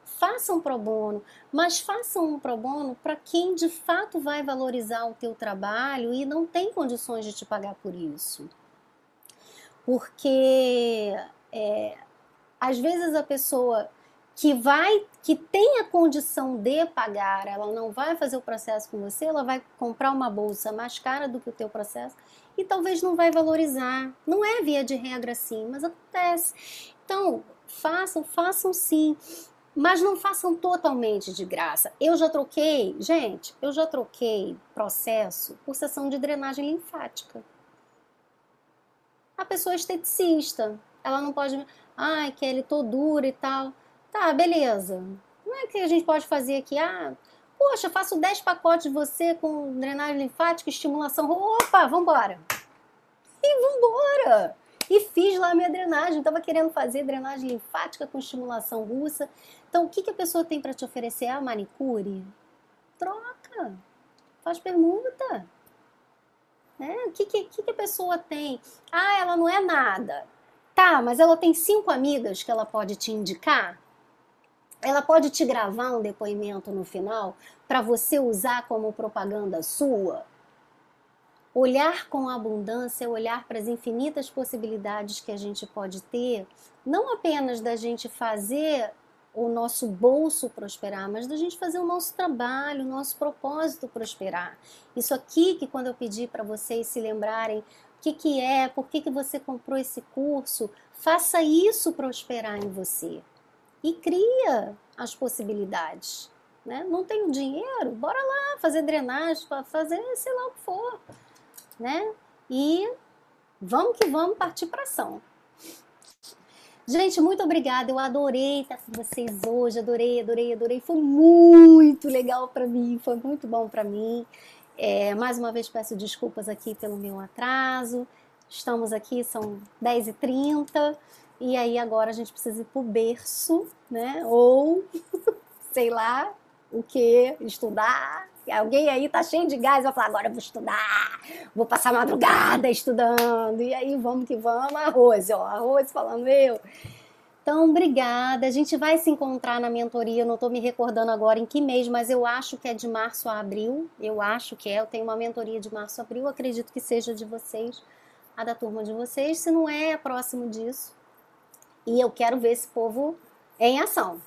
Faça um pro bono, mas faça um pro bono para quem de fato vai valorizar o teu trabalho e não tem condições de te pagar por isso. Porque é, às vezes a pessoa que vai, que tem a condição de pagar, ela não vai fazer o processo com você, ela vai comprar uma bolsa mais cara do que o teu processo e talvez não vai valorizar. Não é via de regra assim, mas acontece. Então, façam, façam sim, mas não façam totalmente de graça. Eu já troquei, gente, eu já troquei processo por sessão de drenagem linfática. A pessoa é esteticista, ela não pode, ai, Kelly, tô dura e tal. Tá, beleza. Como é que a gente pode fazer aqui? Ah, poxa, faço 10 pacotes de você com drenagem linfática, estimulação. Opa, vambora. E vambora. E fiz lá a minha drenagem. Tava querendo fazer drenagem linfática com estimulação russa. Então, o que, que a pessoa tem para te oferecer? A manicure? Troca. Faz permuta. Né? O que, que, que a pessoa tem? Ah, ela não é nada. Tá, mas ela tem cinco amigas que ela pode te indicar? Ela pode te gravar um depoimento no final para você usar como propaganda sua. Olhar com abundância olhar para as infinitas possibilidades que a gente pode ter, não apenas da gente fazer o nosso bolso prosperar, mas da gente fazer o nosso trabalho, o nosso propósito prosperar. Isso aqui que quando eu pedi para vocês se lembrarem o que, que é, por que, que você comprou esse curso, faça isso prosperar em você e cria as possibilidades. Né? Não tenho dinheiro? Bora lá fazer drenagem, fazer sei lá o que for. Né? E vamos que vamos partir para ação. Gente, muito obrigada. Eu adorei estar com vocês hoje. Adorei, adorei, adorei. Foi muito legal para mim. Foi muito bom para mim. É, mais uma vez peço desculpas aqui pelo meu atraso. Estamos aqui, são 10h30 e aí agora a gente precisa ir pro berço, né? Ou, sei lá, o que? Estudar. Alguém aí tá cheio de gás, vai falar, agora eu vou estudar, vou passar madrugada estudando. E aí vamos que vamos, arroz, ó, arroz falando eu. Então, obrigada. A gente vai se encontrar na mentoria. Não estou me recordando agora em que mês, mas eu acho que é de março a abril. Eu acho que é. Eu tenho uma mentoria de março a abril. Acredito que seja de vocês, a da turma de vocês. Se não é, é próximo disso. E eu quero ver esse povo em ação,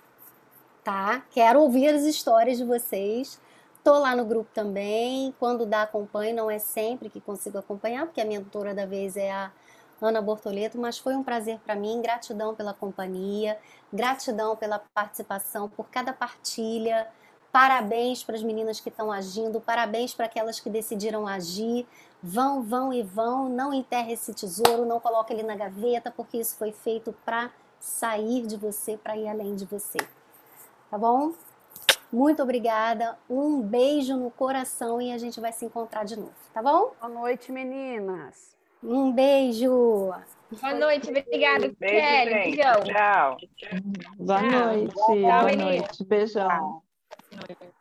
tá? Quero ouvir as histórias de vocês. Tô lá no grupo também. Quando dá, acompanho. Não é sempre que consigo acompanhar, porque a mentora da vez é a Ana Bortoleto, mas foi um prazer para mim. Gratidão pela companhia, gratidão pela participação, por cada partilha. Parabéns para as meninas que estão agindo, parabéns para aquelas que decidiram agir. Vão, vão e vão, não enterre esse tesouro, não coloque ele na gaveta, porque isso foi feito para sair de você, para ir além de você. Tá bom? Muito obrigada, um beijo no coração e a gente vai se encontrar de novo, tá bom? Boa noite, meninas. Um beijo. Boa noite, obrigada, beijo, Kelly. Beijão. Tchau. Boa noite, boa noite. Beijão. Noite.